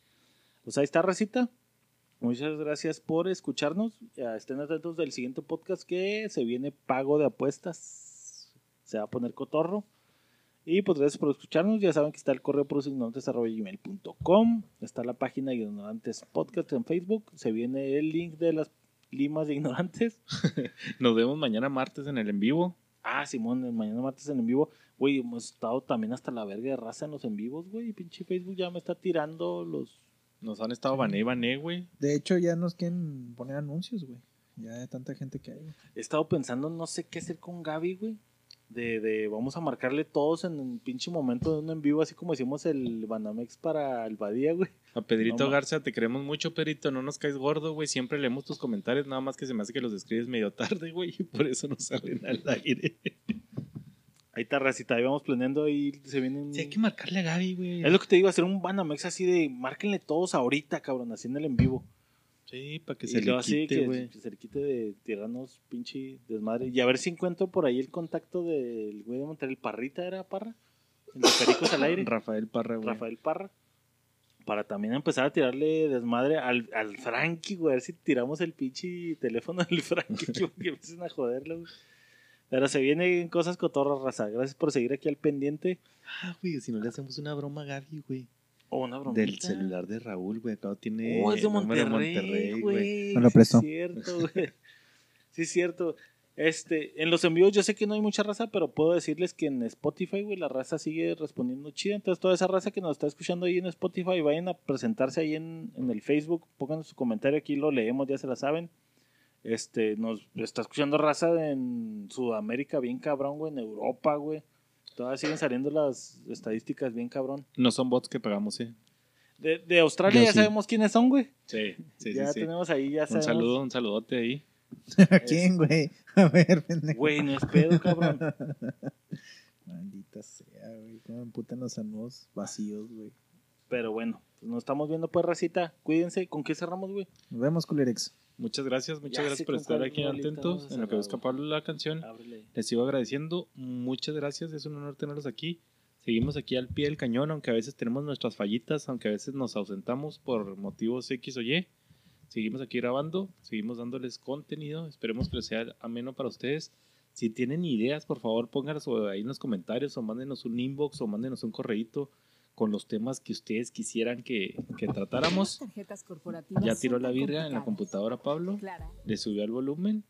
Pues ahí está, recita. Muchas gracias por escucharnos. Estén atentos del siguiente podcast que se viene pago de apuestas. Se va a poner cotorro. Y pues gracias por escucharnos. Ya saben que está el correo gmail.com Está la página de Ignorantes Podcast en Facebook. Se viene el link de las limas de ignorantes. (laughs) Nos vemos mañana martes en el en vivo. Ah, Simón, el mañana martes en en vivo. Güey, hemos estado también hasta la verga de raza en los en vivos, güey. Pinche Facebook ya me está tirando los Nos han estado bané y bané, güey. De hecho, ya nos quieren poner anuncios, güey. Ya de tanta gente que hay. güey. He estado pensando, no sé qué hacer con Gaby, güey. De, de vamos a marcarle todos en un pinche momento de un en vivo, así como hicimos el Banamex para el Badía, güey. A Pedrito No, Garza, te queremos mucho, Pedrito. No nos caes gordo, güey. Siempre leemos tus comentarios, nada más que se me hace que los escribes medio (laughs) tarde, güey. Y por eso no salen al aire. Ahí está, racita, ahí vamos planeando y se vienen... Sí, hay que marcarle a Gaby, güey. Es lo que te digo, hacer un Banamex así de, márquenle todos ahorita, cabrón, así en el en vivo. Sí, para que se le quite, que, güey. que se le quite de tirarnos pinche desmadre. Y a ver si encuentro por ahí el contacto del güey de Monterrey, el Parrita era Parra, el de Pericos al aire. (laughs) Rafael Parra, güey. Rafael Parra. Para también empezar a tirarle desmadre al, al Frankie, güey. A ver si tiramos el pinche teléfono del Frankie, (laughs) que, que empiecen a joderlo, güey. Pero se vienen cosas cotorras, raza. Gracias por seguir aquí al pendiente. Ah, güey, si no le hacemos una broma a Gaby, güey. O una bromita. Del celular de Raúl, güey. Acá tiene. Oh, es de número Monterrey, güey. Me lo Sí prestó. es cierto, güey. Sí, es cierto. Este, en los envíos yo sé que no hay mucha raza, pero puedo decirles que en Spotify, güey, la raza sigue respondiendo chida. Entonces, toda esa raza que nos está escuchando ahí en Spotify, vayan a presentarse ahí en, en el Facebook, pongan su comentario aquí, lo leemos, ya se la saben. Este, nos está escuchando raza en Sudamérica bien cabrón, güey, en Europa, güey. Todavía siguen saliendo las estadísticas bien cabrón. No son bots que pagamos, eh. De, de Australia Yo ya sí. sabemos quiénes son, güey. Sí, sí, ya sí. sí. tenemos ahí, ya Un sabemos. saludo, un saludote ahí. (laughs) ¿A quién, güey? A ver, pendejo. Güey, no es pedo, cabrón. (laughs) Maldita sea, güey. Cómo emputan los saludos vacíos, güey. Pero bueno, pues nos estamos viendo pues, racita. Cuídense. ¿Con qué cerramos, güey? Nos vemos, culerex. Muchas gracias, muchas Ya gracias por estar aquí atentos en lo que busca. Pablo la canción. Ábrele. Les sigo agradeciendo, muchas gracias, es un honor tenerlos aquí. Seguimos aquí al pie del cañón, aunque a veces tenemos nuestras fallitas, aunque a veces nos ausentamos por motivos X o Y. Seguimos aquí grabando, seguimos dándoles contenido, esperemos que les sea ameno para ustedes. Si tienen ideas, por favor, pónganlas ahí en los comentarios o mándenos un inbox o mándenos un correíto con los temas que ustedes quisieran que, que tratáramos. Tarjetas corporativas Ya tiró la birria en la computadora, Pablo Clara, le subió el volumen,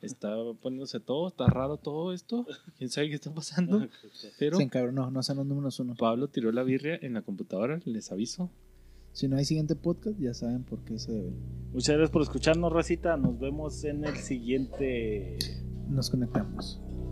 está poniéndose todo, está raro todo esto, quién sabe qué está pasando, (laughs) pero Se encabronó, no son los números uno. Pablo tiró la birria en la computadora, les aviso. Si no hay siguiente podcast, ya saben por qué se debe. Muchas gracias por escucharnos, racita. Nos vemos en el siguiente. Nos conectamos.